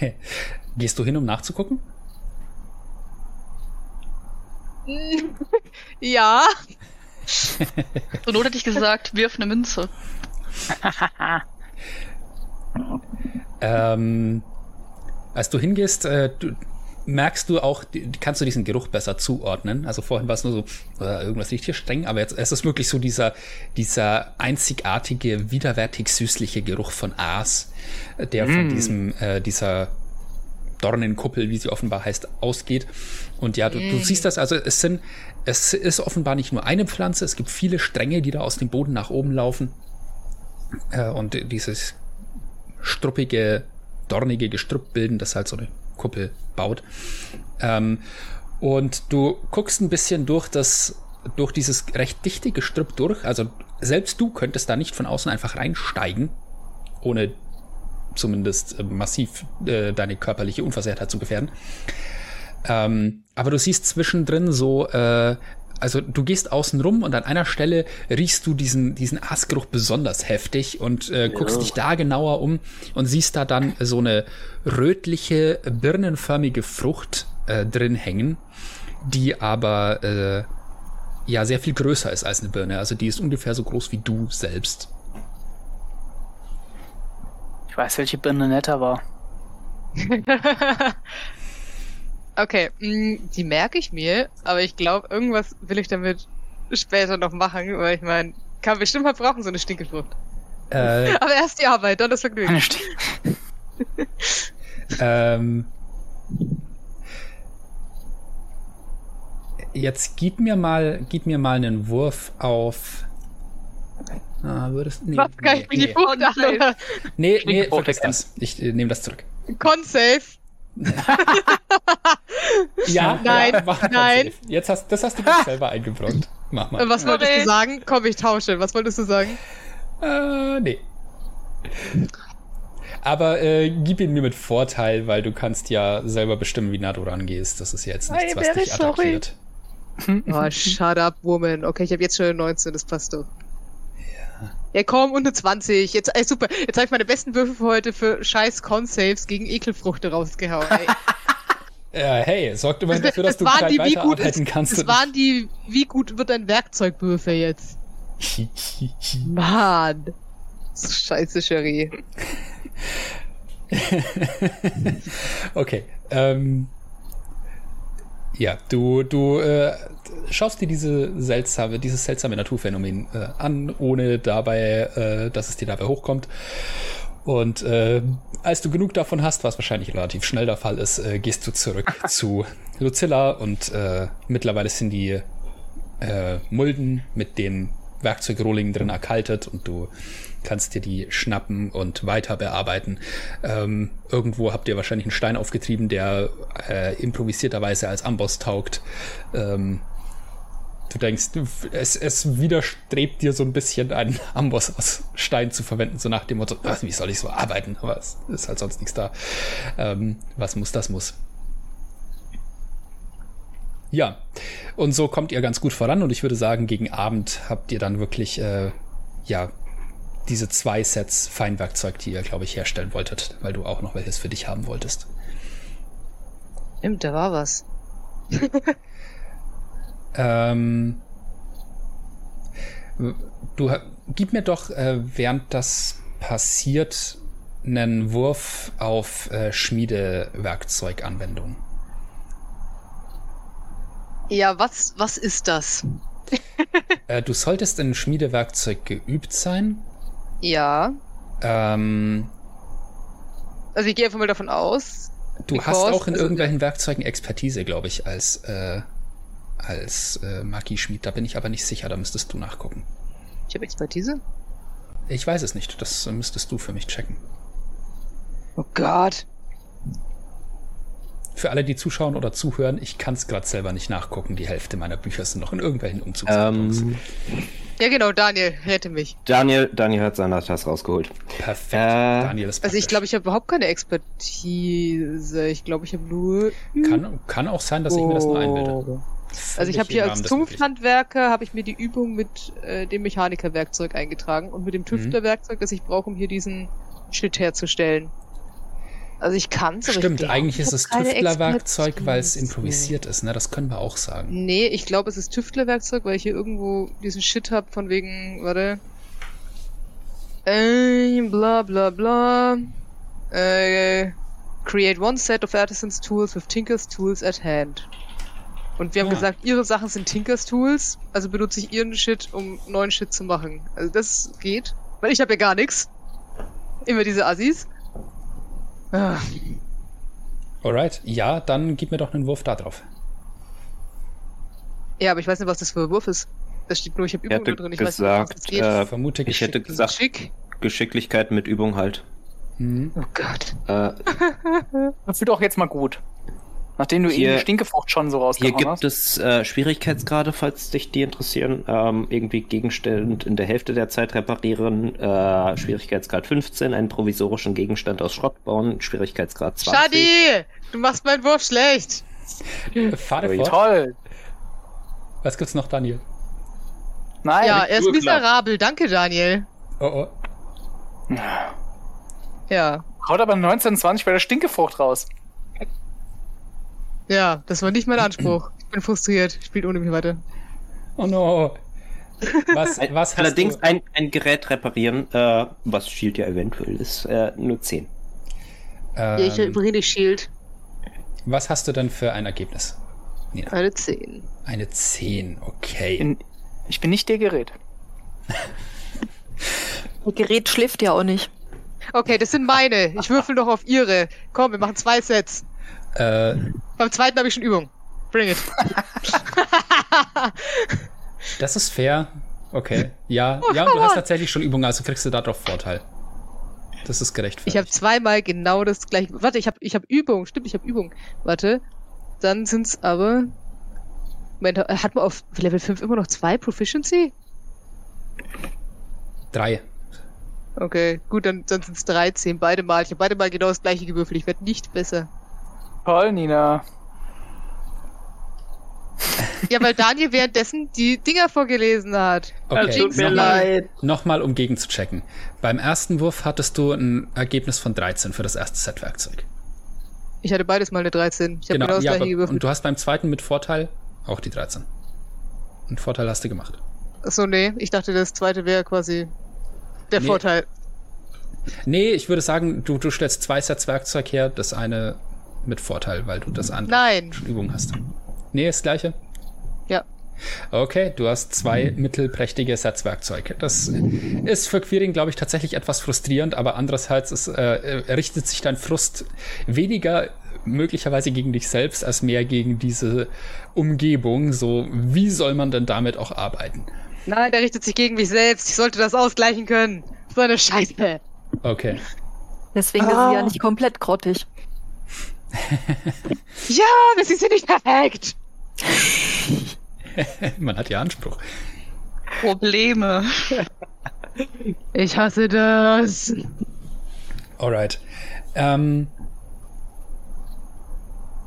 [laughs] Gehst du hin, um nachzugucken? [laughs] ja. Zur Not hätte ich gesagt, wirf eine Münze. [laughs] Ähm, als du hingehst, äh, du, merkst du auch, kannst du diesen Geruch besser zuordnen. Also vorhin war es nur so, äh, irgendwas riecht hier streng, aber jetzt es ist wirklich so dieser, dieser einzigartige, widerwärtig süßliche Geruch von Aas, der von diesem, äh, dieser Dornenkuppel, wie sie offenbar heißt, ausgeht. Und ja, du, du siehst das, also es sind, es ist offenbar nicht nur eine Pflanze, es gibt viele Stränge, die da aus dem Boden nach oben laufen. Äh, und dieses struppige, dornige Gestrüpp bilden, das halt so eine Kuppel baut. Ähm, und du guckst ein bisschen durch das, durch dieses recht dichte Gestrüpp durch. Also selbst du könntest da nicht von außen einfach reinsteigen, ohne zumindest äh, massiv äh, deine körperliche Unversehrtheit zu gefährden. Ähm, aber du siehst zwischendrin so, äh, also du gehst außen rum und an einer Stelle riechst du diesen, diesen Aasgeruch besonders heftig und äh, guckst dich da genauer um und siehst da dann so eine rötliche, birnenförmige Frucht äh, drin hängen, die aber äh, ja sehr viel größer ist als eine Birne. Also die ist ungefähr so groß wie du selbst. Ich weiß, welche Birne netter war. [laughs] okay, mh, die merke ich mir, aber ich glaube, irgendwas will ich damit später noch machen, weil ich meine, kann bestimmt mal brauchen, so eine Stinkefrucht. Äh, Aber erst die Arbeit, dann das Vergnügen. Eine Sti- [laughs] Ähm, jetzt gib mir mal, gib mir mal einen Wurf auf. Ah, würdest, nee, Was kann ich mir die nee, Frucht an, oder? nee, nee, Stinkfrucht vergiss das. Ich äh, nehme das zurück. Con-Safe. [laughs] Ja, Nein, ja, mach mal nein. Jetzt hast, das hast du dir [laughs] selber eingebrockt. Mach mal. Was wolltest du sagen? Komm, ich tausche. Was wolltest du sagen? Äh, nee. Aber äh, gib ihn mir mit Vorteil, weil du kannst ja selber bestimmen, wie nah du rangehst. Das ist ja jetzt nichts, was dich attackiert. [laughs] Oh, shut up, woman. Okay, ich habe jetzt schon eine 19, das passt doch. Ja, komm, unter 20. Jetzt, ey, super. Jetzt habe ich meine besten Würfe für heute für scheiß Con-Saves gegen Ekelfrüchte rausgehauen. Ey. [laughs] Ja, hey, sorg immerhin dafür, dass du waren die, wie gut ist, kannst. es waren die, wie gut wird dein Werkzeugwürfe jetzt? [laughs] Mann. Scheiße, Cherie. [laughs] okay. Ähm, ja, du, du äh, schaust dir diese seltsame, dieses seltsame Naturphänomen äh, an, ohne dabei, äh, dass es dir dabei hochkommt. Und äh, als du genug davon hast, was wahrscheinlich relativ schnell der Fall ist, äh, gehst du zurück [laughs] zu Lucilla und äh, mittlerweile sind die äh, Mulden mit den Werkzeugrohlingen drin erkaltet und du kannst dir die schnappen und weiter bearbeiten. Ähm, irgendwo habt ihr wahrscheinlich einen Stein aufgetrieben, der äh, improvisierterweise als Amboss taugt. Ähm, du denkst, es, es widerstrebt dir so ein bisschen, einen Amboss aus Stein zu verwenden, so nach dem Motto, "Ach, wie soll ich so arbeiten? Aber es ist halt sonst nichts da. Ähm, was muss, das muss. Ja, und so kommt ihr ganz gut voran und ich würde sagen, gegen Abend habt ihr dann wirklich, äh, ja, diese zwei Sets Feinwerkzeug, die ihr, glaube ich, herstellen wolltet, weil du auch noch welches für dich haben wolltest. Stimmt, da war was. [laughs] Ähm, du gib mir doch, äh, während das passiert, einen Wurf auf äh, Schmiedewerkzeuganwendung. Ja, was, was ist das? [laughs] Äh, du solltest in Schmiedewerkzeug geübt sein. Ja. Ähm, Also ich gehe einfach mal davon aus. du Because, hast auch in also- irgendwelchen Werkzeugen Expertise, glaube ich, als, äh, als äh, Magieschmied. Da bin ich aber nicht sicher, da müsstest du nachgucken. Ich habe Expertise. Ich weiß es nicht, das müsstest du für mich checken. Oh Gott. Für alle, die zuschauen oder zuhören, ich kann es gerade selber nicht nachgucken. Die Hälfte meiner Bücher sind noch in irgendwelchen Umzugskartons. Ähm, Ja genau, Daniel, rette mich. Daniel, Daniel hat seine Tasse rausgeholt. Perfekt. Äh, Daniel ist Also ich glaube, ich habe überhaupt keine Expertise. Ich glaube, ich habe nur. kann, kann auch sein, dass ich mir das nur einbilde. Also Völlig ich habe hier als. Zunfthandwerker habe ich mir die Übung mit äh, dem Mechanikerwerkzeug eingetragen und mit Mhm. dem Tüftlerwerkzeug, das ich brauche, um hier diesen Shit herzustellen. Also ich kann's, aber Stimmt, ich glaub, eigentlich ich ist es Tüftlerwerkzeug, weil es improvisiert ist. Ne? Das können wir auch sagen. Nee, ich glaube, es ist Tüftlerwerkzeug, weil ich hier irgendwo diesen Shit hab von wegen, warte. Äh, bla bla bla. Äh, create one set of artisans tools with Tinker's Tools at hand. Und wir haben Ah. gesagt, ihre Sachen sind Tinker's Tools, also benutze ich ihren Shit, um neuen Shit zu machen. Also das geht, weil ich habe ja gar nichts. Immer diese Assis. Ah, Alright, ja, dann gib mir doch einen Wurf da drauf. Ja, aber ich weiß nicht, was das für ein Wurf ist. Da steht nur, ich habe Ich hätte drin. Ich weiß nicht, was das gesagt, geht. äh, Ich vermute ich hätte gesagt, Schick. Geschicklichkeit mit Übung halt. Mhm. Oh Gott. Äh, Das wird auch jetzt mal gut. Nachdem du Hier- eben die Stinkefrucht schon so hier rausgehauen gibt hast. es äh, Schwierigkeitsgrade, falls dich die interessieren. Ähm, irgendwie Gegenstand in der Hälfte der Zeit reparieren. Äh, Schwierigkeitsgrad 15, einen provisorischen Gegenstand aus Schrott bauen. Schwierigkeitsgrad 20. Shadi! Du machst meinen Wurf schlecht. Fahre Ui. fort. Toll. Was gibt's noch, Daniel? Nein. ja, er ist miserabel. Danke, Daniel. Oh, oh. Ja. Haut aber 1920 bei der Stinkefrucht raus. Ja, das war nicht mein Anspruch. Ich bin frustriert. Spielt ohne mich weiter. Oh no. Was, was Allerdings ein, ein Gerät reparieren, äh, was Shield ja eventuell ist, äh, nur 10. Ähm, bringe Shield. was hast du denn für ein Ergebnis? Nina? Eine 10. Eine 10, okay. Bin, ich bin nicht der Gerät. [laughs] Das Gerät schläft ja auch nicht. Okay, das sind meine. Ich würfel doch auf ihre. Komm, wir machen zwei Sets. Äh, Beim zweiten habe ich schon Übung. Bring it. [laughs] das ist fair. Okay. Ja, Oh, ja, du hast tatsächlich schon Übung, also kriegst du darauf Vorteil. Das ist gerechtfertigt. Ich habe zweimal genau das gleiche. Warte, ich habe ich hab Übung. Stimmt, ich habe Übung. Warte. Dann sind's aber. Moment, hat man auf Level 5 immer noch zwei Proficiency? Drei. Okay, gut, dann, dann sind's 13. Beide Mal. Ich habe beide Mal genau das gleiche gewürfelt. Ich werde nicht besser. Toll, Nina. Ja, weil Daniel währenddessen die Dinger vorgelesen hat. Okay, tut mir nochmal, leid. nochmal um gegen zu checken. Beim ersten Wurf hattest du ein Ergebnis von 13 für das erste Set-Werkzeug. Ich hatte beides mal eine 13. Ich habe Genau, genau das ja, gleiche gewürfelt. und du hast beim zweiten mit Vorteil auch die 13. Und Vorteil hast du gemacht. Achso, nee, ich dachte, das zweite wäre quasi der Nee. Vorteil. Nee, ich würde sagen, du, du stellst zwei Sets Werkzeug her, das eine mit Vorteil, weil du das andere Nein. schon Übung hast. Nee, das gleiche? Ja. Okay, du hast zwei mittelprächtige Sets Werkzeug. Das ist für Queering, glaube ich, tatsächlich etwas frustrierend, aber andererseits ist, äh, richtet sich dein Frust weniger möglicherweise gegen dich selbst als mehr gegen diese Umgebung. So, wie soll man denn damit auch arbeiten? Nein, der richtet sich gegen mich selbst. Ich sollte das ausgleichen können. So eine Scheiße. Okay. Deswegen ist sie ja nicht komplett grottig. [laughs] Ja, das ist ja nicht perfekt. [laughs] Man hat ja Anspruch. Probleme. Ich hasse das. Alright. Ähm,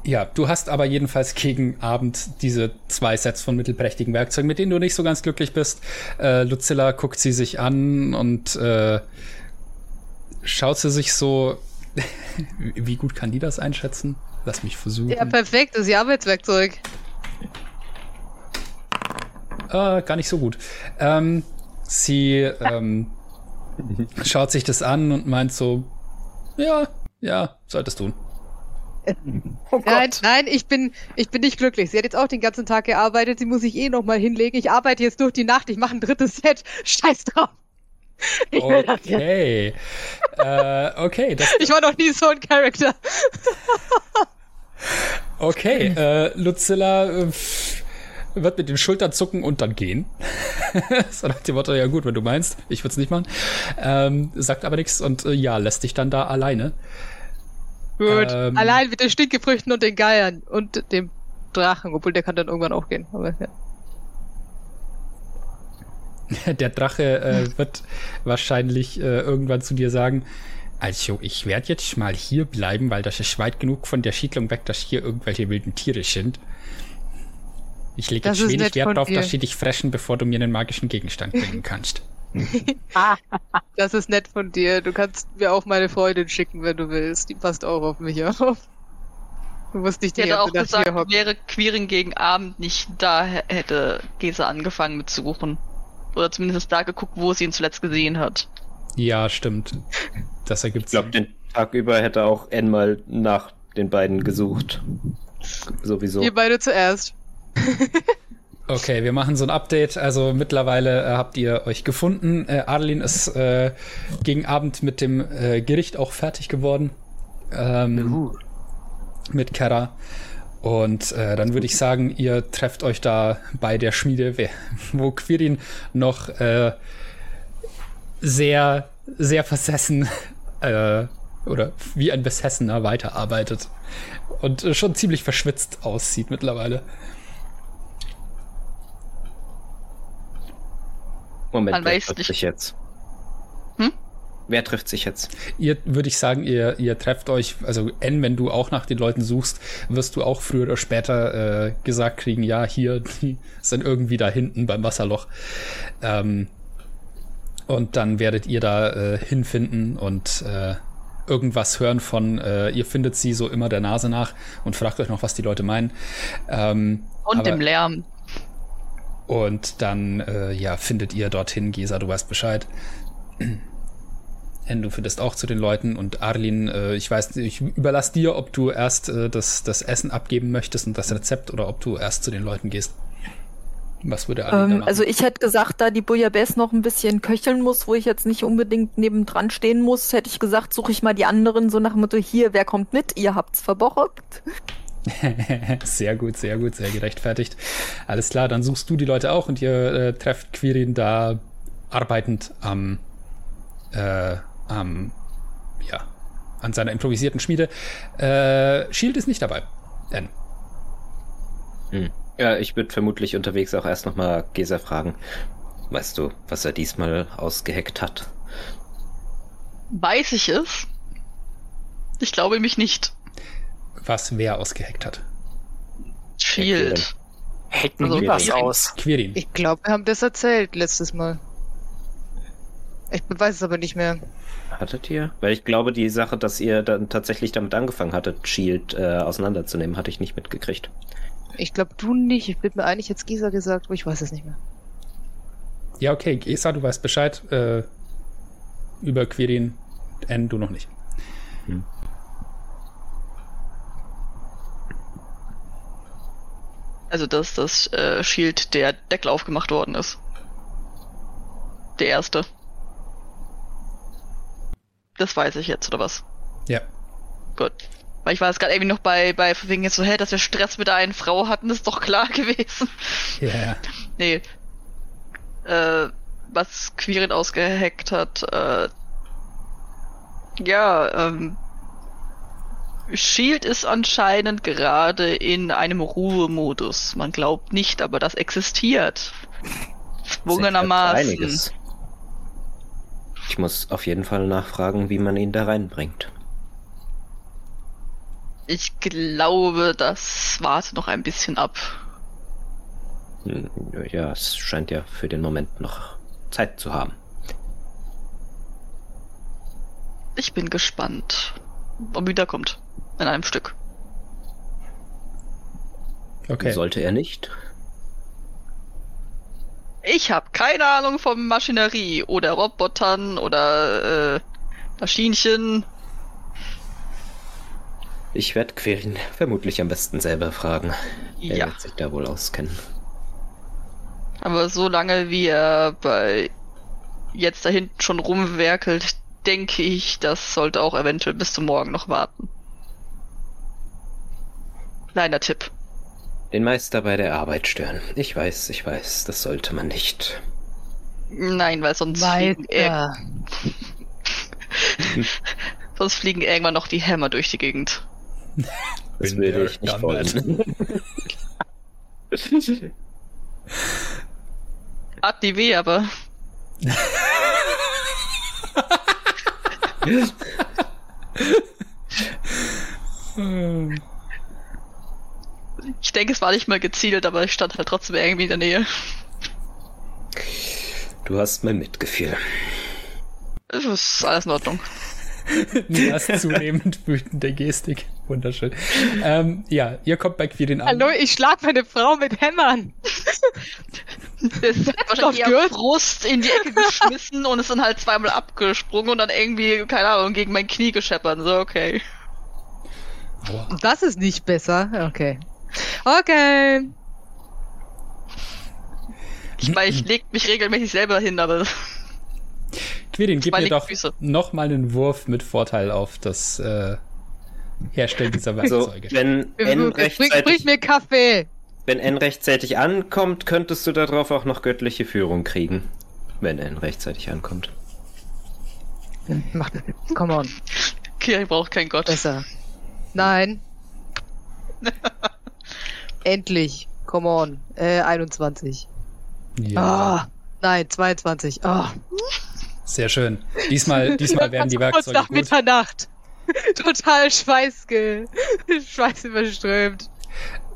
ja, du hast aber jedenfalls gegen Abend diese zwei Sets von mittelprächtigen Werkzeugen, mit denen du nicht so ganz glücklich bist. Äh, Lucilla guckt sie sich an und äh, schaut sie sich so. Wie gut kann die das einschätzen? Lass mich versuchen. Ja, perfekt. Das ist ihr Arbeitswerkzeug. Äh, gar nicht so gut. Ähm, sie ähm, [laughs] schaut sich das an und meint so, ja, ja, solltest tun. Oh Nein, Gott. nein, ich bin, ich bin nicht glücklich. Sie hat jetzt auch den ganzen Tag gearbeitet. Sie muss sich eh noch mal hinlegen. Ich arbeite jetzt durch die Nacht. Ich mache ein drittes Set. Scheiß drauf. Ich will das jetzt. Okay. äh, okay, das, Ich war noch nie so ein Charakter. okay. [laughs] Äh, Lucilla äh, wird mit den Schultern zucken und dann gehen. [laughs] so nach dem Motto, ja gut, wenn du meinst, ich würde es nicht machen. Ähm, sagt aber nichts und äh, ja, lässt dich dann da alleine. Gut. Ähm. Allein mit den Stinkefrüchten und den Geiern und dem Drachen, obwohl der kann dann irgendwann auch gehen. Aber, ja. [laughs] Der Drache äh, wird wahrscheinlich äh, irgendwann zu dir sagen, also ich werde jetzt mal hier bleiben, weil das ist weit genug von der Siedlung weg, dass hier irgendwelche wilden Tiere sind. Ich lege jetzt wenig Wert darauf, dass sie dich fressen, bevor du mir einen magischen Gegenstand bringen kannst. [laughs] [laughs] Das ist nett von dir. Du kannst mir auch meine Freundin schicken, wenn du willst. Die passt auch auf mich auf. Du musst nicht Ich die hätte auch ganze Nacht gesagt, hier hocken. wäre Queering gegen Abend nicht da, hätte Gesa angefangen mit zu suchen. Oder zumindest da geguckt, wo sie ihn zuletzt gesehen hat. Ja, stimmt. Das ergibt Ich glaube, den Tag über hätte auch N mal nach den beiden gesucht. Sowieso. Ihr beide zuerst. Okay, wir machen so ein Update. Also mittlerweile äh, habt ihr euch gefunden. Äh, Arlin ist äh, gegen Abend mit dem äh, Gericht auch fertig geworden. Ähm, Mit Kara. Und äh, dann würde ich sagen, ihr trefft euch da bei der Schmiede, [laughs] wo Quirin noch äh, sehr, sehr versessen äh, oder wie ein Besessener weiterarbeitet. Und äh, schon ziemlich verschwitzt aussieht mittlerweile. Moment, Man wer weiß nicht. sich jetzt? Wer trifft sich jetzt? Ihr würde ich sagen, ihr, ihr trefft euch, also N, wenn du auch nach den Leuten suchst, wirst du auch früher oder später äh, gesagt kriegen, ja, hier, die sind irgendwie da hinten beim Wasserloch. Ähm, und dann werdet ihr da äh, hinfinden und äh, irgendwas hören von, äh, ihr findet sie so immer der Nase nach und fragt euch noch, was die Leute meinen. Ähm, Und aber- dem Lärm. und dann, äh, ja, findet ihr dorthin, Gesa, du weißt Bescheid. Du findest auch zu den Leuten und Arlin, äh, ich weiß, ich überlasse dir, ob du erst äh, das, das Essen abgeben möchtest und das Rezept oder ob du erst zu den Leuten gehst. Was würde Arlin Ähm, also ich hätte gesagt, da die Bouillabaisse noch ein bisschen köcheln muss, wo ich jetzt nicht unbedingt nebendran stehen muss, hätte ich gesagt, suche ich mal die anderen so nach dem Motto, hier, wer kommt mit? Ihr habt's verborgt. [laughs] sehr gut, sehr gut, sehr gerechtfertigt. Alles klar, dann suchst du die Leute auch und ihr äh, trefft Quirin da arbeitend am, äh, am, ja, an seiner improvisierten Schmiede. Äh, Shield ist nicht dabei. Denn Hm. Ja, ich würde vermutlich unterwegs auch erst nochmal Gesa fragen. Weißt du, was er diesmal ausgeheckt hat? Weiß ich es? Ich glaube mich nicht. was wer ausgeheckt hat. Shield. Mir Also, nie was aus. Quirin. Ich glaube, wir haben das erzählt letztes Mal. Ich weiß es aber nicht mehr. Hattet ihr? Weil ich glaube, die Sache, dass ihr dann tatsächlich damit angefangen hattet, Shield äh, auseinanderzunehmen, hatte ich nicht mitgekriegt. Ich glaube, du nicht. Ich bin mir eigentlich jetzt Gisa gesagt, aber ich weiß es nicht mehr. Ja, okay, Gesa, du weißt Bescheid. Äh, über Quirin. N, du noch nicht. Also, dass das äh, Shield der Deckel aufgemacht worden ist. Der erste. Das weiß ich jetzt, oder was? Ja. Gut. Weil ich war jetzt gerade irgendwie noch bei, bei wegen jetzt so, hä, dass wir Stress mit der einen Frau hatten, ist doch klar [laughs] gewesen. Ja, ja. Nee. Äh, was Quirin ausgehackt hat, äh, ja, ähm, Shield ist anscheinend gerade in einem Ruhemodus. Man glaubt nicht, aber das existiert. Zwungenermaßen. Ich muss auf jeden Fall nachfragen, wie man ihn da reinbringt. Ich glaube, das warte noch ein bisschen ab. Hm, Ja, es scheint ja für den Moment noch Zeit zu haben. Ich bin gespannt, ob er wiederkommt. In einem Stück. Okay. Sollte er nicht? Ich habe keine Ahnung von Maschinerie oder Robotern oder äh, Maschinchen. Ich werde Quirin vermutlich am besten selber fragen. Er Ja. wird sich da wohl auskennen. Aber solange wie er bei jetzt da hinten schon rumwerkelt, denke ich, das sollte auch eventuell bis zum Morgen noch warten. Kleiner Tipp. Den Meister bei der Arbeit stören. Ich weiß, ich weiß, das sollte man nicht. Nein, weil sonst fliegen, ir Weiter. sonst fliegen irgendwann noch die Hämmer durch die Gegend. Das der ich nicht wollen. Hat die weh, aber ich denke, es war nicht mal gezielt, aber ich stand halt trotzdem irgendwie in der Nähe. Du hast mein Mitgefühl. Es ist alles in Ordnung. Nias zunehmend wütende Gestik. Wunderschön. Ähm, ja, ihr kommt bei Quirin an. Hallo, ich schlag meine Frau mit Hämmern. Es ist wahrscheinlich eher Gehört? Frust in die Ecke geschmissen und ist dann halt zweimal abgesprungen und dann irgendwie, keine Ahnung, gegen mein Knie gescheppert. So, okay. Aua. Das ist nicht besser. Okay. Okay. Ich meine, ich leg mich regelmäßig selber hin, aber Quirin, gib mir doch Füße. noch mal einen Wurf mit Vorteil auf das äh, Herstellen dieser Also, Werkzeuge. wenn N, Bring, bring rechtzeitig, mir Kaffee. wenn N rechtzeitig ankommt, könntest du darauf auch noch göttliche Führung kriegen. Wenn N rechtzeitig ankommt. Mach, come on. [laughs] Kiri braucht kein Gott. Besser. Nein. [laughs] Endlich. Come on. Äh, 21. ja, Ah. Nein, 22. Ah. sehr schön. Diesmal, [laughs] diesmal werden die Kurz Werkzeuge nach gut. Mitternacht. [laughs] Total schweißge... schweißüberströmt.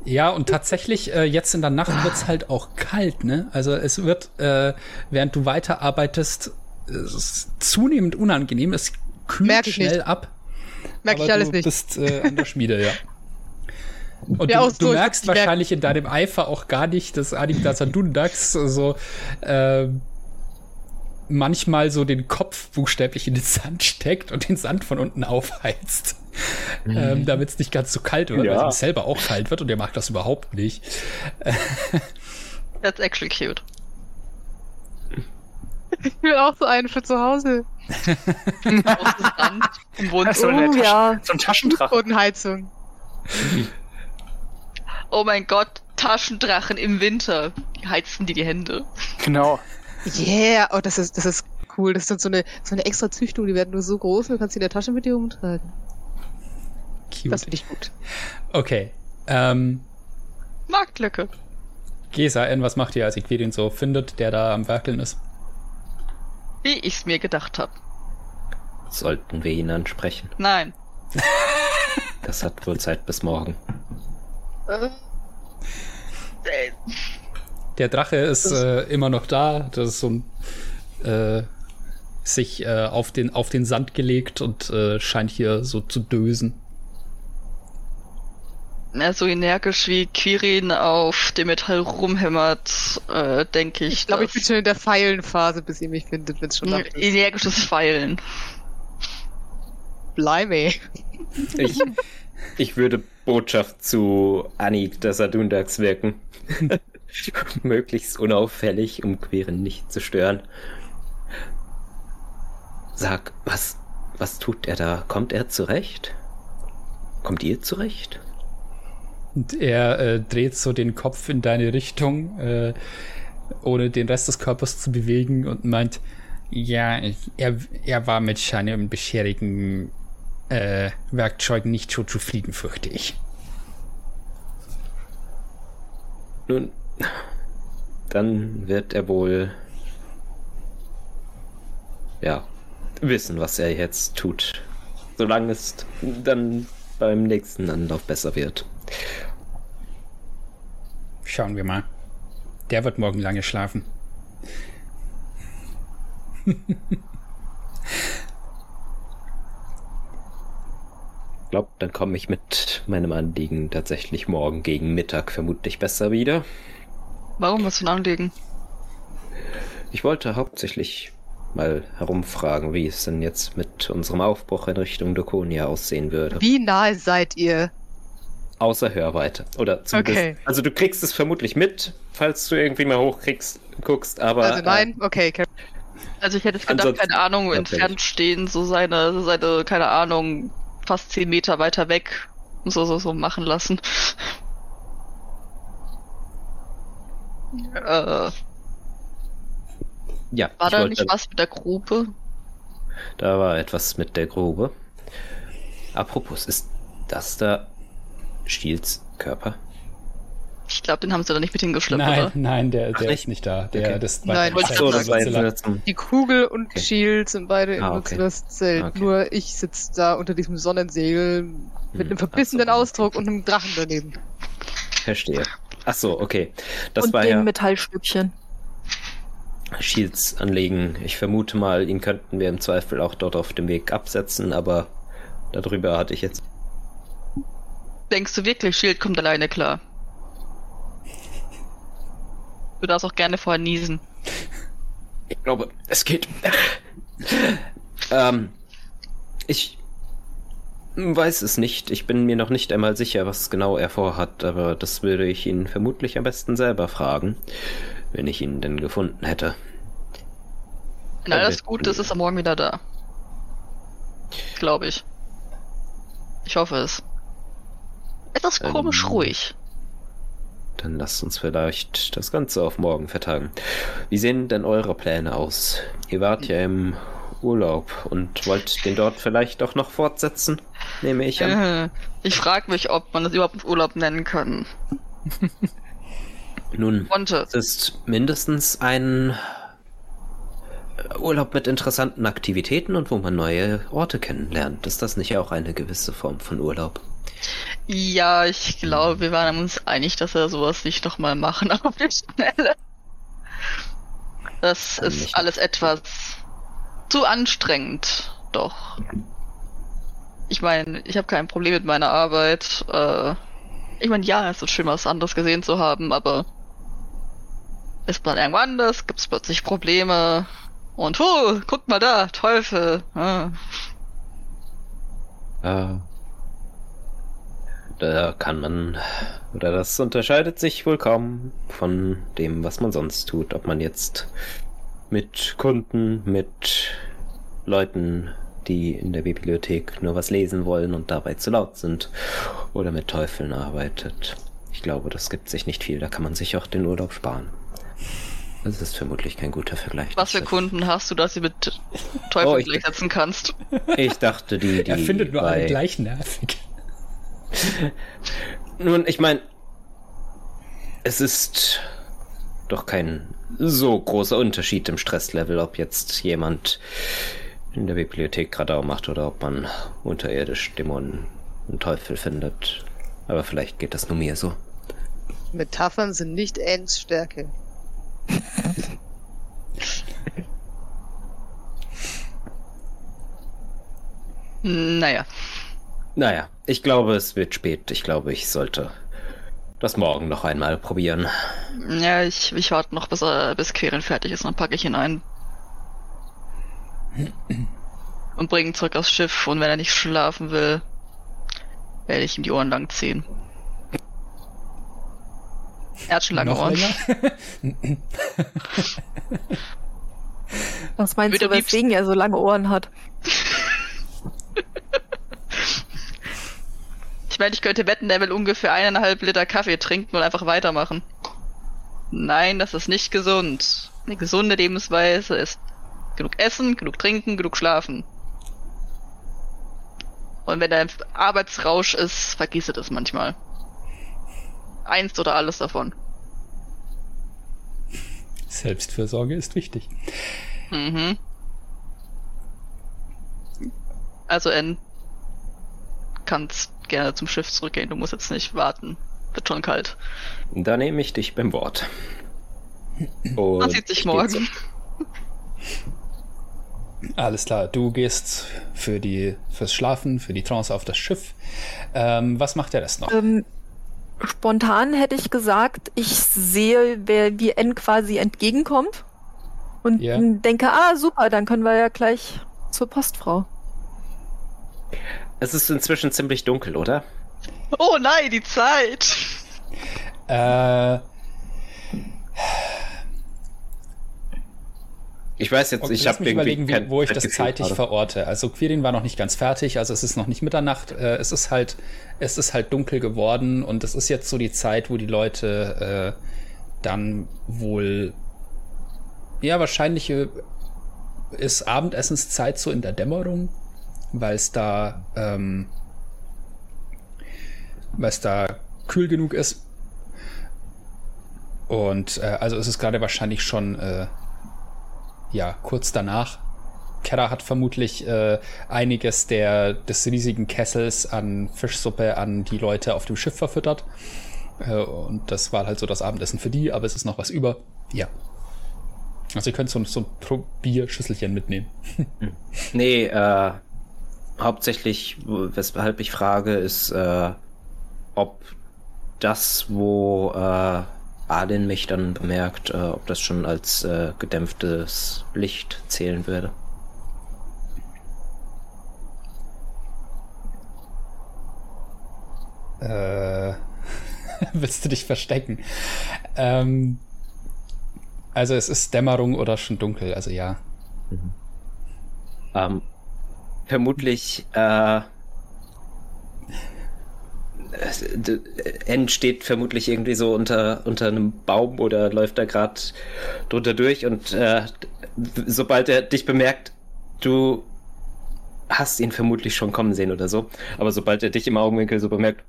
Ja, und tatsächlich, äh, jetzt in der Nacht wird's halt auch kalt, ne? Also es wird, äh, während du weiterarbeitest, es zunehmend unangenehm. Es kühlt schnell nicht. ab. Merke ich alles du nicht. bist äh, an der Schmiede, ja. [laughs] Und Ja, du, so, du merkst merk- wahrscheinlich in deinem Eifer auch gar nicht, dass Adidas Dundax so äh, manchmal so den Kopf buchstäblich in den Sand steckt und den Sand von unten aufheizt. Ähm, Damit es nicht ganz so kalt wird, Ja. weil es ihm selber auch kalt wird und der mag das überhaupt nicht. That's actually cute. [laughs] Ich will auch so einen für zu Hause. Im Wohnzimmer. Oh, ja. so ein Taschendrache. Bodenheizung. [laughs] Oh mein Gott, Taschendrachen im Winter. Heizen die die Hände. Genau. Yeah, oh, das ist, das ist cool. Das ist dann so eine, so eine extra Züchtung, die werden nur so groß und du kannst sie in der Tasche mit dir umtragen. Cute. Das finde ich gut. Okay. Ähm, Marktlücke. Gesa, N, was macht ihr, als Equidin so findet, der da am Werkeln ist? Wie ich's mir gedacht habe. Sollten wir ihn ansprechen. Nein. Das hat wohl Zeit bis morgen. Der Drache ist äh, immer noch da. Das ist so ein äh, sich äh, auf, den, auf den Sand gelegt und äh, scheint hier so zu dösen. Ja, so energisch wie Quirin auf dem Metall rumhämmert, äh, denke ich. Ich glaube, ich bin schon in der Feilenphase, bis ihr mich findet, wenn es schon ist. energisches Feilen. Blimey. Ich, ich würde Botschaft zu Annie des Adundax wirken. [laughs] Möglichst unauffällig, um Queren nicht zu stören. Sag, was, was tut er da? Kommt er zurecht? Kommt ihr zurecht? Und er äh, dreht so den Kopf in deine Richtung, äh, ohne den Rest des Körpers zu bewegen und meint, ja, er, er war mit seinen bisherigen äh, Werkzeugen nicht so zufrieden, fürchte ich. Nun, dann wird er wohl, ja, wissen, was er jetzt tut. Solange es dann beim nächsten Anlauf besser wird. Schauen wir mal. Der wird morgen lange schlafen. [laughs] glaube, dann komme ich mit meinem Anliegen tatsächlich morgen gegen Mittag vermutlich besser wieder. Warum was für ein Anliegen? Ich wollte hauptsächlich mal herumfragen, wie es denn jetzt mit unserem Aufbruch in Richtung Dokonia aussehen würde. Wie nahe seid ihr? Außer Hörweite. Oder zumindest. Okay. Also du kriegst es vermutlich mit, falls du irgendwie mal hochkriegst, guckst, aber. Also nein? Okay, okay. Also ich hätte gedacht, keine Ahnung, entfernt stehen, so seine, so seine, keine Ahnung, fast zehn Meter weiter weg, so, so, so machen lassen. Äh, war ja, ich da wollte- nicht was mit der Grube? Da war etwas mit der Grube. Apropos, ist das da Stiels Körper? Ich glaube, den haben sie da nicht mit hingeschleppt, nein, oder? nein, der, Ach, der nicht? ist nicht da. Der, Okay. das Nein, wollte ich So, das zum. Die Kugel und Okay. Shield sind beide in Ah, okay. Nutzlers Zelt. Okay. Nur ich sitze da unter diesem Sonnensegel mit Hm, einem ach verbissenen so. Ausdruck und einem Drachen daneben. Verstehe. Ach so, okay. Das und war den ja Metallstückchen. Shields anlegen. Ich vermute mal, ihn könnten wir im Zweifel auch dort auf dem Weg absetzen, aber darüber hatte ich jetzt. Denkst du wirklich, Shield kommt alleine klar? Du darfst auch gerne vorher niesen. Ich glaube, es geht. ähm, ich weiß es nicht. Ich bin mir noch nicht einmal sicher, was genau er vorhat, aber das würde ich ihn vermutlich am besten selber fragen, wenn ich ihn denn gefunden hätte. Ja, alles wir- gut ist, ist er morgen wieder da. Glaube ich. Ich hoffe es. Etwas Ähm, komisch ruhig. Dann lasst uns vielleicht das Ganze auf morgen vertagen. Wie sehen denn eure Pläne aus? Ihr wart ja im Urlaub und wollt den dort vielleicht auch noch fortsetzen, nehme ich an. Äh, Ich frage mich, ob man das überhaupt Urlaub nennen kann. [laughs] Nun, es ist mindestens ein Urlaub mit interessanten Aktivitäten und wo man neue Orte kennenlernt. Ist das nicht auch eine gewisse Form von Urlaub? Ja, ich glaube, wir waren uns einig, dass wir sowas nicht nochmal machen [laughs] auf die Schnelle. Das ist nicht. alles etwas zu anstrengend, doch. Ich meine, ich habe kein Problem mit meiner Arbeit. Äh, ich meine, ja, es ist schön, was anderes gesehen zu haben, aber ist man irgendwo anders, gibt's plötzlich Probleme. Und huh, guck mal da, Teufel. Ah. Äh, da kann man, oder das unterscheidet sich wohl kaum von dem, was man sonst tut. Ob man jetzt mit Kunden, mit Leuten, die in der Bibliothek nur was lesen wollen und dabei zu laut sind, oder mit Teufeln arbeitet. Ich glaube, das gibt sich nicht viel. Da kann man sich auch den Urlaub sparen. Das ist vermutlich kein guter Vergleich. Was für Kunden hast du, dass du mit Teufel Oh, ich- gleichsetzen kannst? Ich dachte, die, die Er findet nur alle bei- gleich nervig. [laughs] Nun, ich meine, es ist doch kein so großer Unterschied im Stresslevel, ob jetzt jemand in der Bibliothek Radau macht oder ob man unterirdisch Dämonen und Teufel findet. Aber vielleicht geht das nur mir so. Metaphern sind nicht Ends Stärke. [laughs] Naja. Naja, ich glaube, es wird spät. Ich glaube, ich sollte das morgen noch einmal probieren. Ja, ich, ich warte noch, bis, er, bis Queren fertig ist, dann packe ich ihn ein. Und bringe ihn zurück aufs Schiff und wenn er nicht schlafen will, werde ich ihm die Ohren lang ziehen. Er hat schon lange Noch Ohren. Was meinst Würde du, weswegen er so lange Ohren hat? [laughs] Ich meine, ich könnte wetten, er will ungefähr eineinhalb Liter Kaffee trinken und einfach weitermachen. Nein, das ist nicht gesund. Eine gesunde Lebensweise ist genug essen, genug trinken, genug schlafen. Und wenn er im Arbeitsrausch ist, vergisst er das manchmal. Eins oder alles davon. Selbstfürsorge ist wichtig. Mhm. Also N kannst gerne zum Schiff zurückgehen. Du musst jetzt nicht warten. Wird schon kalt. Da nehme ich dich beim Wort. Und Man sieht sich ich morgen. Alles klar, du gehst für die, fürs Schlafen, für die Trance auf das Schiff. Ähm, was macht der Rest noch? Ähm, spontan hätte ich gesagt, ich sehe, wer wie N quasi entgegenkommt und Ja. denke, ah super, dann können wir ja gleich zur Postfrau. Es ist inzwischen ziemlich dunkel, oder? Oh nein, die Zeit! Äh, Ich weiß jetzt, okay, ich habe überlegen, wie, kein wo ich das zeitig gerade. verorte. Also Quirin war noch nicht ganz fertig, also es ist noch nicht Mitternacht. Äh, es ist halt, es ist halt dunkel geworden und es ist jetzt so die Zeit, wo die Leute äh, dann wohl, ja wahrscheinlich äh, ist Abendessenszeit so in der Dämmerung, weil es da, ähm, es da kühl genug ist. Und äh, also es ist gerade wahrscheinlich schon äh, ja, kurz danach. Kera hat vermutlich äh, einiges der, des riesigen Kessels an Fischsuppe an die Leute auf dem Schiff verfüttert. Äh, und das war halt so das Abendessen für die, aber es ist noch was über. Ja. Also ihr könnt so, so ein Probierschüsselchen mitnehmen. [laughs] Nee, äh, hauptsächlich, weshalb ich frage, ist, äh, ob das, wo äh, Arlen mich dann bemerkt, äh, ob das schon als äh, gedämpftes Licht zählen würde. Äh, [laughs] willst du dich verstecken? Ähm, also es ist Dämmerung oder schon dunkel, also ja. Ähm, vermutlich, äh, d- N steht vermutlich irgendwie so unter, unter einem Baum oder läuft da gerade drunter durch und äh, sobald er dich bemerkt, du hast ihn vermutlich schon kommen sehen oder so, aber sobald er dich im Augenwinkel so bemerkt,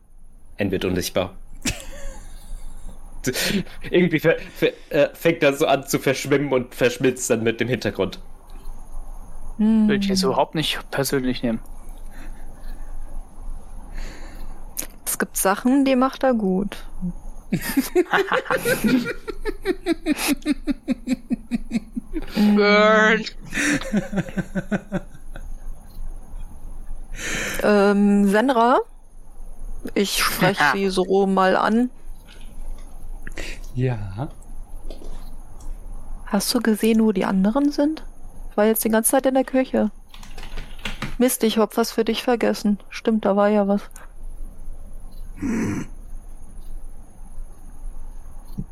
N wird unsichtbar. [laughs] irgendwie äh, fängt er so an zu verschwimmen und verschmilzt dann mit dem Hintergrund. Hm. Würde ich jetzt überhaupt nicht persönlich nehmen. Es gibt Sachen, die macht er gut. Burn! [laughs] Ähm, Senra, ich spreche sie so mal an. Ja. Hast du gesehen, wo die anderen sind? War jetzt die ganze Zeit in der Küche. Mist, ich hab was für dich vergessen. Stimmt, da war ja was.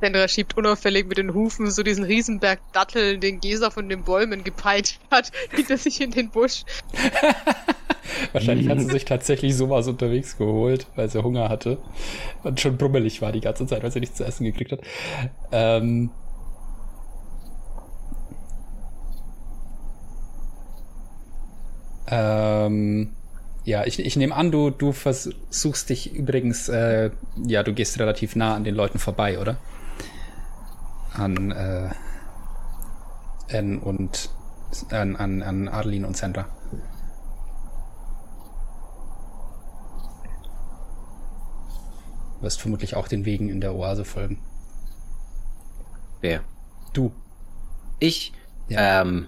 Sandra schiebt unauffällig mit den Hufen so diesen Riesenberg Datteln, den Gesa von den Bäumen gepeitscht hat, [laughs] hinter sich in den Busch. [laughs] Wahrscheinlich hat sie sich tatsächlich sowas unterwegs geholt, weil sie Hunger hatte und schon brummelig war die ganze Zeit, weil sie nichts zu essen gekriegt hat. Ähm, ähm, ja, ich, ich nehme an, du, du versuchst dich übrigens, äh, ja, du gehst relativ nah an den Leuten vorbei, oder? An äh, N und an, an, an Arlene und Sandra. wirst vermutlich auch den Wegen in der Oase folgen. Wer? Du. Ich? Ja. Ähm.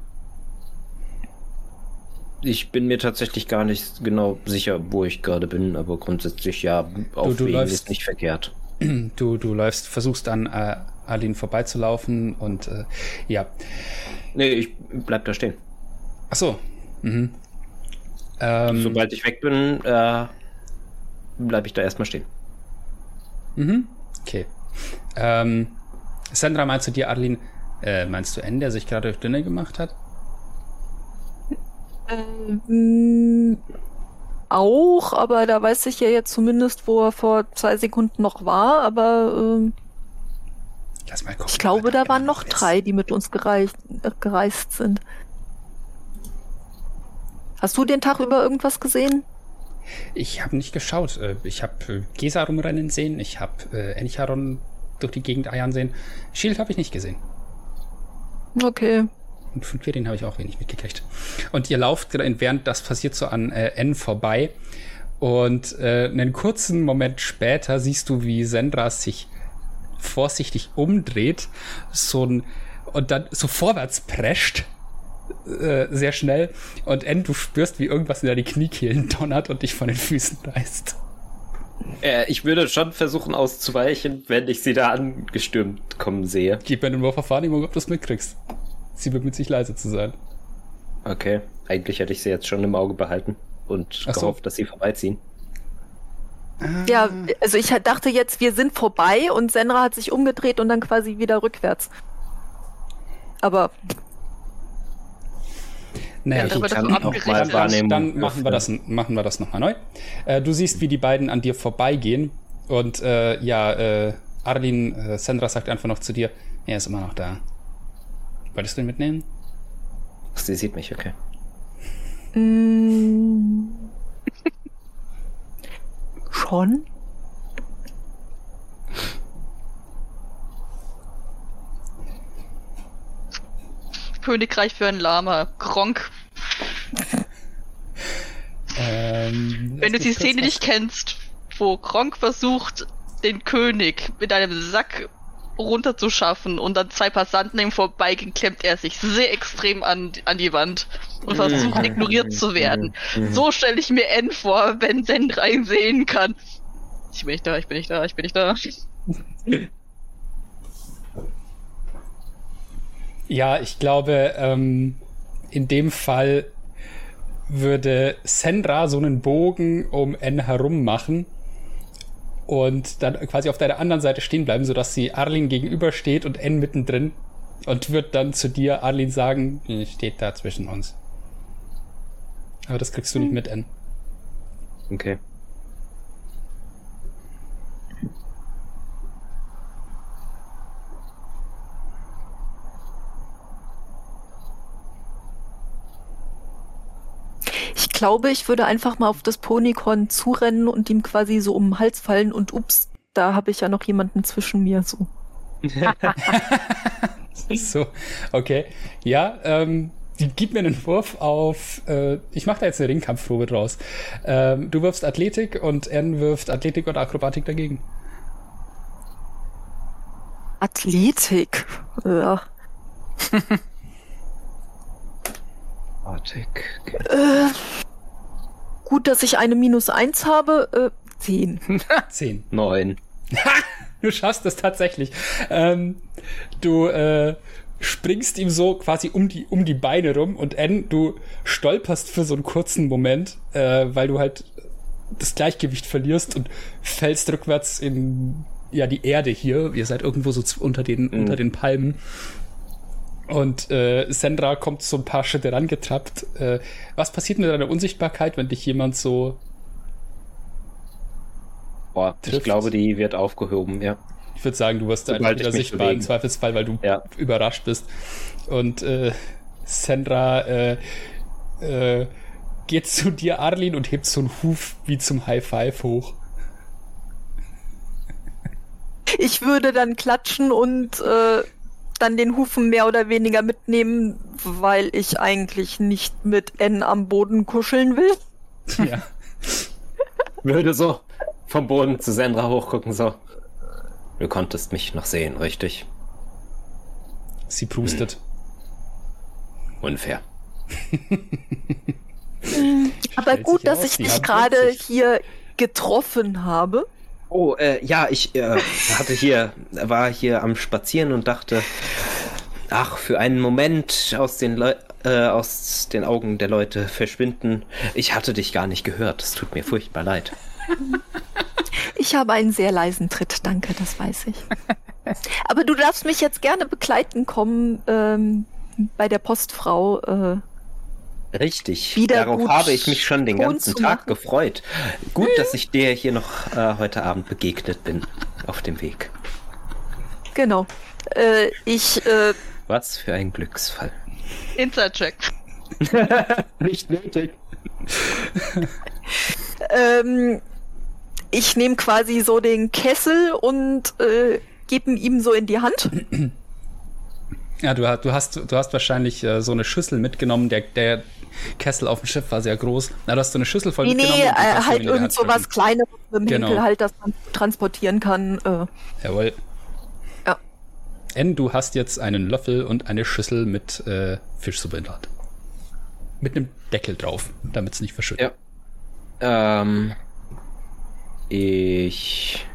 Ich bin mir tatsächlich gar nicht genau sicher, wo ich gerade bin, aber grundsätzlich ja, auf du Wegen läufst- ist nicht verkehrt. [clears throat] Du, du läufst, versuchst an äh, Aline vorbeizulaufen und äh, ja. Nee, ich bleib da stehen. Ach so. Mhm. Ähm, Sobald ich weg bin, äh, bleib ich da erstmal stehen. Mhm. Okay. Ähm, Sandra, meinst du dir, Adeline, äh, meinst du N, der sich gerade dünne gemacht hat? Ähm, auch, aber da weiß ich ja jetzt zumindest, wo er vor zwei Sekunden noch war. Aber ähm, Lass mal gucken. ich glaube, da waren noch ist. drei, die mit uns gereist, äh, gereist sind. Hast du den Tag über irgendwas gesehen? Ich habe nicht geschaut. Äh, Ich habe äh, Gesa rumrennen sehen. Ich habe äh, Encharon durch die Gegend eiern sehen. Shield habe ich nicht gesehen. Okay. Und von Quirin habe ich auch wenig mitgekriegt. Und ihr lauft gerade, während das passiert, so an äh, N vorbei. Und äh, einen kurzen Moment später siehst du, wie Sendra sich vorsichtig umdreht, so ein, und dann so vorwärts prescht. Äh, sehr schnell. Und N, du spürst, wie irgendwas in deine Kniekehlen donnert und dich von den Füßen reißt. Äh, ich würde schon versuchen auszuweichen, wenn ich sie da angestürmt kommen sehe. Gib mir einen Wurf auf Wahrnehmung, ob du es mitkriegst. Sie wird mit sich leise zu sein. Okay, eigentlich hätte ich sie jetzt schon im Auge behalten und Ach so. gehofft, dass sie vorbeiziehen. Ja, also ich dachte jetzt, wir sind vorbei und Senra hat sich umgedreht und dann quasi wieder rückwärts. Aber Naja, Ja, das kann so auch mal. Wahrnehmung Dann machen wir, das, machen wir das nochmal neu. Äh, du siehst, wie die beiden an dir vorbeigehen. Und äh, ja, äh, Arlin, äh, Sandra sagt einfach noch zu dir, er ist immer noch da. Wolltest du ihn mitnehmen? Sie sieht mich, okay. mm, schon? Königreich für ein Lama. Gronk. Ähm, Wenn du die Szene nicht kennst, wo Gronk versucht, den König mit einem Sack runterzuschaffen und dann zwei Passanten ihm vorbeigehen, klemmt er sich sehr extrem an, an die Wand und versucht Mhm. ignoriert zu werden. Mhm. So stelle ich mir N vor, wenn Sendra ihn sehen kann. Ich bin nicht da, ich bin nicht da, ich bin nicht da. Ja, ich glaube, ähm, in dem Fall würde Sandra so einen Bogen um N herum machen und dann quasi auf deiner anderen Seite stehen bleiben, sodass sie Arlin gegenübersteht und N mittendrin und wird dann zu dir, Arlin, sagen, "Hm, steht da zwischen uns. Aber das kriegst du nicht mit, N. Okay. Ich glaube, ich würde einfach mal auf das Ponykorn zurennen und ihm quasi so um den Hals fallen und ups, da habe ich ja noch jemanden zwischen mir. So. [laughs] So, okay. Ja, ähm, gib mir einen Wurf auf. Äh, ich mache da jetzt eine Ringkampfprobe draus. Ähm, du wirfst Athletik und N wirft Athletik und Akrobatik dagegen. Athletik. Ja. [laughs] Okay. Äh, gut, dass ich eine minus eins habe. Äh, zehn. [laughs] Zehn. Neun. Du schaffst es tatsächlich. Ähm, du äh, springst ihm so quasi um die, um die Beine rum und N, du stolperst für so einen kurzen Moment, äh, weil du halt das Gleichgewicht verlierst und fällst rückwärts in ja die Erde hier. Ihr seid irgendwo so unter den, Mhm. unter den Palmen. Und äh, Sandra kommt so ein paar Schritte rangetrappt. Äh, was passiert mit deiner Unsichtbarkeit, wenn dich jemand so Boah, ich Trifft. glaube, die wird aufgehoben, ja. Ich würde sagen, du wirst Sobald einfach ich wieder sichtbar im bewege. Zweifelsfall, weil du Ja. überrascht bist. Und äh, Sandra äh, äh, geht zu dir, Arlin, und hebt so einen Huf wie zum High Five hoch. Ich würde dann klatschen und äh, dann den Hufen mehr oder weniger mitnehmen, weil ich eigentlich nicht mit N am Boden kuscheln will. ja. Würde so vom Boden zu Sandra hochgucken, so. Du konntest mich noch sehen, richtig? Sie prustet. Unfair. [laughs] Aber gut, dass ich dich gerade hier getroffen habe. Oh, äh, ja, ich äh, hatte hier, war hier am Spazieren und dachte, ach, für einen Moment aus den, Leu äh, aus den Augen der Leute verschwinden. Ich hatte dich gar nicht gehört. Es tut mir furchtbar leid. Ich habe einen sehr leisen Tritt, danke, das weiß ich. Aber du darfst mich jetzt gerne begleiten kommen ähm, bei der Postfrau. Äh, Richtig. Wieder Darauf gut habe ich mich schon den ganzen Tag machen. gefreut. Gut, dass ich dir hier noch äh, heute Abend begegnet bin auf dem Weg. genau. Äh, ich, äh, Was für ein Glücksfall. Inside-Check. [laughs] Nicht nötig. ähm, ich nehme quasi so den Kessel und äh, gebe ihn ihm so in die Hand. Ja, du, hast- du, hast, du hast wahrscheinlich äh, so eine Schüssel mitgenommen. Der, der Kessel auf dem Schiff war sehr groß. Na, du hast so eine Schüssel voll Nee, nee, mitgenommen. und die äh, du halt irgend so was. Kleineres mit dem Genau. Henkel halt, das man transportieren kann. Äh, Jawohl. Ja. N, du hast jetzt einen Löffel und eine Schüssel mit äh, Fischsuppe in der Hand. Mit einem Deckel drauf, damit es nicht verschüttet. Ja. Ähm. Ich.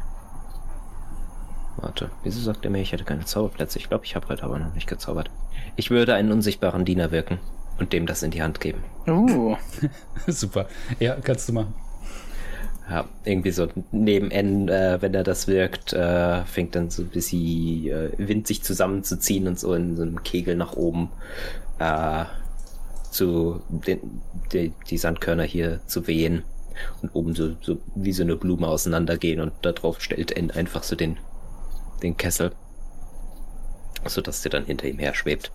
Warte, wieso sagt er mir, ich hätte keine Zauberplätze? Ich glaube, ich habe heute aber noch nicht gezaubert. Ich würde einen unsichtbaren Diener wirken und dem das in die Hand geben. Uh. [laughs] Super. Ja, kannst du machen. Ja, irgendwie so neben N, äh, wenn er das wirkt, äh, fängt dann so ein bisschen äh, Wind sich zusammenzuziehen und so in so einem Kegel nach oben äh, zu den, die, die Sandkörner hier zu wehen und oben so, so wie so eine Blume auseinandergehen und da drauf stellt N einfach so den, den Kessel, sodass der dann hinter ihm her schwebt.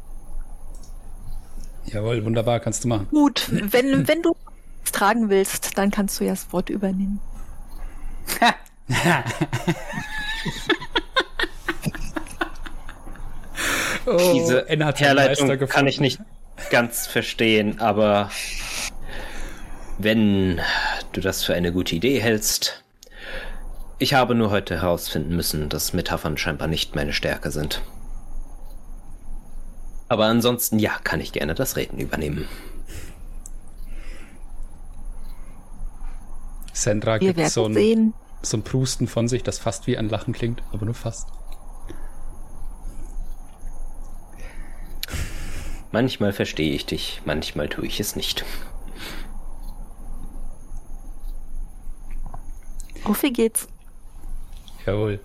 Jawohl, wunderbar, kannst du machen. gut, wenn, wenn du es tragen willst, dann kannst du ja das Wort übernehmen. [laughs] Oh, Diese Herleitung kann ich nicht ganz verstehen, aber wenn du das für eine gute Idee hältst, ich habe nur heute herausfinden müssen, dass Metaphern scheinbar nicht meine Stärke sind. Aber ansonsten ja, kann ich gerne das Reden übernehmen. Sandra Wir gibt so ein, so ein Prusten von sich, das fast wie ein Lachen klingt, aber nur fast. Manchmal verstehe ich dich, manchmal tue ich es nicht. Auf wie geht's? Jawohl.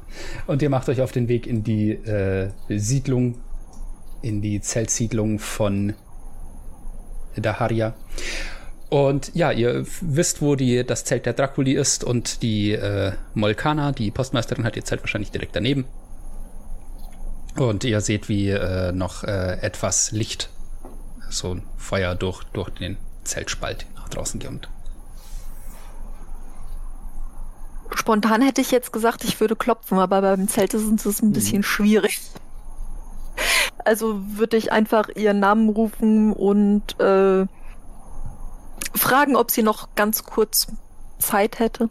Und ihr macht euch auf den Weg in die äh, Siedlung, in die Zeltsiedlung von Daharia. Und ja, ihr wisst, wo die, das Zelt der Draculi ist und die äh, Molkana, die Postmeisterin, hat ihr Zelt wahrscheinlich direkt daneben. Und ihr seht, wie äh, noch äh, etwas Licht, so ein Feuer durch, durch den Zeltspalt nach draußen kommt. Spontan hätte ich jetzt gesagt, ich würde klopfen, aber beim Zelt ist es ein bisschen schwierig. Also würde ich einfach ihren Namen rufen und äh, fragen, ob sie noch ganz kurz Zeit hätte.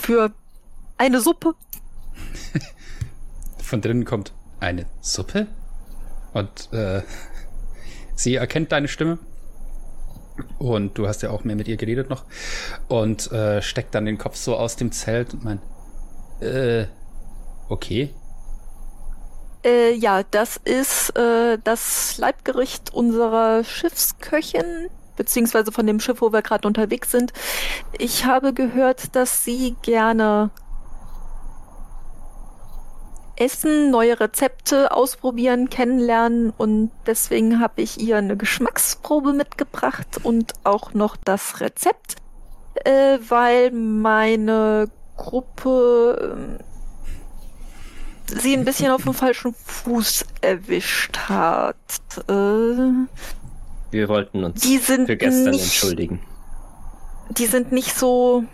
Für eine Suppe. [laughs] Von drinnen kommt eine Suppe und äh, sie erkennt deine Stimme und du hast ja auch mehr mit ihr geredet noch und äh, steckt dann den Kopf so aus dem Zelt und meint, äh, okay, Äh, ja, das ist äh, das Leibgericht unserer Schiffsköchin, beziehungsweise von dem Schiff, wo wir gerade unterwegs sind. Ich habe gehört, dass sie gerne Essen, neue Rezepte ausprobieren, kennenlernen und deswegen habe ich ihr eine Geschmacksprobe mitgebracht und auch noch das Rezept, äh, weil meine Gruppe ähm, sie ein bisschen auf dem falschen Fuß erwischt hat. Äh, Wir wollten uns die sind für gestern nicht, entschuldigen. Die sind nicht so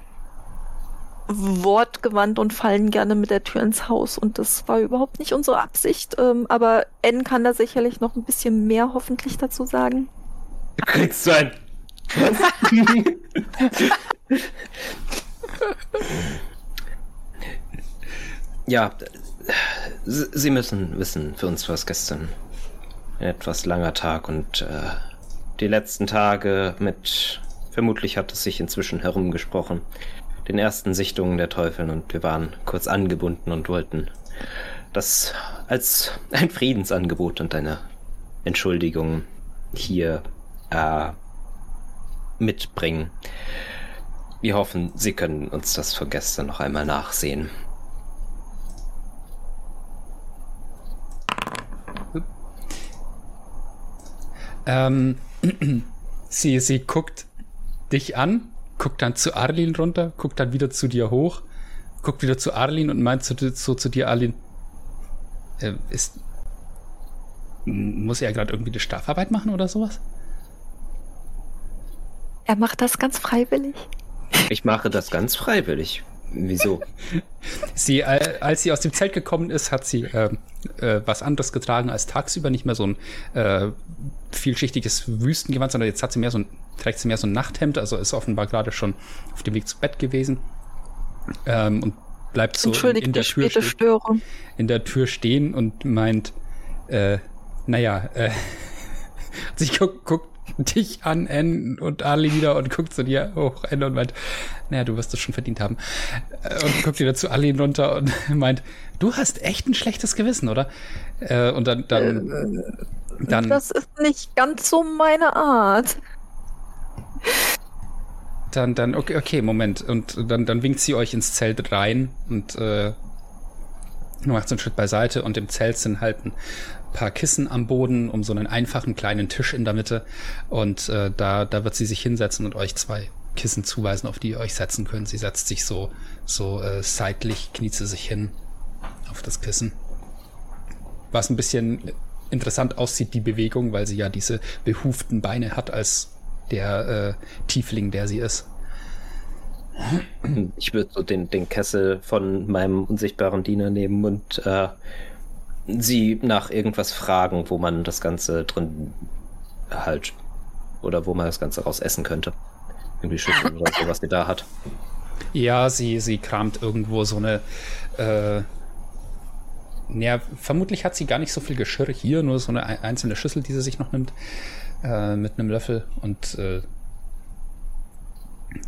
wortgewandt und fallen gerne mit der Tür ins Haus und das war überhaupt nicht unsere Absicht. Ähm, aber N kann da sicherlich noch ein bisschen mehr hoffentlich dazu sagen. Du kriegst so ein. [laughs] Ja, Sie müssen wissen, für uns war es gestern ein etwas langer Tag und äh, die letzten Tage mit, vermutlich hat es sich inzwischen herumgesprochen, den ersten Sichtungen der Teufeln und wir waren kurz angebunden und wollten das als ein Friedensangebot und eine Entschuldigung hier äh, mitbringen. Wir hoffen, Sie können uns das von gestern noch einmal nachsehen. Ähm, [clears throat] sie, sie guckt dich an, guckt dann zu Arlin runter, guckt dann wieder zu dir hoch, guckt wieder zu Arlin und meint so, so zu dir, Arlin, äh, ist, muss er gerade irgendwie eine Strafarbeit machen oder sowas? Er macht das ganz freiwillig. Ich mache das ganz freiwillig. Wieso? Sie, äh, als sie aus dem Zelt gekommen ist, hat sie äh, äh, was anderes getragen als tagsüber, nicht mehr so ein äh, vielschichtiges Wüstengewand, sondern jetzt hat sie mehr so ein, trägt sie mehr so ein Nachthemd, also ist offenbar gerade schon auf dem Weg zu Bett gewesen. Ähm, und bleibt so in, in der Tür stehen, in der Tür stehen und meint, äh, naja, äh, [laughs] sie guckt, guckt [laughs] dich an, N und Ali wieder und guckt zu dir hoch, N und meint, naja, du wirst das schon verdient haben. Äh, und guckt wieder zu Ali runter und [laughs] meint, du hast echt ein schlechtes Gewissen, oder? Äh, und dann, dann, äh, dann. Das ist nicht ganz so meine Art. Dann, dann, okay, okay, Moment. Und dann, dann winkt sie euch ins Zelt rein und äh, macht so einen Schritt beiseite und im Zelt sind halt ein paar Kissen am Boden, um so einen einfachen kleinen Tisch in der Mitte. Und äh, da, da wird sie sich hinsetzen und euch zwei Kissen zuweisen, auf die ihr euch setzen könnt. Sie setzt sich so, so äh, seitlich, kniet sie sich hin auf das Kissen. Was ein bisschen interessant aussieht, die Bewegung, weil sie ja diese behuften Beine hat als der äh, Tiefling, der sie ist. Ich würde so den, den Kessel von meinem unsichtbaren Diener nehmen und äh, sie nach irgendwas fragen, wo man das Ganze drin halt oder wo man das Ganze raus essen könnte. Irgendwie Schüsseln oder so, was sie da hat. Ja, sie, sie kramt irgendwo so eine. Äh, ja, vermutlich hat sie gar nicht so viel Geschirr hier, nur so eine einzelne Schüssel, die sie sich noch nimmt, äh, mit einem Löffel. Und äh,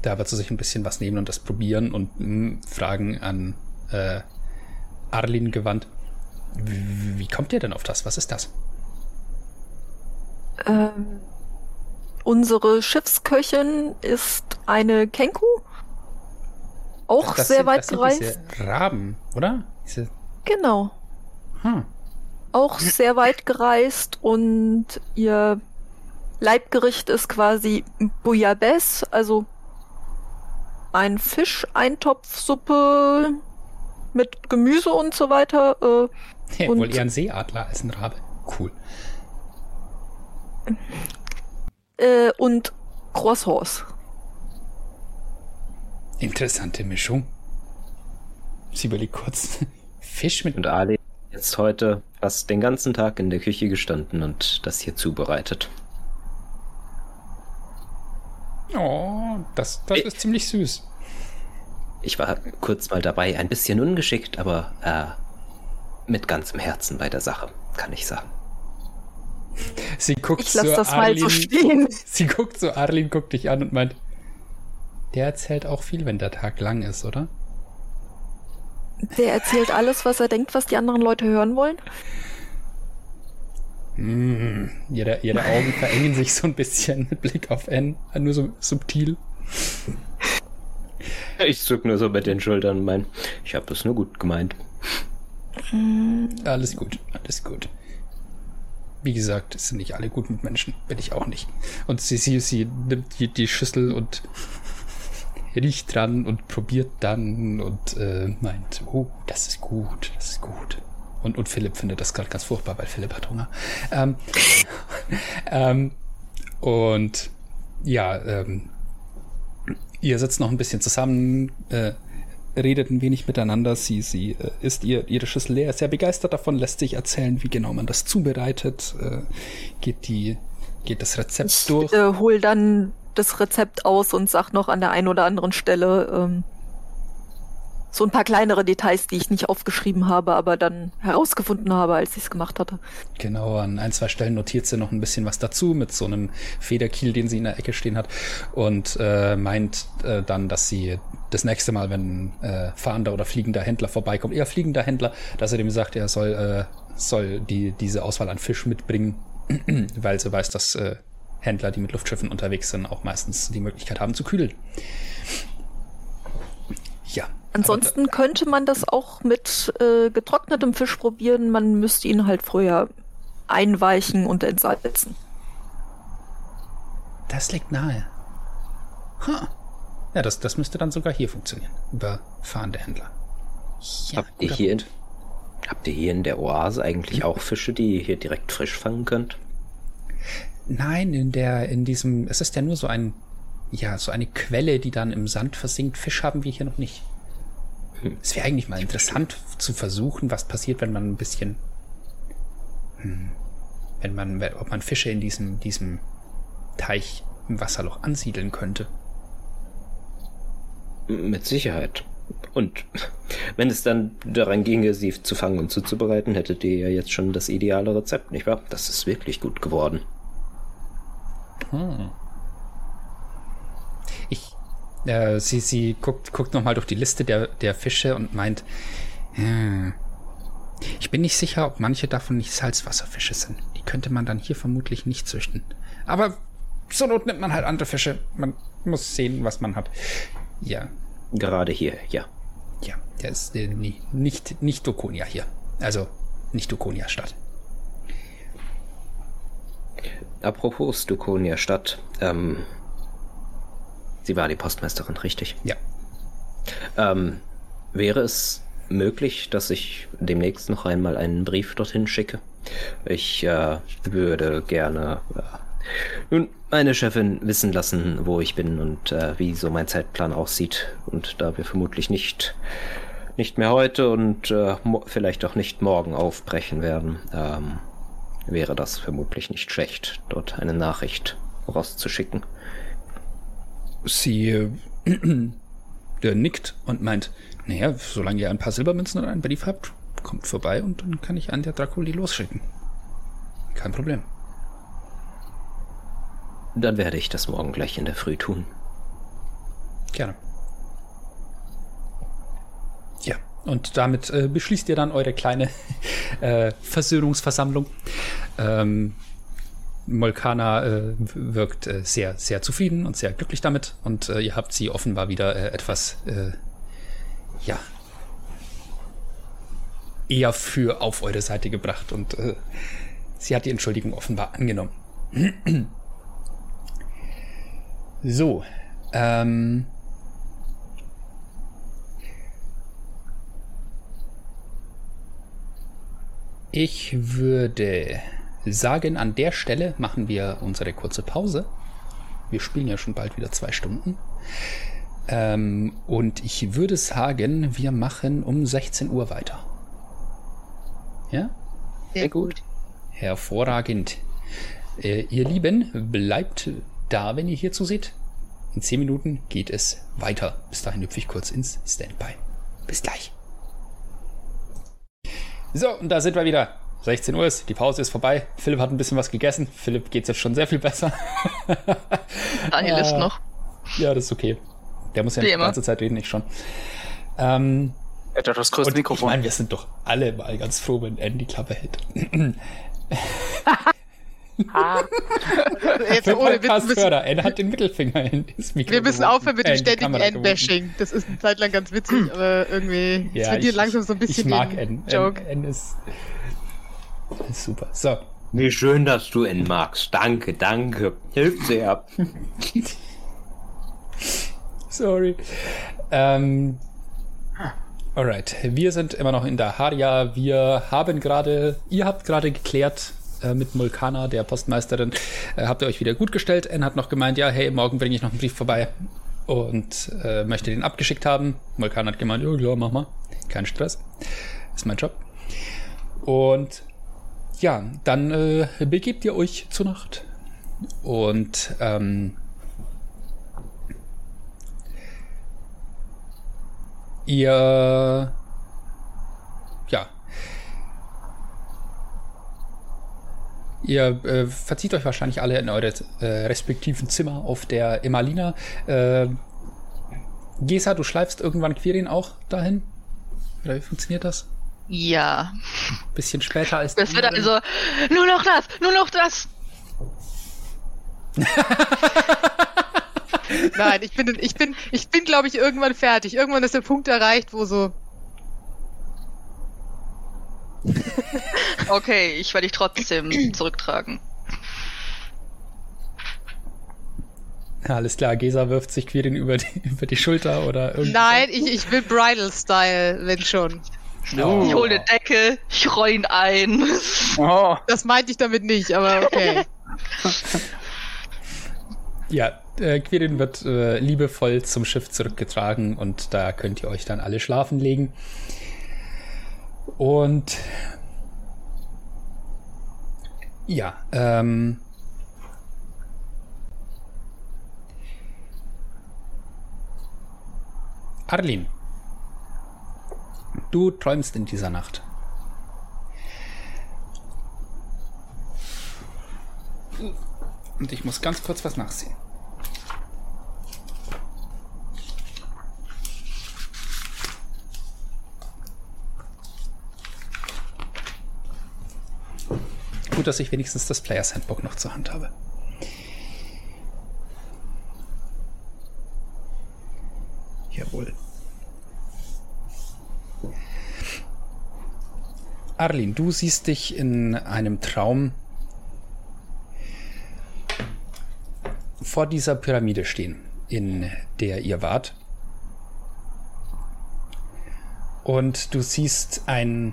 da wird sie sich ein bisschen was nehmen und das probieren und mh, hm, Fragen an äh, Arlin gewandt. Wie, wie kommt ihr denn auf das? Was ist das? Ähm, unsere Schiffsköchin ist eine Kenku. Auch das sehr sind, weit das sind gereist. Diese Raben, oder? Diese, Genau. hm. Auch sehr weit gereist und ihr Leibgericht ist quasi Bouillabaisse, also ein Fisch-Eintopfsuppe mit Gemüse und so weiter. Äh, Ja, Und- wohl eher ein Seeadler als ein Rabe. Cool. äh, und Croissants. Interessante Mischung. Sie überlegt kurz. [laughs] Fisch mit. Und Ali jetzt heute fast den ganzen Tag in der Küche gestanden und das hier zubereitet. Oh, das, das ist ziemlich süß. Ich war kurz mal dabei, ein bisschen ungeschickt, aber äh, mit ganzem Herzen bei der Sache, kann ich sagen. Sie guckt Ich lasse zu das mal so Arlin- stehen. [laughs] Sie guckt so, Arlin guckt dich an und meint, der erzählt auch viel, wenn der Tag lang ist, oder? Der erzählt alles, was er denkt, was die anderen Leute hören wollen. Mm, ihre, ihre Augen verengen sich so ein bisschen mit Blick auf N, nur so subtil. Ich zuck nur so mit den Schultern und mein, ich habe es nur gut gemeint. Alles gut, alles gut. Wie gesagt, es sind nicht alle gut mit Menschen, bin ich auch nicht. Und sie, sie, sie nimmt die, die Schüssel und riecht dran und probiert dann und äh, meint, oh, das ist gut, das ist gut. Und, und Philipp findet das gerade ganz furchtbar, weil Philipp hat Hunger. Ähm, [laughs] ähm, und ja, ähm, ihr sitzt noch ein bisschen zusammen, äh, redet ein wenig miteinander. Sie, sie äh, isst ihr, ihre Schüssel leer, ist sehr begeistert davon, lässt sich erzählen, wie genau man das zubereitet, äh, geht die, geht das Rezept Ich durch. äh, hol dann das Rezept aus und sag noch an der einen oder anderen Stelle ähm, so ein paar kleinere Details, die ich nicht aufgeschrieben habe, aber dann herausgefunden habe, als ich es gemacht hatte. Genau, an ein, zwei Stellen notiert sie noch ein bisschen was dazu mit so einem Federkiel, den sie in der Ecke stehen hat und äh, meint äh, dann, dass sie das nächste Mal, wenn äh, fahrender oder fliegender Händler vorbeikommt, eher fliegender Händler, dass er dem sagt, er soll, äh, soll die, diese Auswahl an Fisch mitbringen, [clears throat] weil sie weiß, dass äh, Händler, die mit Luftschiffen unterwegs sind, auch meistens die Möglichkeit haben zu kühlen. Ja. Ansonsten könnte man das auch mit äh, getrocknetem Fisch probieren. Man müsste ihn halt früher einweichen und entsalzen. Das liegt nahe. Huh. Ja, das, das müsste dann sogar hier funktionieren. Über fahrende Händler. Ja, habt, ihr hier in, habt ihr hier in der Oase eigentlich auch Fische, die ihr hier direkt frisch fangen könnt? Nein, in der, in diesem, es ist ja nur so ein, ja, so eine Quelle, die dann im Sand versinkt. Fisch haben wir hier noch nicht. Es wäre eigentlich mal interessant zu versuchen, was passiert, wenn man ein bisschen, hm, wenn man, ob man Fische in diesem, diesem Teich im Wasserloch ansiedeln könnte. Mit Sicherheit. Und wenn es dann daran ginge, sie zu fangen und zuzubereiten, hättet ihr ja jetzt schon das ideale Rezept, nicht wahr? Das ist wirklich gut geworden. Hm. Ich, äh, sie, sie guckt, guckt nochmal durch die Liste der, der Fische und meint, äh, ich bin nicht sicher, ob manche davon nicht Salzwasserfische sind. Die könnte man dann hier vermutlich nicht züchten. Aber zur Not nimmt man halt andere Fische. Man muss sehen, was man hat. Ja. Gerade hier, ja. Ja, der ist äh, nicht, nicht Dokonia hier. Also nicht Dokonia-Stadt. Apropos Stukonia Stadt, ähm, sie war die Postmeisterin, richtig? Ja. Ähm, wäre es möglich, dass ich demnächst noch einmal einen Brief dorthin schicke? Ich äh, würde gerne äh, nun meine Chefin wissen lassen, wo ich bin und äh, wie so mein Zeitplan aussieht. Und da wir vermutlich nicht nicht mehr heute und äh, vielleicht auch nicht morgen aufbrechen werden, ähm, wäre das vermutlich nicht schlecht, dort eine Nachricht rauszuschicken. Sie äh, [clears throat] der nickt und meint, naja, solange ihr ein paar Silbermünzen oder einen Brief habt, kommt vorbei und dann kann ich an der Draculi losschicken. Kein Problem. Dann werde ich das morgen gleich in der Früh tun. Gerne. Und damit äh, beschließt ihr dann eure kleine [laughs] äh, Versöhnungsversammlung. Ähm, Molkana äh, wirkt äh, sehr, sehr zufrieden und sehr glücklich damit. Und äh, ihr habt sie offenbar wieder äh, etwas, äh, ja, eher für auf eure Seite gebracht. Und äh, sie hat die Entschuldigung offenbar angenommen. [clears throat] so, ähm, Ich würde sagen, an der Stelle machen wir unsere kurze Pause. Wir spielen ja schon bald wieder zwei Stunden. Ähm, und ich würde sagen, wir machen um 16 Uhr weiter. Ja? Sehr gut. Hervorragend. Äh, ihr Lieben, bleibt da, wenn ihr hierzu seht. In 10 Minuten geht es weiter. Bis dahin hüpfe ich kurz ins Standby. Bis gleich. So, und da sind wir wieder. 16 Uhr ist, die Pause ist vorbei. Philipp hat ein bisschen was gegessen. Philipp geht es jetzt schon sehr viel besser. [laughs] Daniel ist noch. Ja, das ist okay. Der muss ja nicht die ganze Zeit reden, ich schon. Ähm, er hat doch das größte Mikrofon. Ich meine, wir sind doch alle mal ganz froh, wenn Andy die Klappe hält. Ah. Jetzt ohne Witz müssen, N hat den Mittelfinger in das Mikrofon. Wir müssen aufhören mit dem ständigen N-Bashing. Das ist eine Zeit lang ganz witzig, aber irgendwie ja, verliert langsam so ein bisschen ich mag N. Joke. N, N ist [laughs] super. So. Wie schön, dass du N magst. Danke, danke. Hilft sehr. [laughs] Sorry. Ähm, alright. Wir sind immer noch in der Haria. Wir haben gerade, ihr habt gerade geklärt, äh, mit Mulkana, der Postmeisterin, äh, habt ihr euch wieder gut gestellt. N hat noch gemeint, ja, hey, morgen bringe ich noch einen Brief vorbei und äh, möchte den abgeschickt haben. Mulkana hat gemeint, ja, klar, mach mal. Kein Stress. Ist mein Job. Und ja, dann äh, begebt ihr euch zur Nacht. Und ähm, ihr ja Ihr äh, verzieht euch wahrscheinlich alle in eure äh, respektiven Zimmer auf der Emalina. Äh, Gesa, du schleifst irgendwann Quirin auch dahin? Oder wie funktioniert das? Ja. Bisschen später als Das wird also, nur noch das, nur noch das. [laughs] Nein, ich bin, ich bin, ich bin, glaube ich, irgendwann fertig. Irgendwann ist der Punkt erreicht, wo so. [laughs] Okay, ich werde dich trotzdem zurücktragen. Ja, alles klar, Gesa wirft sich Quirin über die, [laughs] über die Schulter oder irgendwie. Nein, ich, ich will Bridal-Style, wenn schon. Oh. Ich hole eine Decke, ich roll ihn ein. Oh, Das meinte ich damit nicht, aber okay. Ja, äh, Quirin wird äh, liebevoll zum Schiff zurückgetragen und da könnt ihr euch dann alle schlafen legen. Und ja, ähm, Arlin, du träumst in dieser Nacht. Und ich muss ganz kurz was nachsehen. Gut, dass ich wenigstens das Players Handbook noch zur Hand habe. Jawohl. Arlin, du siehst dich in einem Traum vor dieser Pyramide stehen, in der ihr wart. Und du siehst ein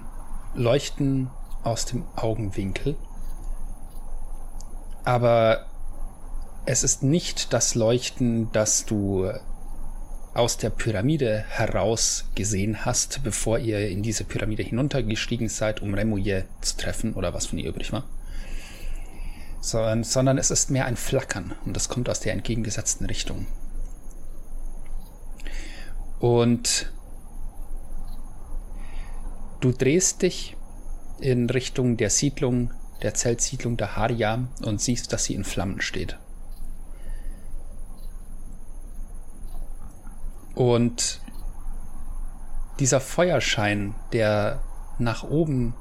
Leuchten aus dem Augenwinkel. Aber es ist nicht das Leuchten, das du aus der Pyramide heraus gesehen hast, bevor ihr in diese Pyramide hinuntergestiegen seid, um Remouillet zu treffen oder was von ihr übrig war sondern, sondern es ist mehr ein Flackern und das kommt aus der entgegengesetzten Richtung. Und du drehst dich in Richtung der Siedlung, der Zeltsiedlung der Haria und siehst, dass sie in Flammen steht. Und dieser Feuerschein, der nach oben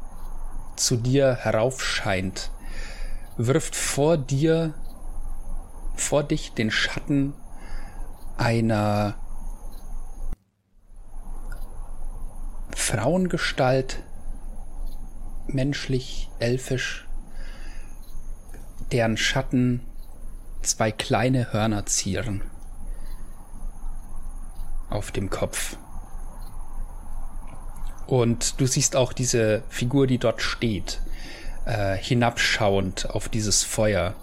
zu dir heraufscheint, wirft vor dir, vor dich den Schatten einer Frauengestalt, menschlich, elfisch, deren Schatten zwei kleine Hörner zieren auf dem Kopf. Und du siehst auch diese Figur, die dort steht, äh, hinabschauend auf dieses Feuer.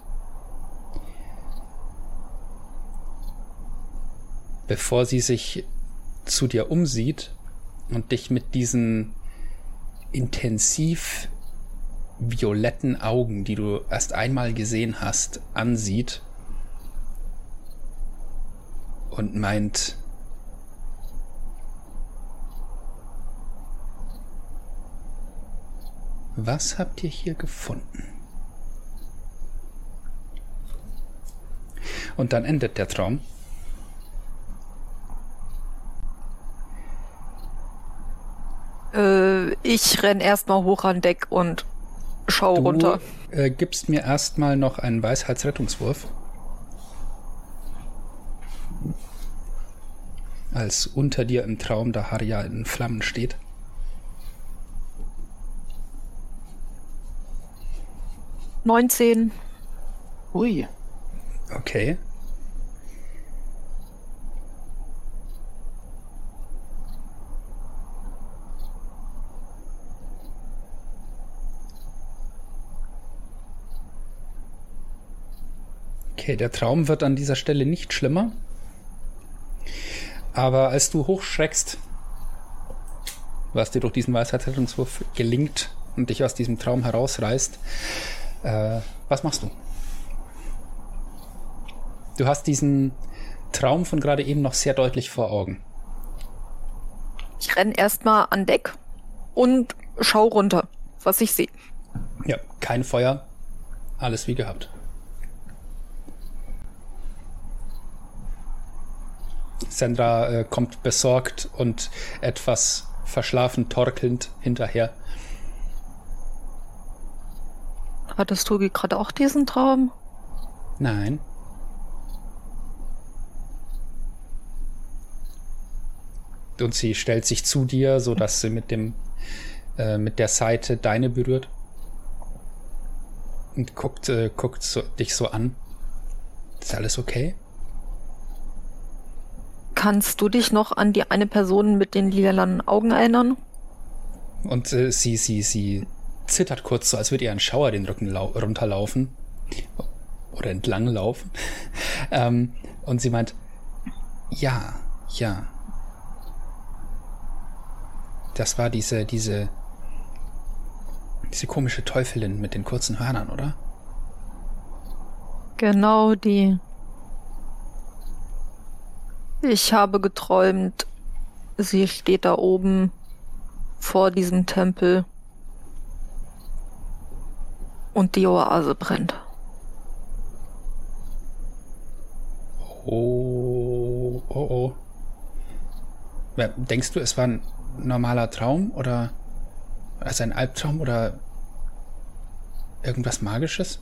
Bevor sie sich zu dir umsieht und dich mit diesen intensiv violetten Augen, die du erst einmal gesehen hast, ansieht und meint, Was habt ihr hier gefunden? Und dann endet der Traum. Äh, ich renn erstmal hoch an Deck und schau Du runter. äh, gibst mir erstmal noch einen Weisheitsrettungswurf. Als unter dir im Traum der Harja in Flammen steht. Neunzehn. ui. Okay. Okay, der Traum wird an dieser Stelle nicht schlimmer. Aber als du hochschreckst, was dir durch diesen Weisheitsrettungswurf gelingt und dich aus diesem Traum herausreißt, äh, was machst du? Du hast diesen Traum von gerade eben noch sehr deutlich vor Augen. Ich renn erstmal an Deck und schau runter, was ich sehe. Ja, kein Feuer. Alles wie gehabt. Sandra äh, kommt besorgt und etwas verschlafen torkelnd hinterher. Hattest du gerade auch diesen Traum? Nein. Und sie stellt sich zu dir, so dass sie mit dem äh, mit der Seite deine berührt und guckt äh, guckt so, dich so an. Ist alles okay? Kannst du dich noch an die eine Person mit den lilanen Augen erinnern? Und äh, sie sie sie zittert kurz so, als würde ihr ein Schauer den Rücken runterlaufen oder entlang laufen. [laughs] ähm, und sie meint, ja, ja, das war diese, diese, diese komische Teufelin mit den kurzen Hörnern, oder? Genau die. Ich habe geträumt, sie steht da oben vor diesem Tempel und die Oase brennt. Oh, oh, oh. Denkst du, es war ein normaler Traum oder also ein Albtraum oder irgendwas Magisches?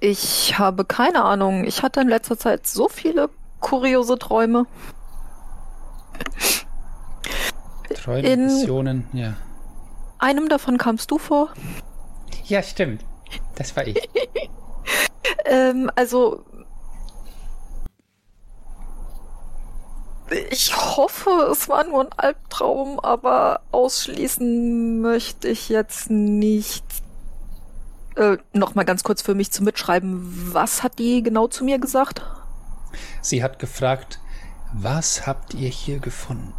Ich habe keine Ahnung. Ich hatte in letzter Zeit so viele kuriose Träume. Träume, Visionen, ja. Einem davon kamst du vor. Ja, stimmt. Das war ich. [laughs] ähm, also Ich hoffe, es war nur ein Albtraum, aber ausschließen möchte ich jetzt nicht. Äh, Nochmal ganz kurz für mich zu mitschreiben. Was hat die genau zu mir gesagt? Sie hat gefragt, was habt ihr hier gefunden?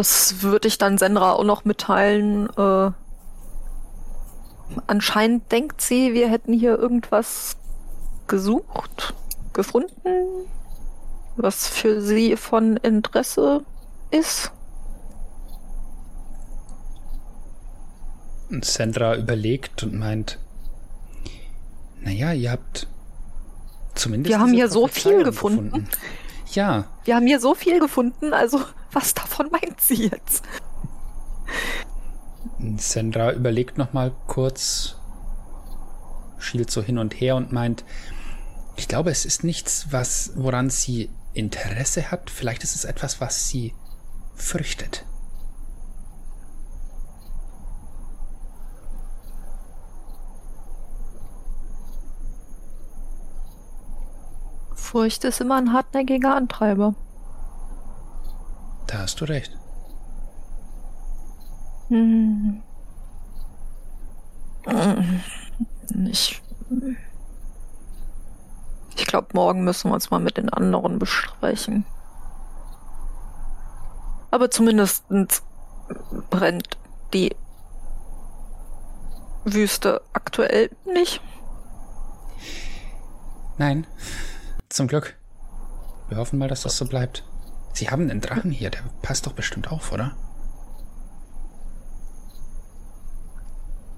Das würde ich dann Sendra auch noch mitteilen. Äh, anscheinend denkt sie, wir hätten hier irgendwas gesucht, gefunden, was für sie von Interesse ist. Und Sandra überlegt und meint, naja, ihr habt zumindest. Wir haben hier so viel gefunden. gefunden. Ja. Wir haben hier so viel gefunden, also [laughs] was davon meint sie jetzt? Sandra überlegt noch mal kurz, schielt so hin und her und meint, ich glaube, es ist nichts, was, woran sie Interesse hat. Vielleicht ist es etwas, was sie fürchtet. Furcht ist immer ein hartnäckiger Antreiber. Da hast du recht. Hm. Ich. Ich glaube, morgen müssen wir uns mal mit den anderen besprechen. Aber zumindest brennt die Wüste aktuell nicht. Nein, zum Glück. Wir hoffen mal, dass das so bleibt. Sie haben einen Drachen hier, der passt doch bestimmt auf, oder?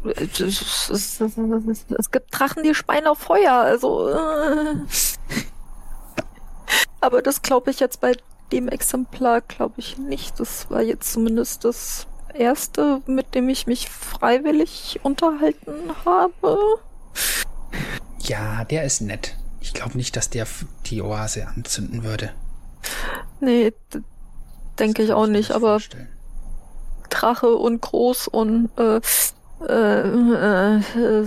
Es gibt Drachen, die speien auf Feuer, also. Äh. Aber das glaube ich jetzt bei dem Exemplar, glaube ich nicht. Das war jetzt zumindest das erste, mit dem ich mich freiwillig unterhalten habe. Ja, der ist nett. Ich glaube nicht, dass der die Oase anzünden würde. Nee, denke ich auch nicht, aber Drache und groß und äh, äh, äh,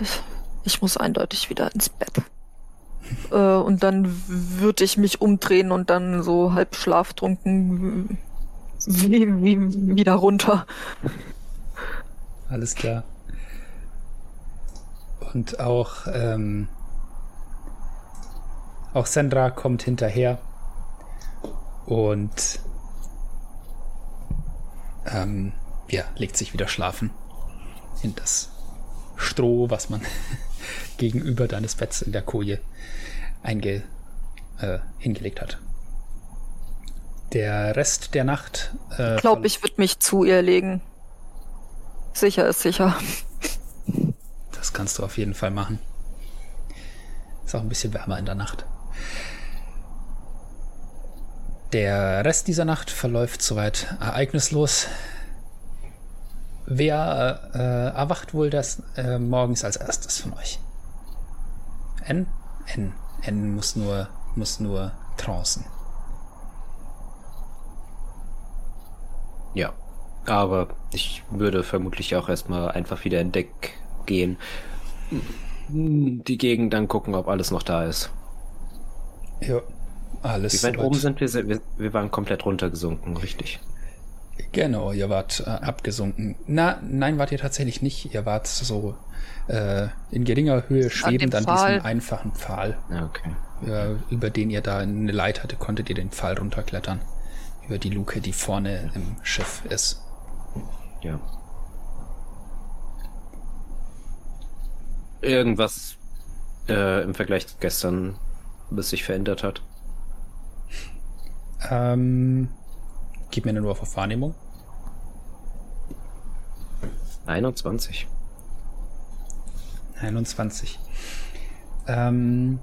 ich, ich muss eindeutig wieder ins Bett. [laughs] Äh, und dann würde ich mich umdrehen und dann so halb schlaftrunken wie, wie, wieder runter. Alles klar. Und auch auch Sandra kommt hinterher Und ähm, ja, legt sich wieder schlafen in das Stroh, was man [laughs] gegenüber deines Betts in der Koje einge, äh, hingelegt hat. Der Rest der Nacht. Äh, Ich glaube, ich würde mich zu ihr legen. Sicher ist sicher. Das kannst du auf jeden Fall machen. Ist auch ein bisschen wärmer in der Nacht. Der Rest dieser Nacht verläuft soweit ereignislos. Wer äh, erwacht wohl das äh, morgens als erstes von euch? N? N. N muss nur, muss nur trancen. Ja. Aber ich würde vermutlich auch erstmal einfach wieder in Deck gehen. Die Gegend dann gucken, ob alles noch da ist. Ja, alles. Wie weit oben sind wir? wir? Wir waren komplett runtergesunken, richtig. Genau, ihr wart äh, abgesunken. Na, nein, wart ihr tatsächlich nicht. Ihr wart so äh, in geringer Höhe schwebend an, Pfahl. diesem einfachen Pfahl, Ja, okay. äh, über den ihr da eine Leiter konntet ihr den Pfahl runterklettern. Über die Luke, die vorne im Schiff ist. Ja. Irgendwas äh, im Vergleich zu gestern, was sich verändert hat. Ähm, gib mir eine Wurf auf Wahrnehmung. 21. 21. Ähm,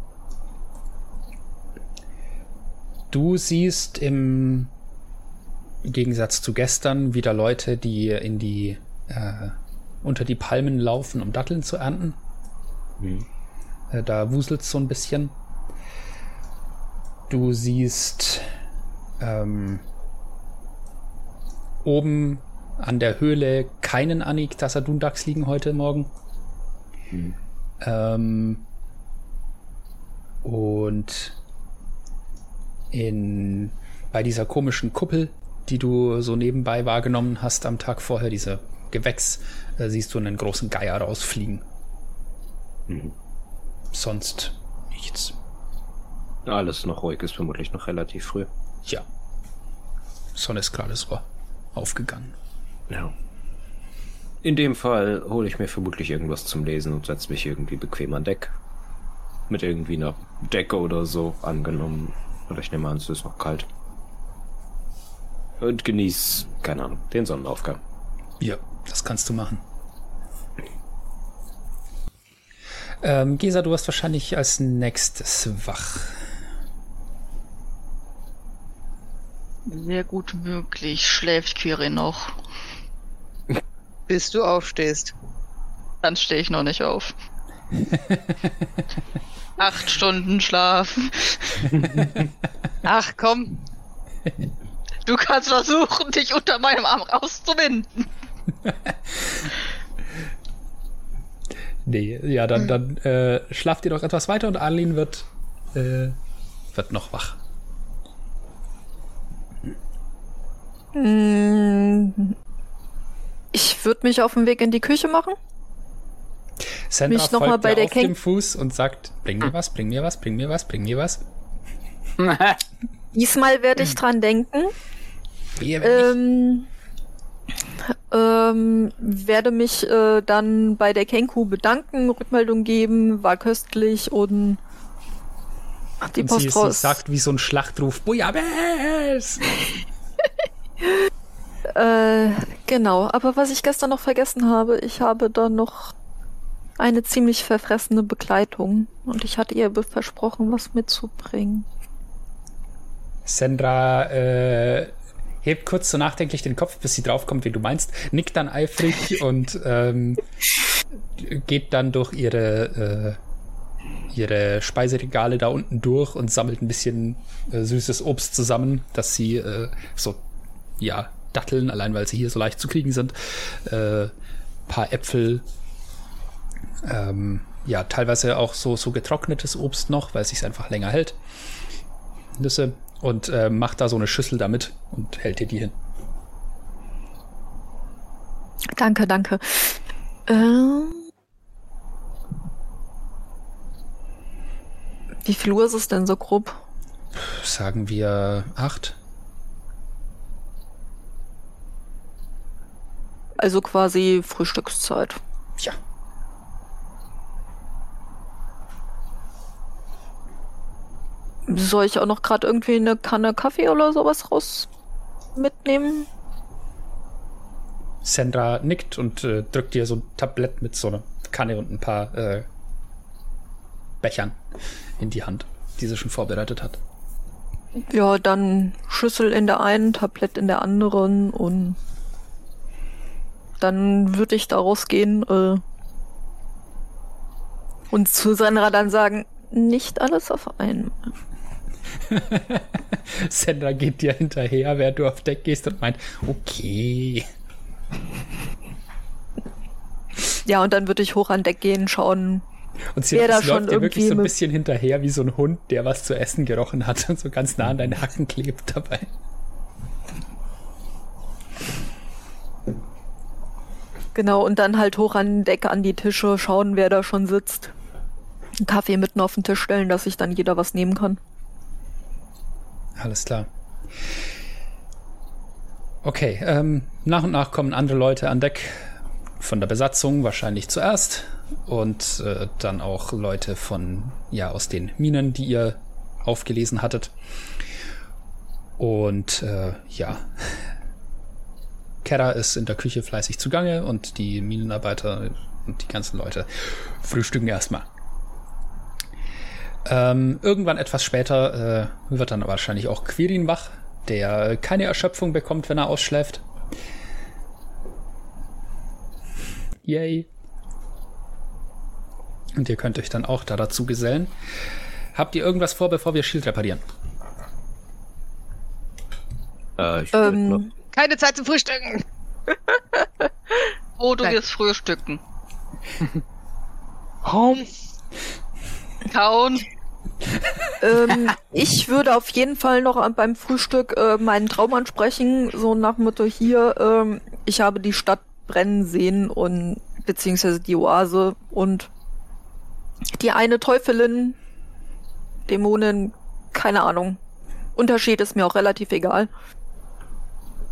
du siehst im Gegensatz zu gestern wieder Leute, die in die äh, unter die Palmen laufen, um Datteln zu ernten. Äh, da wuselt so ein bisschen. Du siehst ähm, oben an der Höhle keinen Anik Tassadundax liegen heute Morgen. Hm. Ähm, und in, bei dieser komischen Kuppel, die du so nebenbei wahrgenommen hast am Tag vorher, dieser Gewächs, äh, siehst du einen großen Geier rausfliegen. Mhm. Sonst nichts. Alles noch ruhig, ist vermutlich noch relativ früh. Ja. Sonne ist gerade so aufgegangen. Ja. In dem Fall hole ich mir vermutlich irgendwas zum Lesen und setze mich irgendwie bequem an Deck. Mit irgendwie einer Decke oder so angenommen. Oder ich nehme an, es ist noch kalt. Und genieß, keine Ahnung, den Sonnenaufgang. Ja, das kannst du machen. Ähm, Gesa, du wirst wahrscheinlich als nächstes wach. Sehr gut möglich. Schläft Quirin noch. Bis du aufstehst. Dann stehe ich noch nicht auf. [laughs] Acht Stunden Schlaf. [laughs] Ach komm, Du kannst versuchen, dich unter meinem Arm rauszuwinden. [laughs] Nee, ja, dann, dann äh, schlaft ihr doch etwas weiter und Arlene wird, äh, wird noch wach. Mm, Ich würde mich auf den Weg in die Küche machen. Sandra Mich noch mal bei der auf Ken- dem Fuß und sagt, bring mir was, bring mir was, bring mir was, bring mir was. [laughs] Diesmal werde ich dran denken. Ähm, ähm, werde mich äh, dann bei der Kenku bedanken, Rückmeldung geben, war köstlich und Ach, die und Post sie, sie raus. sagt wie so ein Schlachtruf, Bujabes! [laughs] Äh, genau, aber was ich gestern noch vergessen habe, ich habe da noch eine ziemlich verfressene Begleitung und ich hatte ihr versprochen, was mitzubringen. Sandra äh, hebt kurz so nachdenklich den Kopf, bis sie draufkommt, wie du meinst, nickt dann eifrig [laughs] und ähm, geht dann durch ihre, äh, ihre Speiseregale da unten durch und sammelt ein bisschen äh, süßes Obst zusammen, dass sie äh, so, ja, Datteln, allein weil sie hier so leicht zu kriegen sind, äh, paar Äpfel, ähm, ja, teilweise auch so, so getrocknetes Obst noch, weil es sich einfach länger hält. Nüsse und äh, macht da so eine Schüssel damit und hält dir die hin. Danke, danke. Ähm Wie viel Uhr ist es denn so grob? Sagen wir acht. Also quasi Frühstückszeit. Ja. Soll ich auch noch gerade irgendwie eine Kanne Kaffee oder sowas raus mitnehmen? Sandra nickt und äh, drückt dir so ein Tablett mit so einer Kanne und ein paar äh, Bechern in die Hand, die sie schon vorbereitet hat. Ja, dann Schüssel in der einen, Tablett in der anderen und dann würde ich daraus gehen äh, und zu Sandra dann sagen, nicht alles auf einmal. [laughs] Sandra geht dir hinterher, während du auf Deck gehst und meint, okay. Ja, und dann würde ich hoch an Deck gehen, schauen. Und sie Wer da läuft schon dir wirklich so ein bisschen hinterher wie so ein Hund, der was zu essen gerochen hat und so ganz nah an deinen Hacken klebt dabei. Genau, und dann halt hoch an Deck an die Tische, schauen, wer da schon sitzt. Einen Kaffee mitten auf den Tisch stellen, dass sich dann jeder was nehmen kann. Alles klar. Okay, ähm, nach und nach kommen andere Leute an Deck von der Besatzung, wahrscheinlich zuerst. Und äh, dann auch Leute von, ja, aus den Minen, die ihr aufgelesen hattet. Und äh, ja, Kera ist in der Küche fleißig zugange und die Minenarbeiter und die ganzen Leute frühstücken erstmal. Ähm, irgendwann etwas später äh, wird dann wahrscheinlich auch Quirin wach, der keine Erschöpfung bekommt, wenn er ausschläft. Yay. Und ihr könnt euch dann auch da dazu gesellen. Habt ihr irgendwas vor, bevor wir Shield reparieren? Äh, ich noch- Ähm, Keine Zeit zum Frühstücken. [laughs] Oh, du Nein. wirst frühstücken. [laughs] Home. Kauen. ähm, ich würde auf jeden Fall noch beim Frühstück äh, meinen Traum ansprechen, so nach Motto hier, ähm, ich habe die Stadt brennen sehen und beziehungsweise die Oase und die eine Teufelin, Dämonin, keine Ahnung. Unterschied ist mir auch relativ egal.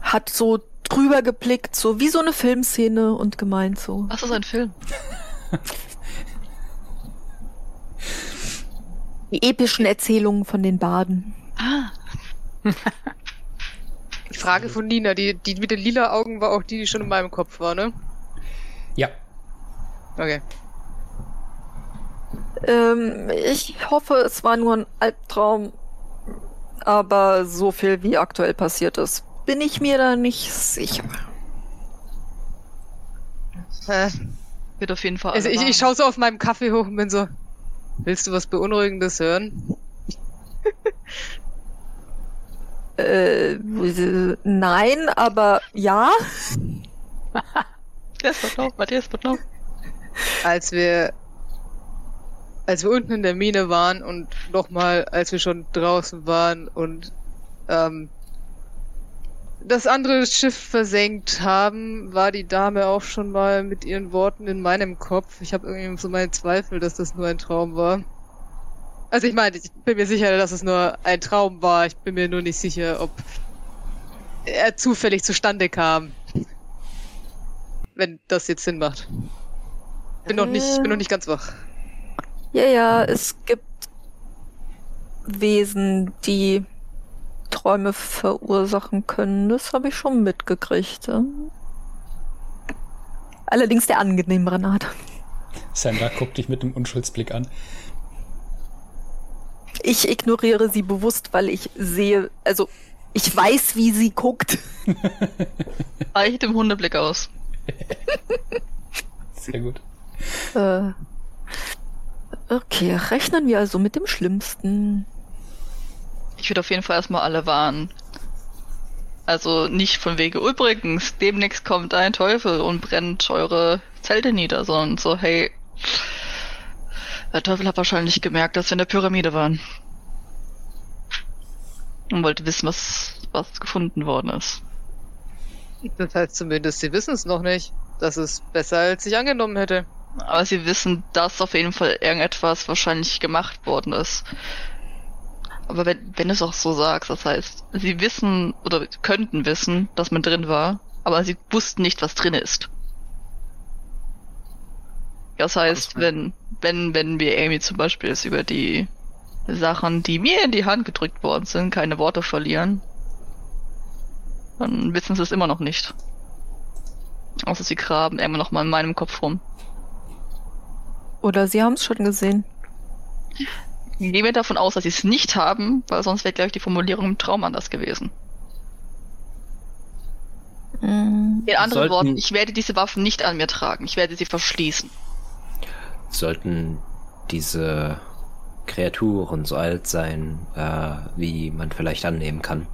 Hat so drüber geblickt, so wie so eine Filmszene und gemeint so. Was ist ein Film? [laughs] Die epischen Erzählungen von den Baden. Ah, Die Frage von Nina, die, die mit den lila Augen war auch die, die schon in meinem Kopf war, ne? Ja, Okay. Ähm, ich hoffe, es war nur ein Albtraum, aber so viel wie aktuell passiert ist, bin ich mir da nicht sicher. Äh, wird auf jeden Fall. Also ich, ich schaue so auf meinem Kaffee hoch und bin so, willst du was Beunruhigendes hören? [laughs] Äh, nein, aber ja. Matthias wird noch, Matthias wird noch. Als wir, als wir unten in der Mine waren und nochmal, als wir schon draußen waren und ähm, das andere Schiff versenkt haben, war die Dame auch schon mal mit ihren Worten in meinem Kopf. Ich habe irgendwie so meine Zweifel, dass das nur ein Traum war. Also ich meine, ich bin mir sicher, dass es nur ein Traum war. Ich bin mir nur nicht sicher, ob er zufällig zustande kam. Wenn das jetzt Sinn macht. Bin noch nicht, ich bin noch nicht ganz wach. Ja, ja, es gibt Wesen, die Träume verursachen können. Das habe ich schon mitgekriegt. ja. Allerdings der angenehmere Art. Sandra guckt dich mit einem Unschuldsblick an. Ich ignoriere sie bewusst, weil ich sehe, also ich weiß, wie sie guckt. [laughs] Reicht dem Hundeblick aus. [laughs] Sehr gut. Äh, okay, rechnen wir also mit dem Schlimmsten. Ich würde auf jeden Fall erstmal alle warnen. Also nicht von wegen, übrigens, demnächst kommt ein Teufel und brennt eure Zelte nieder, sondern so, hey, der Teufel hat wahrscheinlich gemerkt, dass wir in der Pyramide waren. Und wollte wissen, was, was gefunden worden ist. Das heißt zumindest, sie wissen es noch nicht. Das ist besser, als ich angenommen hätte. Aber sie wissen, dass auf jeden Fall irgendetwas wahrscheinlich gemacht worden ist. Aber wenn, wenn du es auch so sagst, das heißt, sie wissen oder könnten wissen, dass man drin war, aber sie wussten nicht, was drin ist. Das heißt, wenn, wenn, wenn wir Amy zum Beispiel jetzt über die Sachen, die mir in die Hand gedrückt worden sind, keine Worte verlieren, dann wissen sie es immer noch nicht. Außer sie graben immer noch mal in meinem Kopf rum. Oder sie haben es schon gesehen. Ich gehe davon aus, dass sie es nicht haben, weil sonst wäre gleich die Formulierung im Traum anders gewesen. Mm. In anderen Sollten- Worten, ich werde diese Waffen nicht an mir tragen. Ich werde sie verschließen. Sollten diese Kreaturen so alt sein, äh, wie man vielleicht annehmen kann,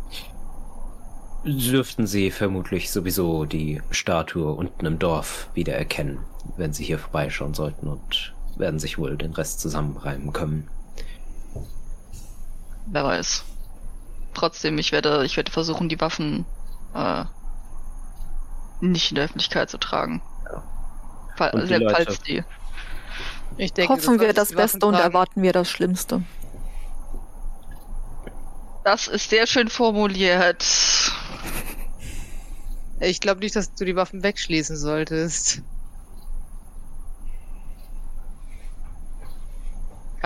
dürften sie vermutlich sowieso die Statue unten im Dorf wiedererkennen, wenn sie hier vorbeischauen sollten und werden sich wohl den Rest zusammenreimen können. Wer weiß. Trotzdem, ich werde, ich werde versuchen, die Waffen äh, nicht in der Öffentlichkeit zu tragen. Fall, Und die falls die. Ich denke, Hoffen wir das Beste und tragen. erwarten wir das Schlimmste. Das ist sehr schön formuliert. Ich glaube nicht, dass du die Waffen wegschließen solltest.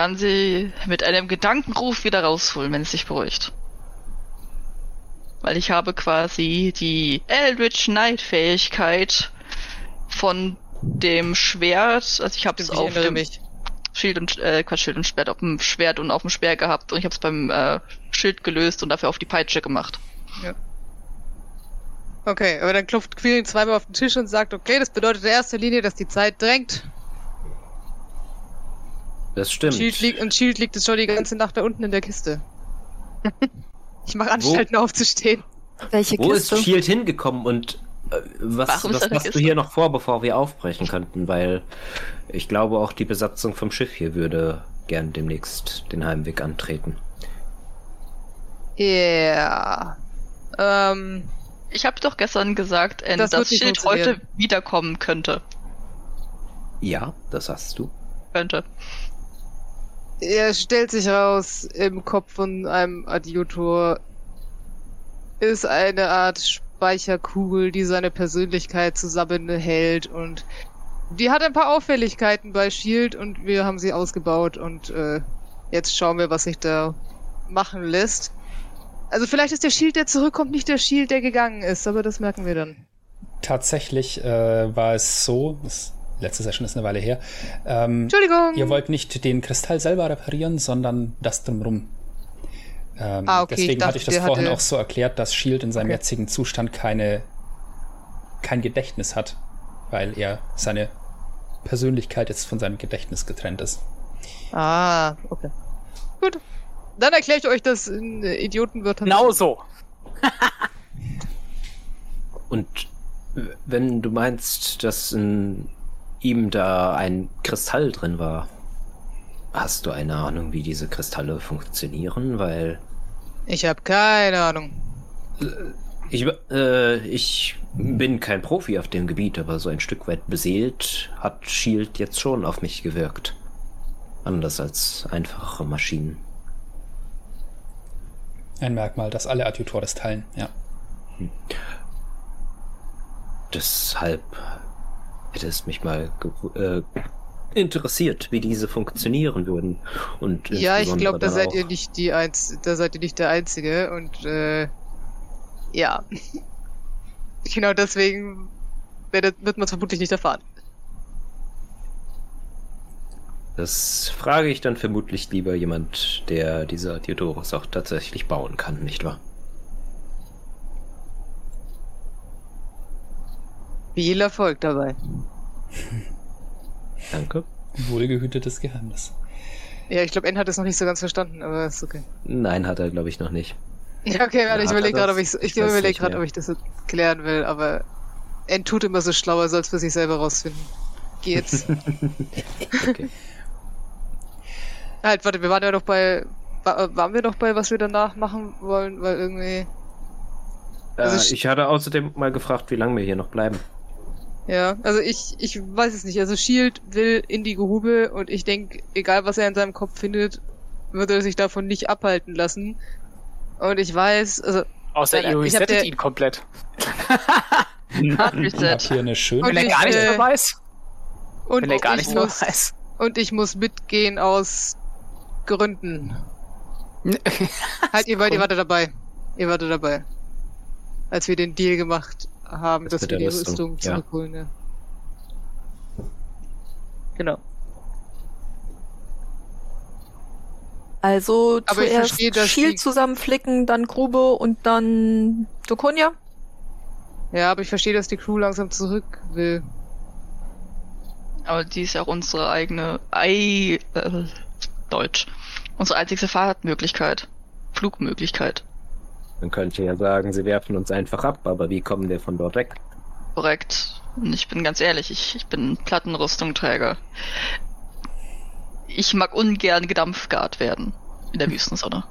Kann sie mit einem Gedankenruf wieder rausholen, wenn es sich beruhigt. Weil ich habe quasi die Eldritch Knight Fähigkeit von dem Schwert, also ich habe es auf dem mich. Schild und äh, Quatsch, Schild und Schwert auf dem Schwert und auf dem Speer gehabt und ich habe es beim äh, Schild gelöst und dafür auf die Peitsche gemacht. Okay, aber dann klopft Quirin zweimal auf den Tisch und sagt, okay, das bedeutet in erster Linie, dass die Zeit drängt. Das stimmt. Shield liegt, und Shield liegt jetzt schon die ganze Nacht da unten in der Kiste. [laughs] ich mache Anstalten aufzustehen. Welche Wo ist Kiste? Shield hingekommen und äh, was, ist was hast du hier noch vor, bevor wir aufbrechen könnten? Weil ich glaube, auch die Besatzung vom Schiff hier würde gern demnächst den Heimweg antreten. Ja. Ähm, Ich habe doch gestern gesagt, äh, Das dass Schild funktionieren. heute wiederkommen könnte. Ja, das hast du. Könnte. Er stellt sich raus, im Kopf von einem Adjutor ist eine Art Speicherkugel, die seine Persönlichkeit zusammenhält und die hat ein paar Auffälligkeiten bei Shield und wir haben sie ausgebaut und äh, jetzt schauen wir, was sich da machen lässt. Also vielleicht ist der Shield, der zurückkommt, nicht der Shield, der gegangen ist, aber das merken wir dann. Tatsächlich äh, war es so, das letzte Session ist eine Weile her, ähm, Entschuldigung. ihr wollt nicht den Kristall selber reparieren, sondern das drumrum. Ähm, Ah, okay, ich deswegen dachte, hatte ich das vorhin hatte- auch so erklärt, dass Shield in seinem Okay. jetzigen Zustand keine, kein Gedächtnis hat, weil er seine Persönlichkeit jetzt von seinem Gedächtnis getrennt ist. Ah, okay. Gut. Dann erkläre ich euch das in äh, Idiotenwörtern. Genau so. [laughs] Und wenn du meinst, dass in ihm da ein Kristall drin war, hast du eine Ahnung, wie diese Kristalle funktionieren? Weil Ich habe keine Ahnung. ich, äh, ich bin kein Profi auf dem Gebiet, aber so ein Stück weit beseelt hat Shield jetzt schon auf mich gewirkt. Anders als einfache Maschinen. Ein Merkmal, das alle Adjutores teilen, ja. Deshalb hätte es mich mal äh, interessiert, wie diese funktionieren würden. Und Ja, ich glaube, da seid ihr nicht die Einz da seid ihr nicht der Einzige und äh, ja. [laughs] genau deswegen werdet, wird man es vermutlich nicht erfahren. Das frage ich dann vermutlich lieber jemand, der diese Theodorus auch tatsächlich bauen kann, nicht wahr? Viel Erfolg dabei. Danke. Wohlgehütetes Geheimnis. Ja, ich glaube, N hat es noch nicht so ganz verstanden, aber ist okay. Nein, hat er, glaube ich, noch nicht. Ja, okay, warte, ich er überlege gerade, ob ich gerade, mehr. ob ich das klären will, aber N tut immer so schlau, er soll es für sich selber rausfinden. Geht's. [laughs] Okay. halt, warte, wir waren ja noch bei wa- waren wir noch bei, was wir danach machen wollen, weil irgendwie Also äh, ich hatte außerdem mal gefragt, wie lange wir hier noch bleiben. Ja, also ich, ich weiß es nicht. Also Shield will in die Grube und ich denke, egal was er in seinem Kopf findet, wird er sich davon nicht abhalten lassen. Und ich weiß, also Außer ihr ich resettet ihn komplett. Hard Ich hab Reset. hier eine schöne. Wenn er ich, gar nichts äh, mehr weiß. Und Wenn er gar ich nichts mehr weiß. und ich muss mitgehen aus Gründen. [laughs] Halt, ihr, wart- ihr wartet dabei. Ihr wartet dabei. Als wir den Deal gemacht haben, Das dass mit wir die der Rüstung, Rüstung ja. zurückholen. Ja. Genau. Also Aber ich zuerst verstehe, Shield die- zusammenflicken, dann Grube und dann Dokonia. Ja, aber ich verstehe, dass die Crew langsam zurück will. Aber die ist ja auch unsere eigene Ei äh, Deutsch. Unsere einzigste Fahrtmöglichkeit. Flugmöglichkeit. Man könnte ja sagen, sie werfen uns einfach ab, aber wie kommen wir von dort weg? Korrekt. Und ich bin ganz ehrlich, ich, ich bin Plattenrüstungträger. Ich mag ungern gedampfgart werden in der Wüstensonne.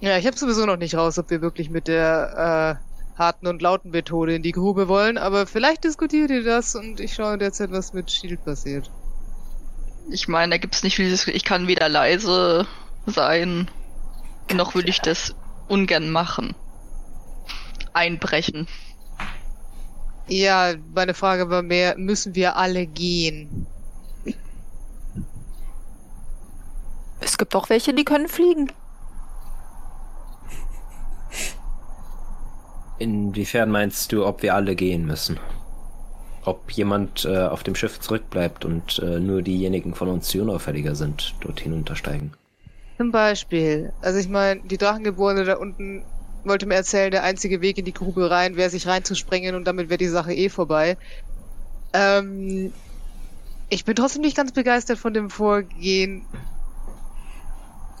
Ja, ich habe sowieso noch nicht raus, ob wir wirklich mit der äh, harten und lauten Methode in die Grube wollen, aber vielleicht diskutiert ihr das und ich schaue derzeit, was mit Shield passiert. Ich meine, da gibt's nicht viel. Ich kann weder leise sein, noch würde ich das ungern machen. Einbrechen. Ja, meine Frage war mehr, müssen wir alle gehen? Es gibt auch welche, die können fliegen. Inwiefern meinst du, ob wir alle gehen müssen? Ob jemand äh, auf dem Schiff zurückbleibt und äh, nur diejenigen von uns, die unauffälliger sind, dort hinuntersteigen? Zum Beispiel, also ich meine, die Drachengeborene da unten wollte mir erzählen, der einzige Weg in die Grube rein wäre, sich reinzusprengen und damit wäre die Sache eh vorbei. Ähm, ich bin trotzdem nicht ganz begeistert von dem Vorgehen,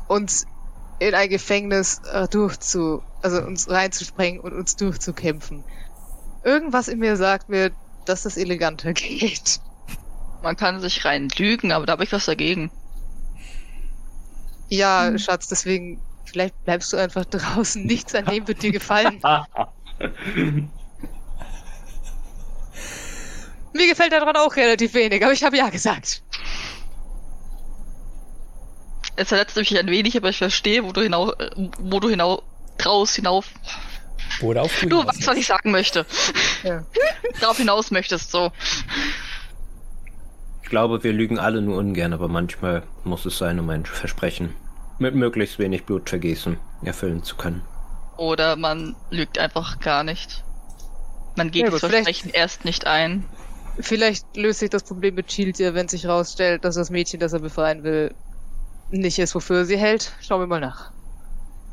uns in ein Gefängnis äh, durchzu, also uns reinzusprengen und uns durchzukämpfen. Irgendwas in mir sagt mir, dass das eleganter [laughs] geht. Man kann sich rein lügen, aber da habe ich was dagegen. Ja, Schatz, deswegen, vielleicht bleibst du einfach [laughs] draußen. Nichts an dem wird dir gefallen. [laughs] Mir gefällt daran auch relativ wenig, aber ich habe ja gesagt. Es verletzt mich ein wenig, aber ich verstehe, wo du hinaus, wo du hinaus, draus hinauf, Worauf du du weißt, was ich sagen möchte. Ja. [laughs] Darauf hinaus möchtest, so. Ich glaube, wir lügen alle nur ungern, aber manchmal muss es sein, um ein Versprechen mit möglichst wenig Blutvergießen erfüllen zu können. Oder man lügt einfach gar nicht. Man geht Ja, das Versprechen erst nicht ein. Vielleicht löst sich das Problem mit Shield ja, wenn sich rausstellt, dass das Mädchen, das er befreien will, nicht ist, wofür er sie hält. Schauen wir mal nach.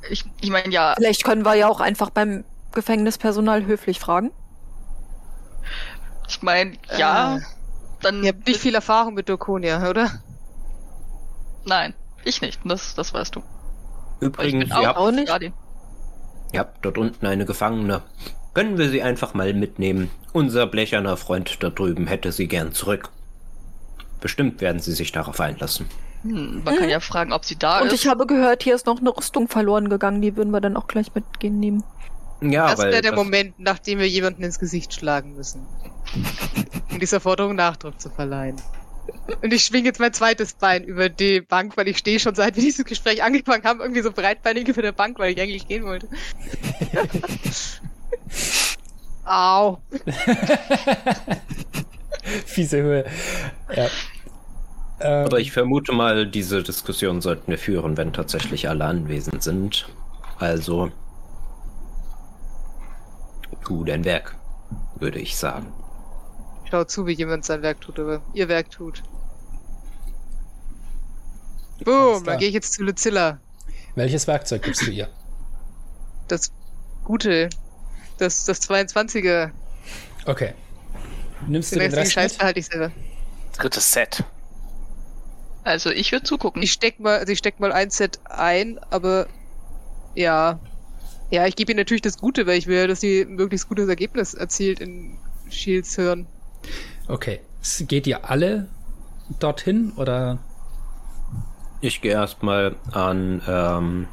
Ich, ich meine, ja, Vielleicht können wir ja auch einfach beim Gefängnispersonal höflich fragen. ich meine, ja, Äh, dann. Ihr habt nicht viel Erfahrung mit Dokonia, oder? Nein, ich nicht. Das, das weißt du. Übrigens, bin auch, ihr habt, auch nicht. Ihr habt dort unten eine Gefangene. Können wir sie einfach mal mitnehmen? Unser blecherner Freund da drüben hätte sie gern zurück. Bestimmt werden sie sich darauf einlassen. Hm, man kann Mhm. ja fragen, ob sie da Und ist. ich habe gehört, hier ist noch eine Rüstung verloren gegangen. Die würden wir dann auch gleich mitgehen nehmen. Ja, das wäre der das- Moment, nachdem wir jemanden ins Gesicht schlagen müssen. [laughs] um dieser Forderung Nachdruck zu verleihen. Und ich schwinge jetzt mein zweites Bein über die Bank, weil ich stehe schon seit wir dieses Gespräch angefangen haben, irgendwie so breitbeinig über der Bank, weil ich eigentlich gehen wollte. [laughs] Au. Fiese Höhe. Ja. Ähm, Aber ich vermute mal, diese Diskussion sollten wir führen, wenn tatsächlich alle anwesend sind. Also, tu dein Werk, würde ich sagen. Schau zu, wie jemand sein Werk tut, aber ihr Werk tut. Boom, dann gehe ich jetzt zu Lucilla. Welches Werkzeug gibst du ihr? Das Gute. Das, das 22er. Okay. Nimmst du Den den restlichen Rest Scheiß mit? behalte ich selber. Drittes Set. Also ich würde zugucken. Ich steck mal, also ich steck mal ein Set ein, aber ja. Ja, ich gebe ihr natürlich das Gute, weil ich will, dass sie ein möglichst gutes Ergebnis erzielt in Shields Hirn. Okay. S- Geht ihr alle dorthin oder? Ich gehe erstmal an ähm,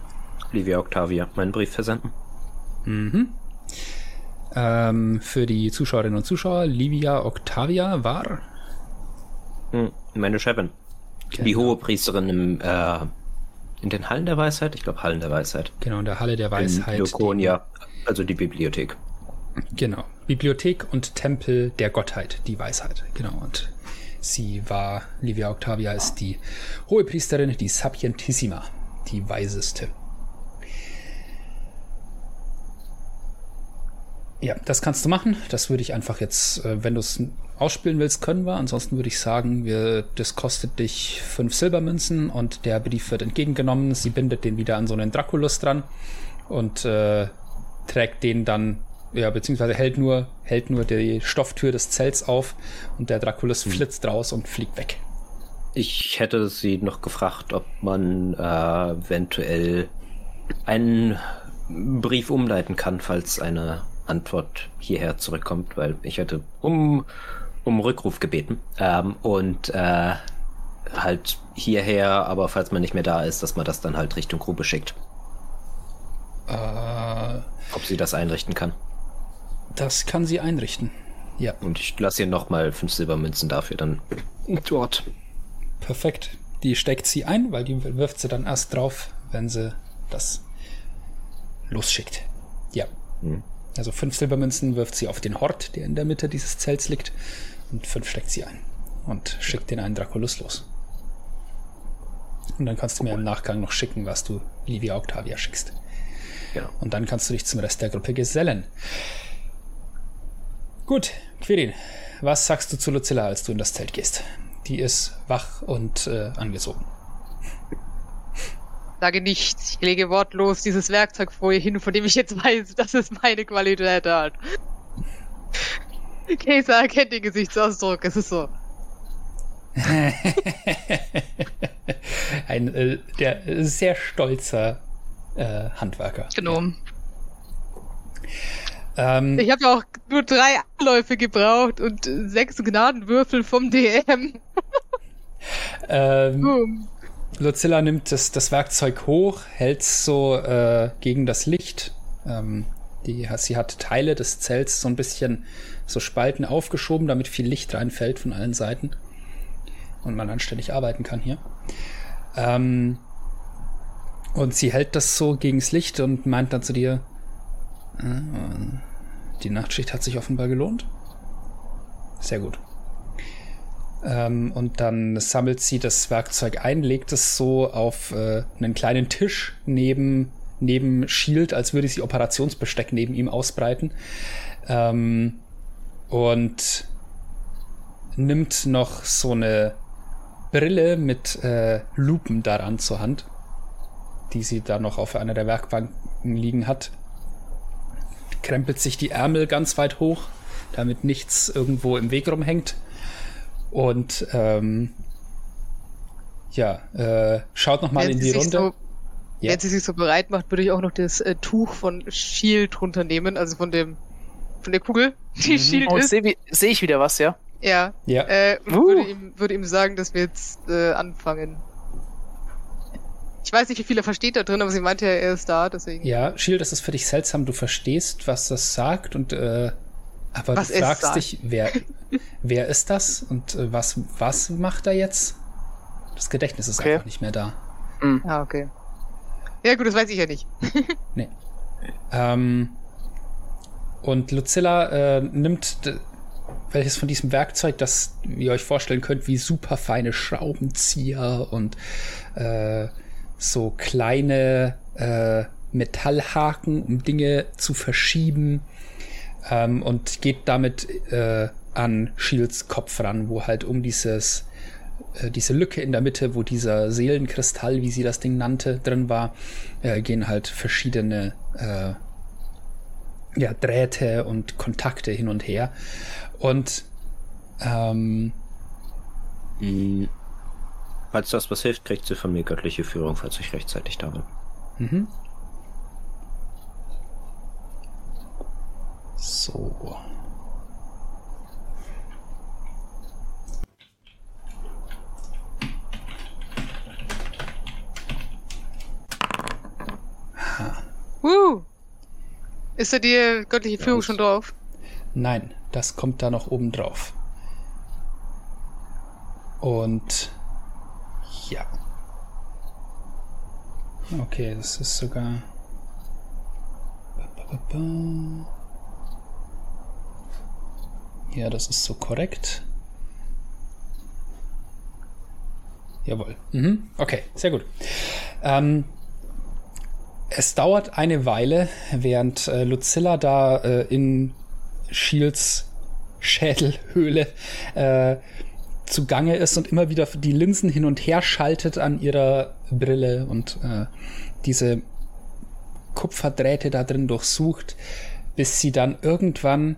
Livia Octavia meinen Brief versenden. Mhm. Ähm, für die Zuschauerinnen und Zuschauer, Livia Octavia war. Hm, meine Chefin. Die Genau. hohe Priesterin im äh, In den Hallen der Weisheit? Ich glaube Hallen der Weisheit. Genau, in der Halle der Weisheit. In Laconia, also die Bibliothek. Genau. Bibliothek und Tempel der Gottheit, die Weisheit. Genau. Und sie war, Livia Octavia ist die Hohepriesterin, die Sapientissima, die Weiseste. Ja, das kannst du machen. Das würde ich einfach jetzt, äh, wenn du es ausspielen willst, können wir. Ansonsten würde ich sagen, wir, das kostet dich fünf Silbermünzen und der Brief wird entgegengenommen. Sie bindet den wieder an so einen Draculus dran und äh, trägt den dann, ja, beziehungsweise hält nur, hält nur die Stofftür des Zelts auf und der Draculus hm. flitzt raus und fliegt weg. Ich hätte sie noch gefragt, ob man äh, eventuell einen Brief umleiten kann, falls eine Antwort hierher zurückkommt, weil ich hätte um, um Rückruf gebeten. Ähm, und äh, halt hierher, aber falls man nicht mehr da ist, dass man das dann halt Richtung Grube schickt. Äh, Ob sie das einrichten kann. Das kann sie einrichten. Ja. Und ich lasse ihr nochmal fünf Silbermünzen dafür dann dort. Perfekt. Die steckt sie ein, weil die wirft sie dann erst drauf, wenn sie das losschickt. Ja. Hm. Also fünf Silbermünzen wirft sie auf den Hort, der in der Mitte dieses Zelts liegt, und fünf steckt sie ein und schickt den einen Draculus los. Und dann kannst du mir im Nachgang noch schicken, was du Livia Octavia schickst. Ja. Und dann kannst du dich zum Rest der Gruppe gesellen. Gut, Quirin, was sagst du zu Lucilla, als du in das Zelt gehst? Die ist wach und äh, angezogen. Sage nichts. Ich lege wortlos dieses Werkzeug vor ihr hin, von dem ich jetzt weiß, dass es meine Qualität hat. Käser erkennt den Gesichtsausdruck. Es ist so. [laughs] Ein äh, der sehr stolzer äh, Handwerker. Genau. Ähm, ich habe ja auch nur drei Anläufe gebraucht und sechs Gnadenwürfel vom DM. ähm, Lucilla nimmt das, das Werkzeug hoch, hält es so äh, gegen das Licht. Ähm, die, sie hat Teile des Zelts so ein bisschen so Spalten aufgeschoben, damit viel Licht reinfällt von allen Seiten. Und man anständig arbeiten kann hier. Ähm, und sie hält das so gegen das Licht und meint dann zu dir, äh, die Nachtschicht hat sich offenbar gelohnt. Sehr gut. Ähm, und dann sammelt sie das Werkzeug ein, legt es so auf äh, einen kleinen Tisch neben, neben Shield, als würde sie Operationsbesteck neben ihm ausbreiten. Ähm, und nimmt noch so eine Brille mit äh, Lupen daran zur Hand, die sie da noch auf einer der Werkbanken liegen hat. Krempelt sich die Ärmel ganz weit hoch, damit nichts irgendwo im Weg rumhängt und ähm, ja, äh, schaut noch mal in die Runde. So, ja. Wenn sie sich so bereit macht, würde ich auch noch das äh, Tuch von Shield runternehmen, also von dem von der Kugel, [laughs] die mhm. Shield oh, ist. Sehe seh ich wieder was, ja? Ja. ja. Äh, uh. würde, ihm, würde ihm sagen, dass wir jetzt äh, anfangen. Ich weiß nicht, wie viel er versteht da drin, aber sie meinte ja, er ist da, deswegen. Ja, Shield, das ist für dich seltsam. Du verstehst, was das sagt und äh, aber was du fragst dich, wer, wer ist das und äh, was, was macht er jetzt? Das Gedächtnis ist okay. einfach nicht mehr da. Mhm. Ah, okay. Ja, gut, das weiß ich ja nicht. [laughs] nee. Ähm, und Lucilla äh, nimmt welches von diesem Werkzeug, das ihr euch vorstellen könnt, wie super feine Schraubenzieher und äh, so kleine äh, Metallhaken, um Dinge zu verschieben ähm, und geht damit äh, an Shields Kopf ran, wo halt um dieses äh, diese Lücke in der Mitte, wo dieser Seelenkristall, wie sie das Ding nannte, drin war, äh, gehen halt verschiedene äh, ja, Drähte und Kontakte hin und her. Und ähm, hm. Falls das was hilft, kriegt sie von mir göttliche Führung, falls ich rechtzeitig da bin. Mhm. So. Uh. Ist da die göttliche Führung schon drauf? Nein, das kommt da noch oben drauf. Und ja. Okay, das ist sogar. Ja, das ist so korrekt. Jawohl. Mhm. Okay, sehr gut. Ähm, es dauert eine Weile, während äh, Lucilla da äh, in Shields Schädelhöhle äh, zugange ist und immer wieder die Linsen hin und her schaltet an ihrer Brille und äh, diese Kupferdrähte da drin durchsucht, bis sie dann irgendwann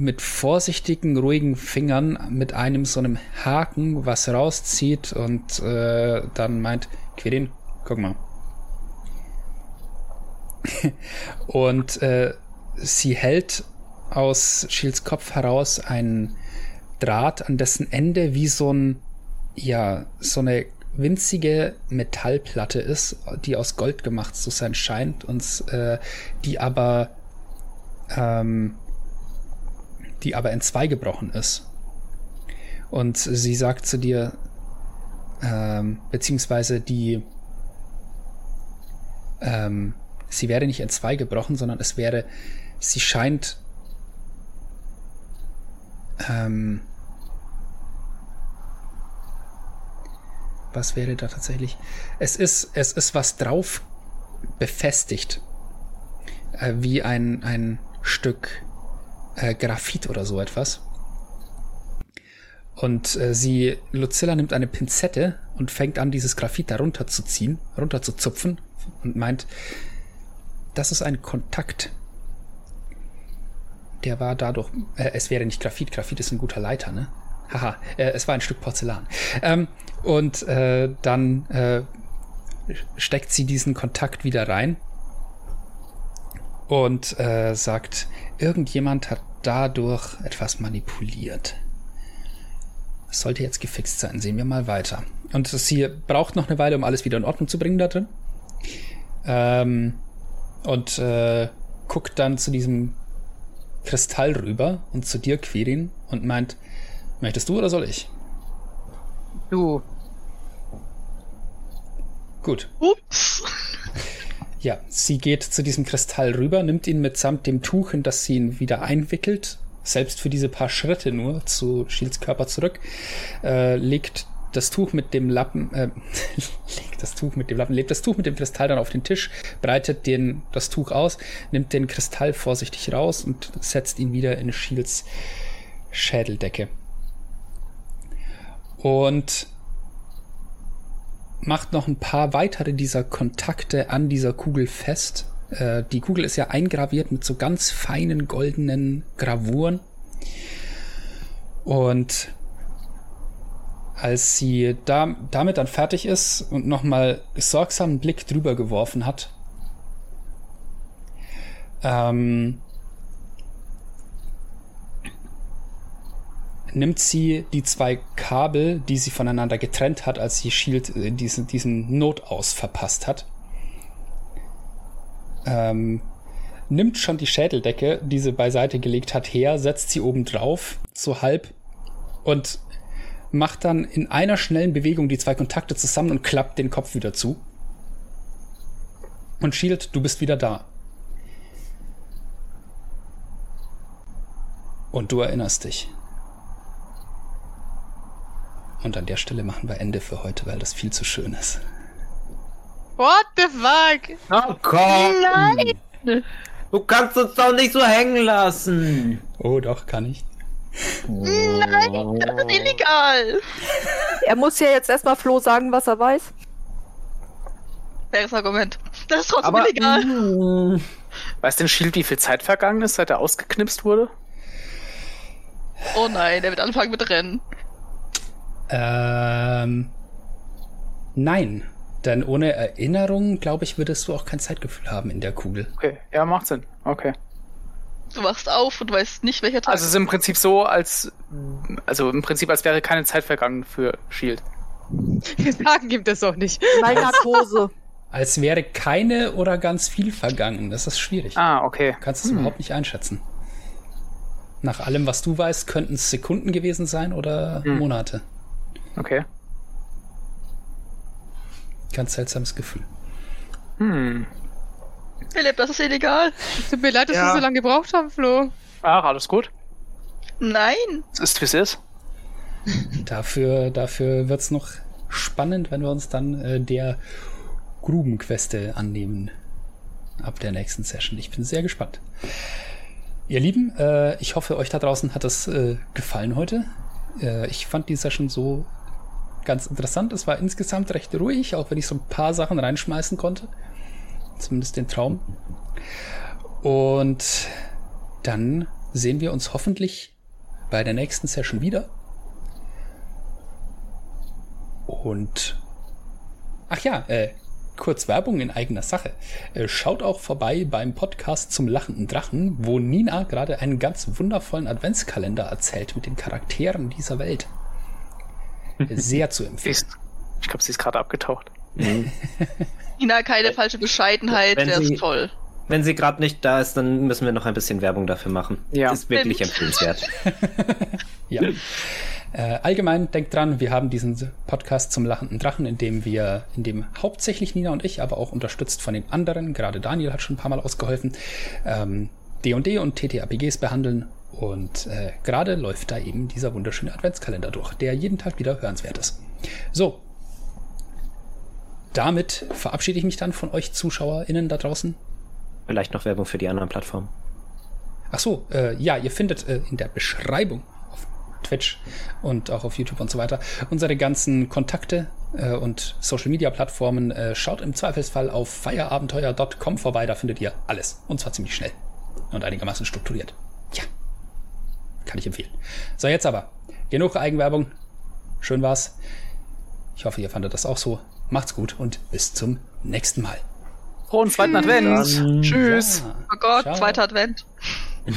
mit vorsichtigen, ruhigen Fingern mit einem so einem Haken was rauszieht und äh, dann meint, Quirin, guck mal. [laughs] und äh, sie hält aus Shields Kopf heraus einen Draht, an dessen Ende wie so ein, ja, so eine winzige Metallplatte ist, die aus Gold gemacht zu sein scheint und äh, die aber ähm, die aber in zwei gebrochen ist. Und sie sagt zu dir, ähm, beziehungsweise die, ähm, sie wäre nicht in zwei gebrochen, sondern es wäre, sie scheint, ähm, was wäre da tatsächlich? Es ist, es ist was drauf befestigt, äh, wie ein, ein Stück äh, Graphit oder so etwas. Und äh, sie, Lucilla nimmt eine Pinzette und fängt an, dieses Graphit darunter zu ziehen, runter zu zupfen und meint, das ist ein Kontakt. Der war dadurch, äh, es wäre nicht Graphit, Graphit ist ein guter Leiter, ne? Haha, äh, es war ein Stück Porzellan. Ähm, und äh, dann äh, steckt sie diesen Kontakt wieder rein und sagt, irgendjemand hat dadurch etwas manipuliert. Es sollte jetzt gefixt sein. Sehen wir mal weiter. Und sie braucht noch eine Weile, um alles wieder in Ordnung zu bringen da drin. Ähm, und äh, guckt dann zu diesem Kristall rüber und zu dir, Quirin, und meint, möchtest du oder soll ich? Du. Gut. Ups. Ja, sie geht zu diesem Kristall rüber, nimmt ihn mitsamt dem Tuch, in das sie ihn wieder einwickelt, selbst für diese paar Schritte nur zu Shields Körper zurück, äh, legt das Tuch mit dem Lappen, äh, [laughs] legt das Tuch mit dem Lappen, legt das Tuch mit dem Kristall dann auf den Tisch, breitet den, das Tuch aus, nimmt den Kristall vorsichtig raus und setzt ihn wieder in Shields Schädeldecke. Und macht noch ein paar weitere dieser Kontakte an dieser Kugel fest. Äh, die Kugel ist ja eingraviert mit so ganz feinen goldenen Gravuren. Und als sie da, damit dann fertig ist und nochmal sorgsam einen Blick drüber geworfen hat, ähm, nimmt sie die zwei Kabel, die sie voneinander getrennt hat, als sie Shield äh, diesen, diesen Notaus verpasst hat. Ähm, nimmt schon die Schädeldecke, die sie beiseite gelegt hat, her, setzt sie oben drauf, so halb, und macht dann in einer schnellen Bewegung die zwei Kontakte zusammen und klappt den Kopf wieder zu. Und Shield, du bist wieder da. Und du erinnerst dich. Und an der Stelle machen wir Ende für heute, weil das viel zu schön ist. What the fuck? Oh Gott! Nein! Du kannst uns doch nicht so hängen lassen! Oh, doch, kann ich. Nein, das ist illegal! Er muss ja jetzt erstmal Flo sagen, was er weiß. Faires Argument. Das ist trotzdem Aber, illegal. mm, Weiß denn Shield, wie viel Zeit vergangen ist, seit er ausgeknipst wurde? Oh nein, der wird anfangen mit Rennen. Ähm. Nein. Denn ohne Erinnerung, glaube ich, würdest du auch kein Zeitgefühl haben in der Kugel. Okay, ja, macht Sinn. Okay. Du wachst auf und weißt nicht, welcher Tag Also es ist im Prinzip so, als also im Prinzip, als wäre keine Zeit vergangen für Shield. [laughs] Sagen gibt es auch nicht. Bei Narkose. Als wäre keine oder ganz viel vergangen. Das ist schwierig. Ah, okay. Du kannst es überhaupt nicht einschätzen. Nach allem, was du weißt, könnten es Sekunden gewesen sein oder Hm. Monate. Okay. Ganz seltsames Gefühl. Hm. Philipp, das ist illegal. Tut mir leid, dass Ja. wir so lange gebraucht haben, Flo. Ach, alles gut. Nein. Es ist, wie es ist. [laughs] Dafür, dafür wird es noch spannend, wenn wir uns dann äh, der Grubenqueste annehmen. Ab der nächsten Session. Ich bin sehr gespannt. Ihr Lieben, äh, ich hoffe, euch da draußen hat es äh, gefallen heute. Äh, ich fand die Session so ganz interessant. Es war insgesamt recht ruhig, auch wenn ich so ein paar Sachen reinschmeißen konnte. Zumindest den Traum. Und dann sehen wir uns hoffentlich bei der nächsten Session wieder. Und ach ja, äh, kurz Werbung in eigener Sache. Äh, schaut auch vorbei beim Podcast zum lachenden Drachen, wo Nina gerade einen ganz wundervollen Adventskalender erzählt mit den Charakteren dieser Welt. Sehr zu empfehlen. ist, ich glaube, sie ist gerade abgetaucht. [laughs] Ina, keine falsche Bescheidenheit, Wenn der sie- ist toll. Wenn sie gerade nicht da ist, dann müssen wir noch ein bisschen Werbung dafür machen. Ja. Ist wirklich empfehlenswert. [laughs] [laughs] Ja. Äh, allgemein denkt dran, wir haben diesen Podcast zum lachenden Drachen, in dem wir, in dem hauptsächlich Nina und ich, aber auch unterstützt von den anderen, gerade Daniel hat schon ein paar Mal ausgeholfen, ähm, D&D und TTRPGs behandeln und äh, gerade läuft da eben dieser wunderschöne Adventskalender durch, der jeden Tag wieder hörenswert ist. So. Damit verabschiede ich mich dann von euch ZuschauerInnen da draußen. Vielleicht noch Werbung für die anderen Plattformen. Ach so, äh, ja, ihr findet äh, in der Beschreibung auf Twitch und auch auf YouTube und so weiter unsere ganzen Kontakte äh, und Social Media Plattformen. Äh, schaut im Zweifelsfall auf feierabenteuer.com vorbei, da findet ihr alles. Und zwar ziemlich schnell und einigermaßen strukturiert. Ja, kann ich empfehlen. So, jetzt aber. Genug Eigenwerbung. Schön war's. Ich hoffe, ihr fandet das auch so. Macht's gut und bis zum nächsten Mal. Frohen zweiten Advent. Dann- Tschüss. Ja. Oh Gott, Ciao. zweiter Advent. [laughs]